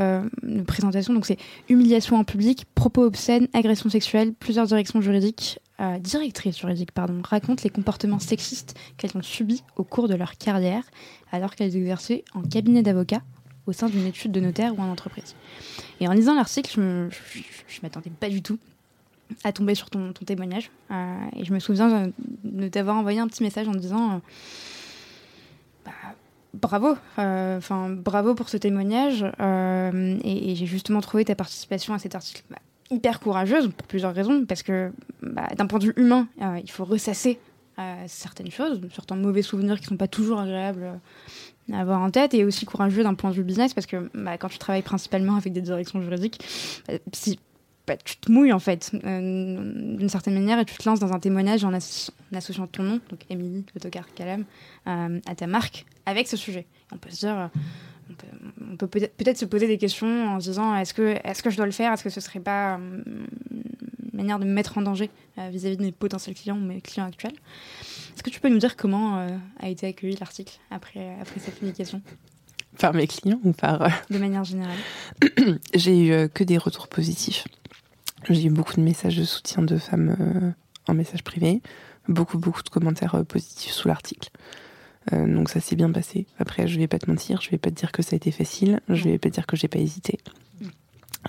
de présentation. Donc c'est humiliation en public, propos obscènes, agression sexuelle, plusieurs directions juridiques, euh, directrice juridique pardon, racontent les comportements sexistes qu'elles ont subis au cours de leur carrière alors qu'elles exerçaient en cabinet d'avocat au sein d'une étude de notaire ou en entreprise. Et en lisant l'article, je ne m'attendais pas du tout à tomber sur ton, témoignage. Euh, et je me souviens de t'avoir envoyé un petit message en disant... Euh, bah, bravo, enfin bravo pour ce témoignage. et, j'ai justement trouvé ta participation à cet article bah, hyper courageuse pour plusieurs raisons, parce que bah, d'un point de vue humain, euh, il faut ressasser euh, certaines choses, certains mauvais souvenirs qui ne sont pas toujours agréables euh, à avoir en tête, et aussi courageux d'un point de vue business, parce que bah, quand tu travailles principalement avec des directions juridiques, si, bah, tu te mouilles en fait. D'une certaine manière et tu te lances dans un témoignage en, associant ton nom, donc Émilie Autocar Calam, à ta marque avec ce sujet. On peut se dire on peut peut-être se poser des questions en se disant est-ce que, est que je dois le faire? Est-ce que ce serait pas euh, une manière de me mettre en danger euh, vis-à-vis de mes potentiels clients ou mes clients actuels? Est-ce que tu peux nous dire comment euh, a été accueilli l'article après, après cette publication? Par mes clients ou par... De manière générale. J'ai eu que des retours positifs. J'ai eu beaucoup de messages de soutien de femmes en message privé, beaucoup, beaucoup de commentaires positifs sous l'article. Euh, donc ça s'est bien passé. Après, je vais pas te mentir, je vais pas te dire que ça a été facile, je vais pas te dire que j'ai pas hésité.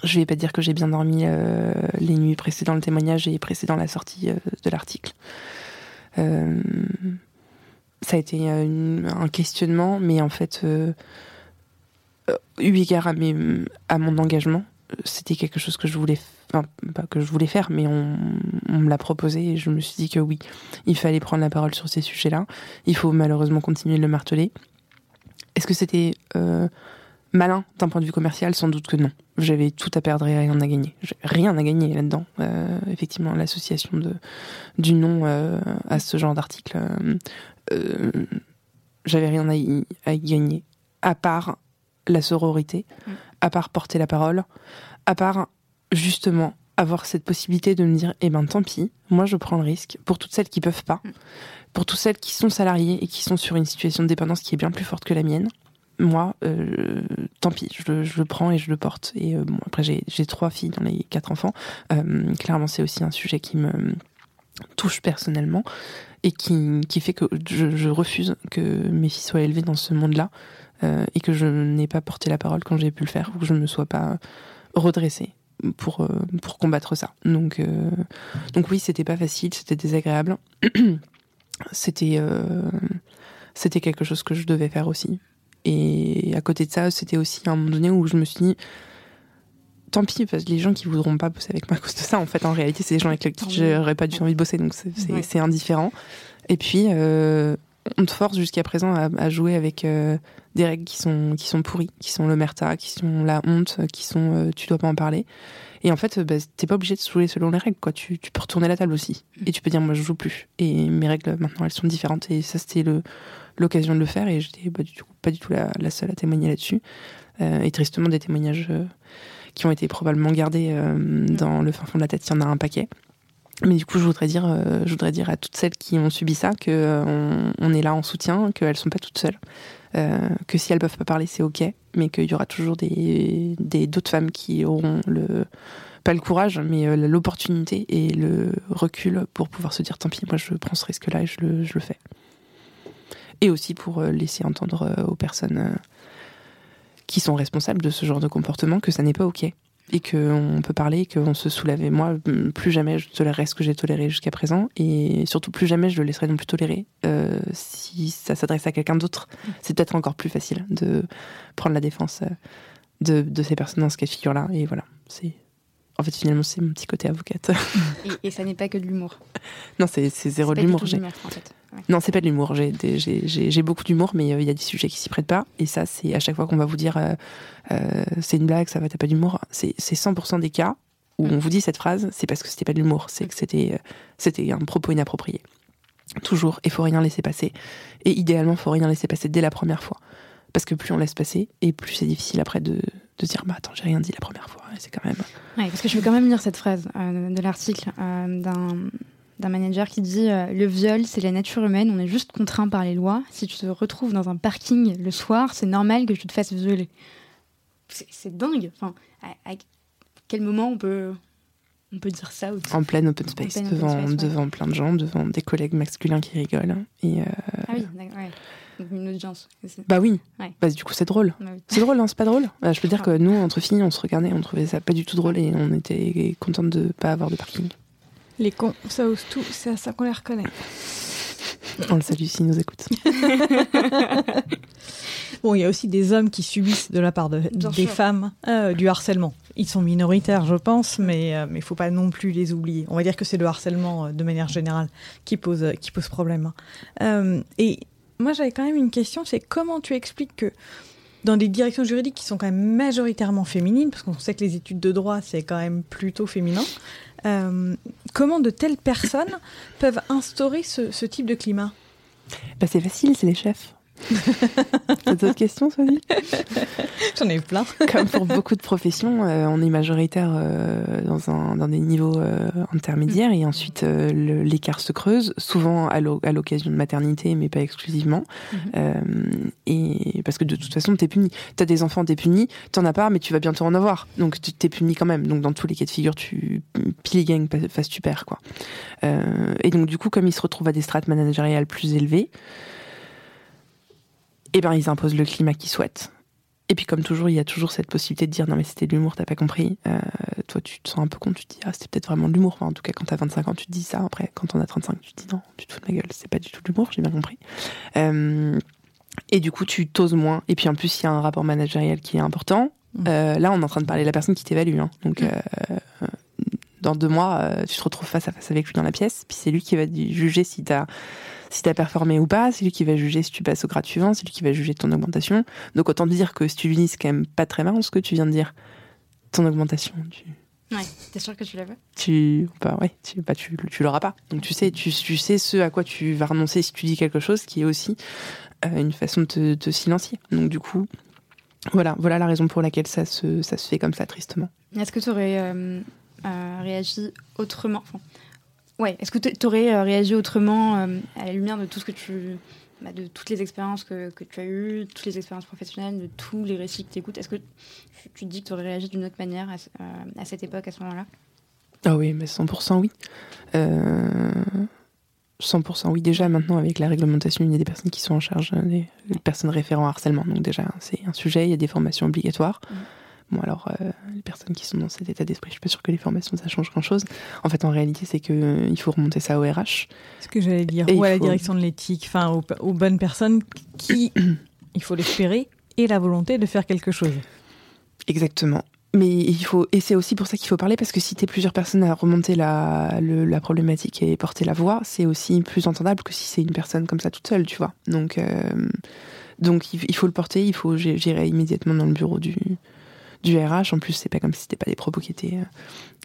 Je vais pas te dire que j'ai bien dormi euh, les nuits précédant le témoignage et précédant la sortie euh, de l'article. ça a été un questionnement, mais en fait, eu égard à, à mon engagement, c'était quelque chose que je voulais enfin, pas que je voulais faire, mais on, me l'a proposé et je me suis dit que oui, il fallait prendre la parole sur ces sujets-là. Il faut malheureusement continuer de le marteler. Est-ce que c'était euh, malin d'un point de vue commercial? Sans doute que non. J'avais tout à perdre et rien à gagner. Rien à gagner là-dedans. Euh, effectivement, l'association de du nom euh, à ce genre d'article, j'avais rien à y, à y gagner, à part la sororité, mm. à part porter la parole, à part justement avoir cette possibilité de me dire, eh ben tant pis, moi je prends le risque pour toutes celles qui peuvent pas, mm. pour toutes celles qui sont salariées et qui sont sur une situation de dépendance qui est bien plus forte que la mienne. Moi, euh, tant pis, je, le prends et je le porte. Et euh, bon, après, j'ai trois filles dans les quatre enfants. Euh, clairement, c'est aussi un sujet qui me touche personnellement et qui, qui fait que je, je, refuse que mes filles soient élevées dans ce monde-là et que je n'ai pas porté la parole quand j'ai pu le faire ou que je ne me sois pas redressée pour, euh, pour combattre ça. Donc, euh, donc oui, c'était pas facile, c'était désagréable. c'était, euh, c'était quelque chose que je devais faire aussi. Et à côté de ça, c'était aussi un moment donné où je me suis dit, tant pis, parce que les gens qui voudront pas bosser avec moi à cause de ça, en fait, en réalité, c'est des gens avec lesquels j'aurais pas du tout envie de bosser, donc c'est indifférent. Et puis, on te force jusqu'à présent à, jouer avec des règles qui sont qui sont pourries, qui sont l'omerta, qui sont la honte, qui sont euh, tu dois pas en parler. Et en fait, bah, t'es pas obligé de jouer selon les règles, quoi. Tu, tu peux retourner la table aussi. Mm. Et tu peux dire, moi, je joue plus. Et mes règles, maintenant, elles sont différentes. Et ça, c'était l'occasion de le faire. Et j'étais bah, du coup, pas du tout la, la seule à témoigner là-dessus. Euh, et tristement, des témoignages euh, qui ont été probablement gardés mm. dans le fin fond de la tête, il y en a un paquet. Mais du coup, je voudrais dire, je voudrais dire à toutes celles qui ont subi ça que on, on, est là en soutien, qu'elles sont pas toutes seules, euh, que si elles peuvent pas parler, c'est ok, mais qu'il y aura toujours des d'autres femmes qui auront le pas le courage, mais euh, l'opportunité et le recul pour pouvoir se dire tant pis, moi je prends ce risque-là et je le, je le, fais. Et aussi pour euh, laisser entendre aux personnes qui sont responsables de ce genre de comportement que ça n'est pas ok et qu'on peut parler, qu'on se soulève. Et moi, plus jamais je tolérerai ce que j'ai toléré jusqu'à présent, et surtout plus jamais je le laisserai non plus tolérer. Euh, si ça s'adresse à quelqu'un d'autre, c'est peut-être encore plus facile de prendre la défense euh, de, ces personnes dans ce cas de figure-là. Et voilà, c'est en fait, finalement, c'est mon petit côté avocate. Et, ça n'est pas que de l'humour. non, c'est zéro de l'humour. En fait. Non, c'est pas de l'humour. J'ai beaucoup d'humour, mais euh, il y a des sujets qui s'y prêtent pas. Et ça, c'est à chaque fois qu'on va vous dire euh, euh, c'est une blague, ça va, t'as pas d'humour. C'est 100% des cas où on vous dit cette phrase, c'est parce que c'était pas de l'humour, c'est que c'était c'était un propos inapproprié. Toujours, il faut rien laisser passer. Et idéalement, faut rien laisser passer dès la première fois. Parce que plus on laisse passer, et plus c'est difficile après de, de dire bah attends, j'ai rien dit la première fois. C'est quand même. Ouais, parce que je veux quand même lire cette phrase de l'article d'un d'un manager qui dit euh, le viol, c'est la nature humaine, on est juste contraint par les lois. Si tu te retrouves dans un parking le soir, c'est normal que tu te fasses violer. C'est dingue. Enfin, à, quel moment on peut on peut dire ça En plein open space, devant, devant plein de gens, devant des collègues masculins qui rigolent. Et euh, Ah oui, ouais. Une audience. Bah oui. Bah, du coup, c'est drôle. Bah c'est drôle, non C'est pas drôle bah, Je peux dire que nous, entre filles, on se regardait, on trouvait ça pas du tout drôle et on était contente de pas avoir de parking. Les cons, ça ose tout, c'est à ça qu'on les reconnaît. On le salue s'ils nous écoutent. bon, il y a aussi des hommes qui subissent de la part de, des femmes euh, du harcèlement. Ils sont minoritaires, je pense, mais il euh, mais faut pas non plus les oublier. On va dire que c'est le harcèlement euh, de manière générale qui pose qui pose problème. Hein. et moi, j'avais quand même une question, c'est comment tu expliques que dans des directions juridiques qui sont quand même majoritairement féminines, parce qu'on sait que les études de droit, c'est quand même plutôt féminin, euh, comment de telles personnes peuvent instaurer ce, type de climat? Bah, C'est facile, c'est les chefs. T'as d'autres questions, Sophie? J'en ai plein. Comme pour beaucoup de professions, euh, on est majoritaire euh, dans, un, dans des niveaux euh, intermédiaires et ensuite l'écart se creuse, souvent à l'occasion de maternité, mais pas exclusivement. Mhm. et parce que de toute façon, t'es puni. T'as des enfants, t'es puni. T'en as pas, mais tu vas bientôt en avoir. Donc t'es puni quand même. Donc dans tous les cas de figure, tu pile gang, face tu perds quoi. et donc du coup, comme ils se retrouvent à des strates managériales plus élevées, eh ben ils imposent le climat qu'ils souhaitent. Et puis comme toujours, il y a toujours cette possibilité de dire non mais c'était de l'humour, t'as pas compris. Euh, toi tu te sens un peu con, tu te dis ah c'était peut-être vraiment de l'humour. Enfin, en tout cas quand t'as 25 ans tu te dis ça. Après quand on a 35 tu te dis non, tu te fous de ma gueule, c'est pas du tout de l'humour, j'ai bien compris. Euh, et du coup tu t'oses moins. Et puis en plus il y a un rapport managérial qui est important. Mmh. Euh, là on est en train de parler de la personne qui t'évalue. Hein. Donc mmh. dans deux mois tu te retrouves face à face avec lui dans la pièce. Puis c'est lui qui va juger si t'as si t'as performé ou pas, c'est lui qui va juger si tu passes au grade suivant, c'est lui qui va juger ton augmentation. Donc autant te dire que si tu lui dis, c'est quand même pas très marrant ce que tu viens de dire. Ton augmentation, tu... Ouais, t'es sûr que tu l'as Tu, bah ouais, tu, bah tu, tu l'auras pas. Donc tu sais, tu, tu, sais ce à quoi tu vas renoncer si tu dis quelque chose, qui est aussi euh, une façon de te, silencier. Donc du coup, voilà, voilà la raison pour laquelle ça se, ça se fait comme ça tristement. Est-ce que tu aurais euh, réagi autrement? Ouais, est-ce que tu aurais réagi autrement à la lumière de tout ce que tu bah, de toutes les expériences que, que, tu as eues, toutes les expériences professionnelles, de tous les récits que tu écoutes. Est-ce que tu, te dis que tu aurais réagi d'une autre manière à, à, cette époque, à ce moment-là? Ah oui, mais 100% oui. Euh, 100% oui. Déjà, maintenant, avec la réglementation, il y a des personnes qui sont en charge des, personnes référentes harcèlement. Donc déjà, c'est un sujet, il y a des formations obligatoires. Mmh. Bon, alors, euh, les personnes qui sont dans cet état d'esprit, je suis pas sûre que les formations, ça change grand-chose. En fait, en réalité, c'est qu'il euh, il faut remonter ça au RH. Ce que j'allais dire, ou à la direction de l'éthique, enfin, aux, bonnes personnes qui, il faut l'espérer, et la volonté de faire quelque chose. Exactement. Mais il faut, et c'est aussi pour ça qu'il faut parler, parce que si tu es plusieurs personnes à remonter la, la problématique et porter la voix, c'est aussi plus entendable que si c'est une personne comme ça toute seule, tu vois. Donc, euh, donc il, faut le porter, il faut gérer immédiatement dans le bureau du, du RH. En plus, c'est pas comme si c'était pas des propos qui étaient, euh,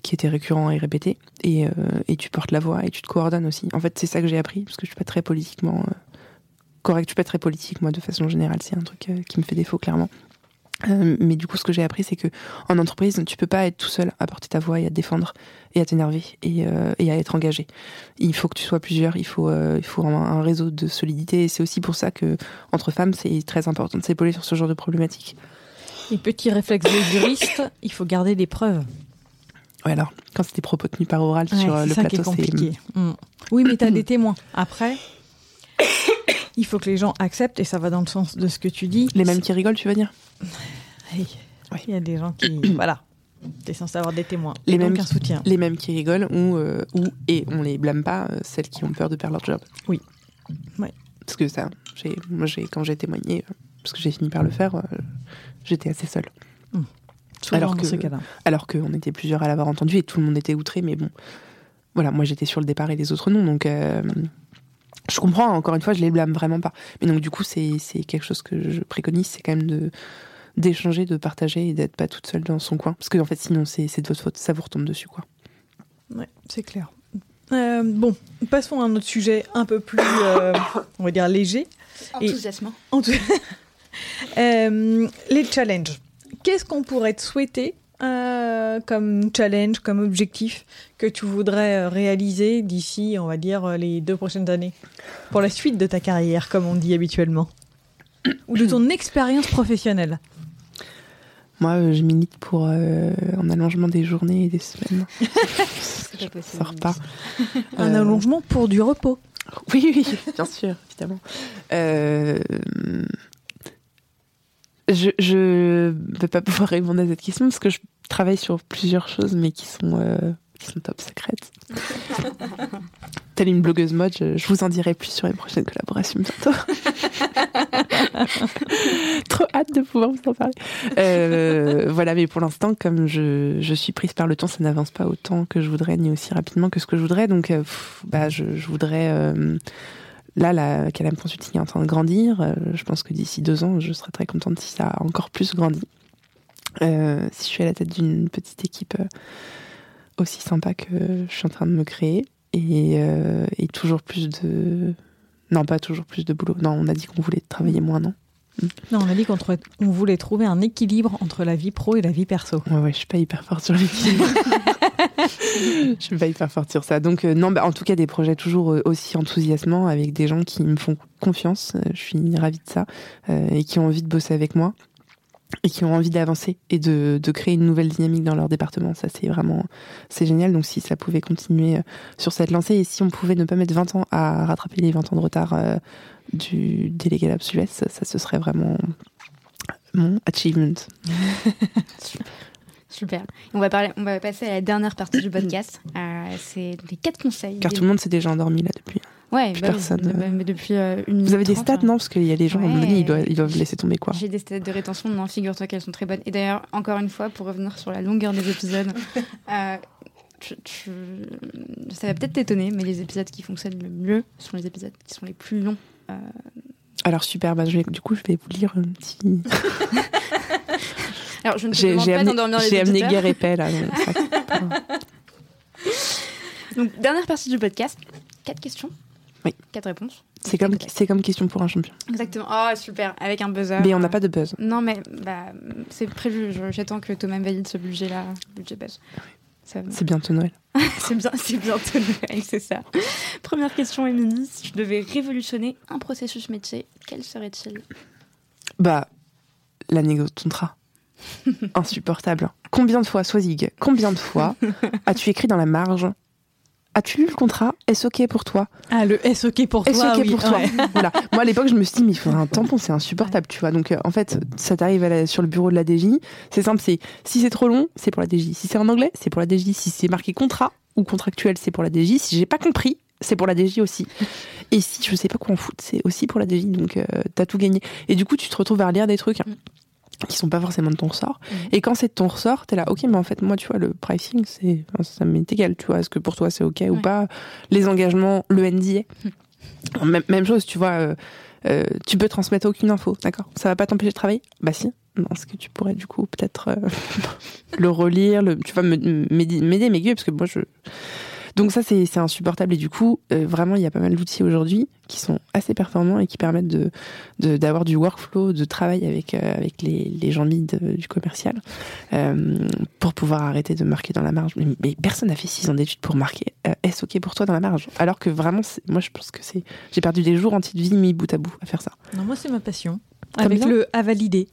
qui étaient récurrents et répétés. Et, euh, et, tu portes la voix et tu te coordonnes aussi. En fait, c'est ça que j'ai appris, parce que je suis pas très politiquement euh, correct. Je suis pas très politique, moi, de façon générale. C'est un truc qui me fait défaut, clairement. mais du coup, ce que j'ai appris, c'est que en entreprise, tu peux pas être tout seul à porter ta voix et à te défendre et à t'énerver et, et, à être engagé. Il faut que tu sois plusieurs. Il faut, il faut un, un, réseau de solidité. Et c'est aussi pour ça que entre femmes, c'est très important de s'épauler sur ce genre de problématiques. Les petits réflexes de juriste, il faut garder des preuves. Ouais, alors, quand c'est des propos tenus par oral sur euh, le plateau, c'est compliqué. Mm. Oui, mais tu as des témoins. Après, il faut que les gens acceptent, et ça va dans le sens de ce que tu dis. Les mêmes qui rigolent, tu veux dire? Oui. Il y a des gens qui. voilà. es censé avoir des témoins. Les mêmes, un soutien. Les mêmes qui rigolent, ou, euh, ou et on les blâme pas, euh, celles qui ont peur de perdre leur job. Oui. Ouais. Parce que ça, moi, quand j'ai témoigné, parce que j'ai fini par le faire, j'étais assez seule. Mmh. Alors, que, alors qu'on était plusieurs à l'avoir entendu et tout le monde était outré, mais bon, voilà, moi j'étais sur le départ et les autres non, donc euh, je comprends, encore une fois, je les blâme vraiment pas. Mais donc du coup, c'est quelque chose que je préconise, c'est quand même de d'échanger, de partager et d'être pas toute seule dans son coin. Parce que en fait, sinon, c'est de votre faute, ça vous retombe dessus, quoi. Ouais, c'est clair. Euh, bon, passons à un autre sujet un peu plus, euh, on va dire, léger. Enthousiasmant. Euh, les challenges. Qu'est-ce qu'on pourrait te souhaiter euh, comme challenge, comme objectif que tu voudrais euh, réaliser d'ici, on va dire, les deux prochaines années Pour la suite de ta carrière, comme on dit habituellement Ou de ton expérience professionnelle? Moi, je milite pour un allongement des journées et des semaines. Ça sort pas. Un allongement pour du repos. Oui, oui, bien sûr, évidemment. Euh, je ne vais pas pouvoir répondre à cette question parce que je travaille sur plusieurs choses, mais qui sont, euh, qui sont top secrètes. Telle une blogueuse mode, je, vous en dirai plus sur les prochaines collaborations bientôt. Trop hâte de pouvoir vous en parler. Euh, voilà, mais pour l'instant, comme je, je, suis prise par le temps, ça n'avance pas autant que je voudrais, ni aussi rapidement que ce que je voudrais. Donc, euh, bah, je, je voudrais là, la KLM Consulting est en train de grandir. Euh, je pense que d'ici deux ans, je serai très contente si ça a encore plus grandi. Euh, si je suis à la tête d'une petite équipe euh, aussi sympa que je suis en train de me créer. Et, toujours plus de. Non, pas toujours plus de boulot. Non, on a dit qu'on voulait travailler moins, non? Non, on a dit qu'on voulait trouver un équilibre entre la vie pro et la vie perso. Ouais, ouais, je suis pas hyper forte sur l'équilibre. je suis pas hyper forte sur ça. Donc, euh, non, bah, en tout cas, des projets toujours euh, aussi enthousiasmants avec des gens qui me font confiance. Euh, je suis ravie de ça. et qui ont envie de bosser avec moi. Et qui ont envie d'avancer et de, de, créer une nouvelle dynamique dans leur département. Ça, c'est vraiment, c'est génial. Donc, si ça pouvait continuer sur cette lancée et si on pouvait ne pas mettre 20 ans à rattraper les 20 ans de retard du délégué Labs US, ça, ça, ce serait vraiment mon achievement. Super. On va, parler, on va passer à la dernière partie du podcast. Euh, c'est les quatre conseils. Car tout le monde s'est déjà endormi là depuis. Ouais, bah personne. Euh, mais depuis euh, une Vous avez des stats, hein. non? Parce qu'il y a des gens, à un moment donné, ils doivent, ils doivent laisser tomber quoi. J'ai des stats de rétention, non, figure-toi qu'elles sont très bonnes. Et d'ailleurs, encore une fois, pour revenir sur la longueur des épisodes, ça va peut-être t'étonner, mais les épisodes qui fonctionnent le mieux sont les épisodes qui sont les plus longs. Alors super, bah, du coup, je vais vous lire un petit. Alors, je ne te demande pas d'endormir les J'ai amené guerre et paix, là. Donc, dernière partie du podcast. Quatre questions. Oui. Quatre réponses. C'est comme, c'est comme question pour un champion. Exactement. Oh, super. Avec un buzzer. Mais on n'a pas de buzz. Non, mais bah, c'est prévu. J'attends que Thomas valide ce budget-là. Budget buzz. C'est bientôt Noël. c'est bien, c'est bientôt Noël, c'est ça. Première question, Émilie. Si je devais révolutionner un processus métier, quel serait-il? Bah, la négo de contrat. Insupportable. Combien de fois, Swazig, combien de fois as-tu écrit dans la marge As-tu lu le contrat Est-ce OK pour toi Ah, le est-ce OK pour toi Est-ce OK pour toi Voilà. Moi, à l'époque, je me suis dit, mais il faudrait un tampon, c'est insupportable, tu vois. Donc, euh, en fait, ça t'arrive sur le bureau de la DJ. C'est simple, c'est si c'est trop long, c'est pour la DJ. Si c'est en anglais, c'est pour la DJ. Si c'est marqué contrat ou contractuel, c'est pour la DJ. Si j'ai pas compris, c'est pour la DJ aussi. Et si je sais pas quoi en foutre, c'est aussi pour la DJ. Donc, euh, t'as tout gagné. Et du coup, tu te retrouves à lire des trucs. Hein qui sont pas forcément de ton ressort. Mhm. Et quand c'est de ton ressort, t'es là, ok, mais en fait, moi, tu vois, le pricing, c'est, ça m'est égal, tu vois, est-ce que pour toi c'est ok ou pas? Les engagements, le NDA. Mhm. Même, chose, tu vois, euh, euh, tu peux transmettre aucune info, d'accord? Ça va pas t'empêcher de travailler? Bah si. Est-ce que tu pourrais du coup peut-être euh, le relire, le, tu vois, m'aider, m'aiguiller, parce que moi, je donc ça, c'est insupportable. Et du coup, euh, vraiment, il y a pas mal d'outils aujourd'hui qui sont assez performants et qui permettent de d'avoir du workflow, de travail avec euh, avec les, les gens mid du commercial euh, pour pouvoir arrêter de marquer dans la marge. Mais, personne n'a fait six ans d'études pour marquer est-ce ok pour toi dans la marge Alors que vraiment, moi, je pense que c'est j'ai perdu des jours entiers de vie mis bout à bout à faire ça. Non, moi, c'est ma passion. avec le à valider.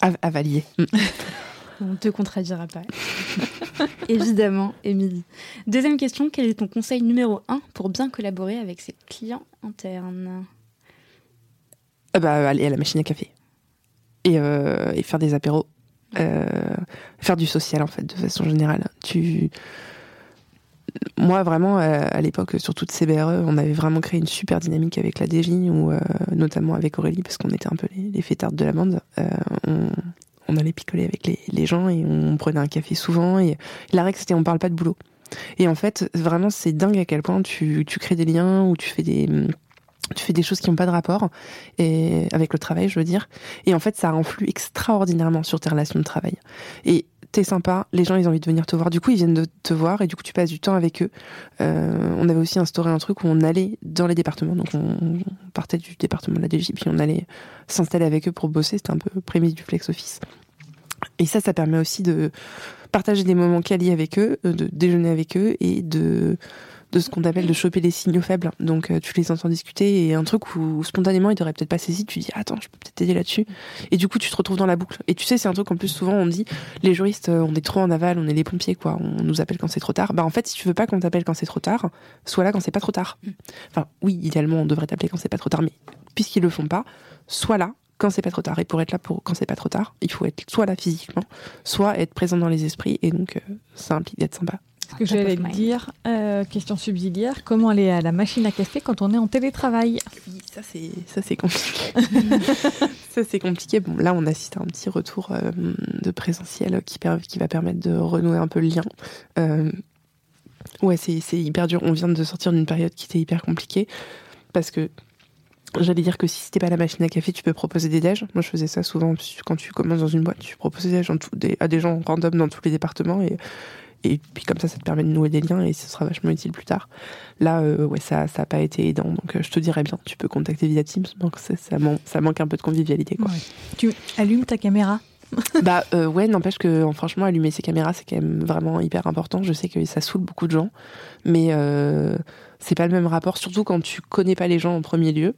À, à valider. On ne te contredira pas. Évidemment, Émilie. Deuxième question, quel est ton conseil numéro un pour bien collaborer avec ses clients internes? Euh, bah, Aller à la machine à café. Et, euh, faire des apéros. Euh, faire du social, en fait, de façon générale. Tu... Moi, vraiment, à l'époque, sur toute CBRE, on avait vraiment créé une super dynamique avec la DJ, ou notamment avec Aurélie, parce qu'on était un peu les, les fêtards de la bande. on on allait picoler avec les, gens et on prenait un café souvent. Et la règle, c'était on parle pas de boulot. Et en fait, vraiment, c'est dingue à quel point tu, crées des liens ou tu fais des tu fais des choses qui n'ont pas de rapport avec le travail, je veux dire. Et en fait, ça influe extraordinairement sur tes relations de travail. Et t'es sympa, les gens ils ont envie de venir te voir. Du coup, ils viennent de te voir et du coup, tu passes du temps avec eux. Euh, on avait aussi instauré un truc où on allait dans les départements. Donc, on, partait du département de la DG, puis on allait s'installer avec eux pour bosser. C'était un peu prémisse du flex office. Et ça, ça permet aussi de partager des moments quali avec eux, euh, de déjeuner avec eux et de de ce qu'on appelle de choper les signaux faibles. Donc euh, tu les entends discuter et un truc où spontanément ils t'auraient peut-être pas saisi, tu dis attends je peux peut-être t'aider là-dessus. Et du coup tu te retrouves dans la boucle. Et tu sais c'est un truc en plus souvent on dit les juristes euh, on est trop en aval, on est les pompiers quoi, on nous appelle quand c'est trop tard. Bah en fait si tu veux pas qu'on t'appelle quand c'est trop tard, sois là quand c'est pas trop tard. Enfin oui idéalement on devrait t'appeler quand c'est pas trop tard, mais puisqu'ils le font pas, sois là quand c'est pas trop tard. Et pour être là pour quand c'est pas trop tard, il faut être soit là physiquement, soit être présent dans les esprits. Et donc, euh, ça implique d'être sympa. Ce que j'allais dire, euh, question subsidiaire, comment aller à la machine à café quand on est en télétravail? Oui, ça c'est ça c'est compliqué. ça c'est compliqué. Bon, là on assiste à un petit retour euh, de présentiel qui, qui va permettre de renouer un peu le lien. Euh, ouais, c'est hyper dur. On vient de sortir d'une période qui était hyper compliquée parce que J'allais dire que si c'était pas la machine à café, tu peux proposer des déj. Moi, je faisais ça souvent quand tu commences dans une boîte. Tu proposes des déj à des gens random dans tous les départements et, et puis comme ça, ça te permet de nouer des liens et ce sera vachement utile plus tard. Là, euh, ouais, ça, ça a pas été aidant. Donc, euh, je te dirais bien, tu peux contacter via Teams. Donc, ça, ça, manque un peu de convivialité, quoi. Tu allumes ta caméra? Bah euh, ouais, n'empêche que franchement allumer ses caméras c'est quand même vraiment hyper important. Je sais que ça saoule beaucoup de gens, mais c'est pas le même rapport, surtout quand tu connais pas les gens en premier lieu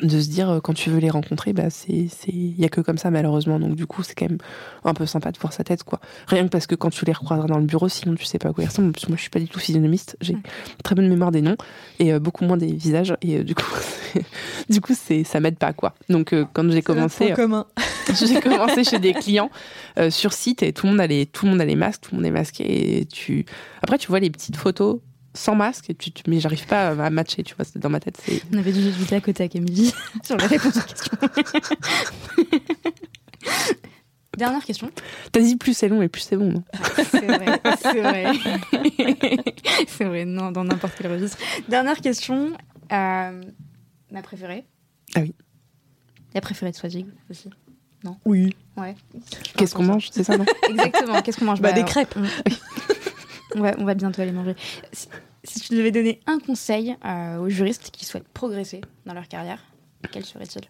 de se dire euh, quand tu veux les rencontrer bah c'est c'est il y a que comme ça malheureusement. Donc du coup c'est quand même un peu sympa de voir sa tête quoi. Rien que parce que quand tu les recroiseras dans le bureau sinon tu sais pas à quoi ils ressemblent. Moi je suis pas du tout physionomiste. J'ai très bonne mémoire des noms et euh, beaucoup moins des visages. Et euh, du coup du coup c'est ça m'aide pas quoi. Donc quand j'ai commencé j'ai commencé chez des clients sur site et tout le monde a les tout le monde a les masques tout le monde est masqué et tu après tu vois les petites photos sans masque, et tu, mais j'arrive pas à matcher, tu vois, dans ma tête. On avait dû discuter à côté avec Emily sur la réponse aux questions. Dernière question. T'as dit plus c'est long et plus c'est bon, non? C'est vrai, c'est vrai. c'est vrai, non, dans n'importe quel registre. Dernière question. Euh, ma préférée Ah oui. La préférée de Swazig aussi Non? Oui. Ouais. Qu'est-ce qu'on mange? C'est ça, non? Exactement, qu'est-ce qu'on mange? Bah, Des crêpes. On va, bientôt aller manger. Si, tu devais donner un conseil euh, aux juristes qui souhaitent progresser dans leur carrière, quel serait-il?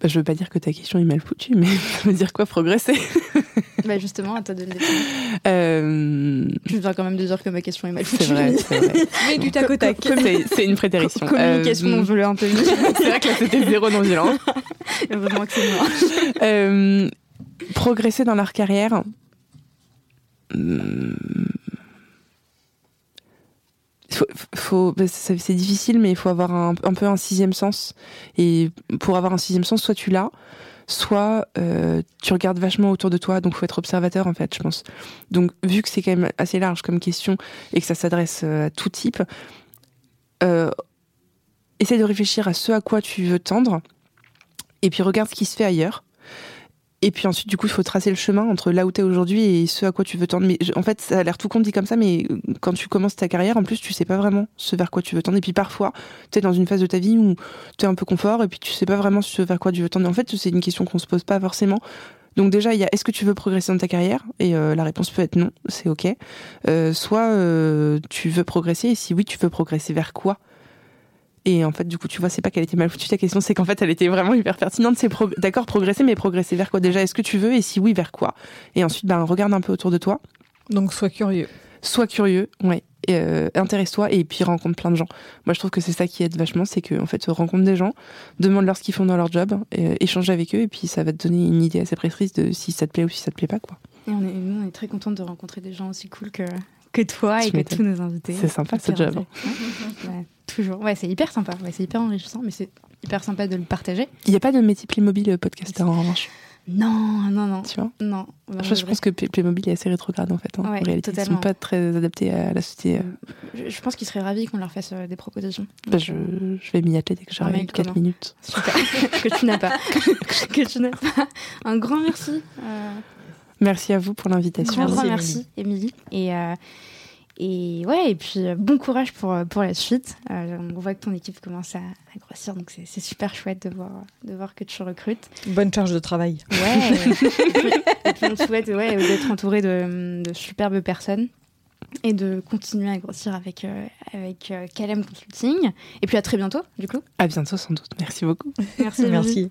Bah, Je veux pas dire que ta question est mal foutue, mais ça veut dire quoi progresser? Bah justement, à toi de le euh... Je viens quand même de dire que ma question est mal foutue. C'est vrai, c'est vrai. Mais du tac au tac. C'est une prétérition. Communication non violente peu. c'est vrai que là, c'était zéro non violent. Heureusement que c'est moi. Euh, progresser dans leur carrière. Faut, faut, bah, c'est difficile, mais il faut avoir un, peu un sixième sens. Et pour avoir un sixième sens, soit tu l'as, soit euh, tu regardes vachement autour de toi, donc faut être observateur en fait, je pense. Donc vu que c'est quand même assez large comme question et que ça s'adresse euh, à tout type, euh, essaie de réfléchir à ce à quoi tu veux tendre, et puis regarde ce qui se fait ailleurs. Et puis ensuite, du coup, il faut tracer le chemin entre là où tu es aujourd'hui et ce à quoi tu veux tendre. Mais en fait, ça a l'air tout con dit comme ça, mais euh, quand tu commences ta carrière, en plus, tu sais pas vraiment ce vers quoi tu veux tendre. Et puis parfois, tu es dans une phase de ta vie où tu es un peu confort et puis tu sais pas vraiment ce vers quoi tu veux tendre. en fait, c'est une question qu'on se pose pas forcément. Donc déjà, il y a est-ce que tu veux progresser dans ta carrière? Et euh, la réponse peut être non, c'est ok. Euh, soit tu veux progresser, et si oui, tu veux progresser vers quoi? Et en fait, du coup, tu vois, c'est pas qu'elle était mal foutue ta question, c'est qu'en fait, elle était vraiment hyper pertinente. C'est d'accord, progresser, mais progresser vers quoi? Déjà Est-ce que tu veux? Et si oui, vers quoi? Et ensuite, ben, regarde un peu autour de toi. Donc, sois curieux. Sois curieux, ouais. Euh, intéresse-toi et puis rencontre plein de gens. Moi, je trouve que c'est ça qui aide vachement, c'est que en fait, rencontre des gens, demande-leur ce qu'ils font dans leur job, euh, échange avec eux, et puis ça va te donner une idée assez précise de si ça te plaît ou si ça te plaît pas, quoi. Et on est, nous, on est très contente de rencontrer des gens aussi cool que, que toi et que tous nos invités. C'est sympa ce job. toujours. Ouais, c'est hyper sympa. Ouais, c'est hyper enrichissant, mais c'est hyper sympa de le partager. Il n'y a pas de métier Playmobil euh, podcaster en revanche. Non, non, non. Tu vois Non. je, pense que Playmobil est assez rétrograde en fait. Hein, en réalité, ils ne sont pas très adaptés à la société. Euh. Je, pense qu'ils seraient ravis qu'on leur fasse euh, des propositions. Bah, je, je, vais m'y atteler dès que j'arrive 4 minutes. Super. que tu n'as pas. que tu n'as pas. Un grand merci. Merci à vous pour l'invitation. Un grand merci, Émilie. Et. Et ouais, et puis euh, bon courage pour, euh, pour la suite. Euh, on voit que ton équipe commence à, grossir, donc c'est super chouette de voir, de voir que tu recrutes. Bonne charge de travail. Ouais. et, puis, on souhaite ouais, d'être entouré de, de, superbes personnes et de continuer à grossir avec, avec Calem Consulting. Et puis à très bientôt, du coup. À bientôt, sans doute. Merci beaucoup. Merci. Merci.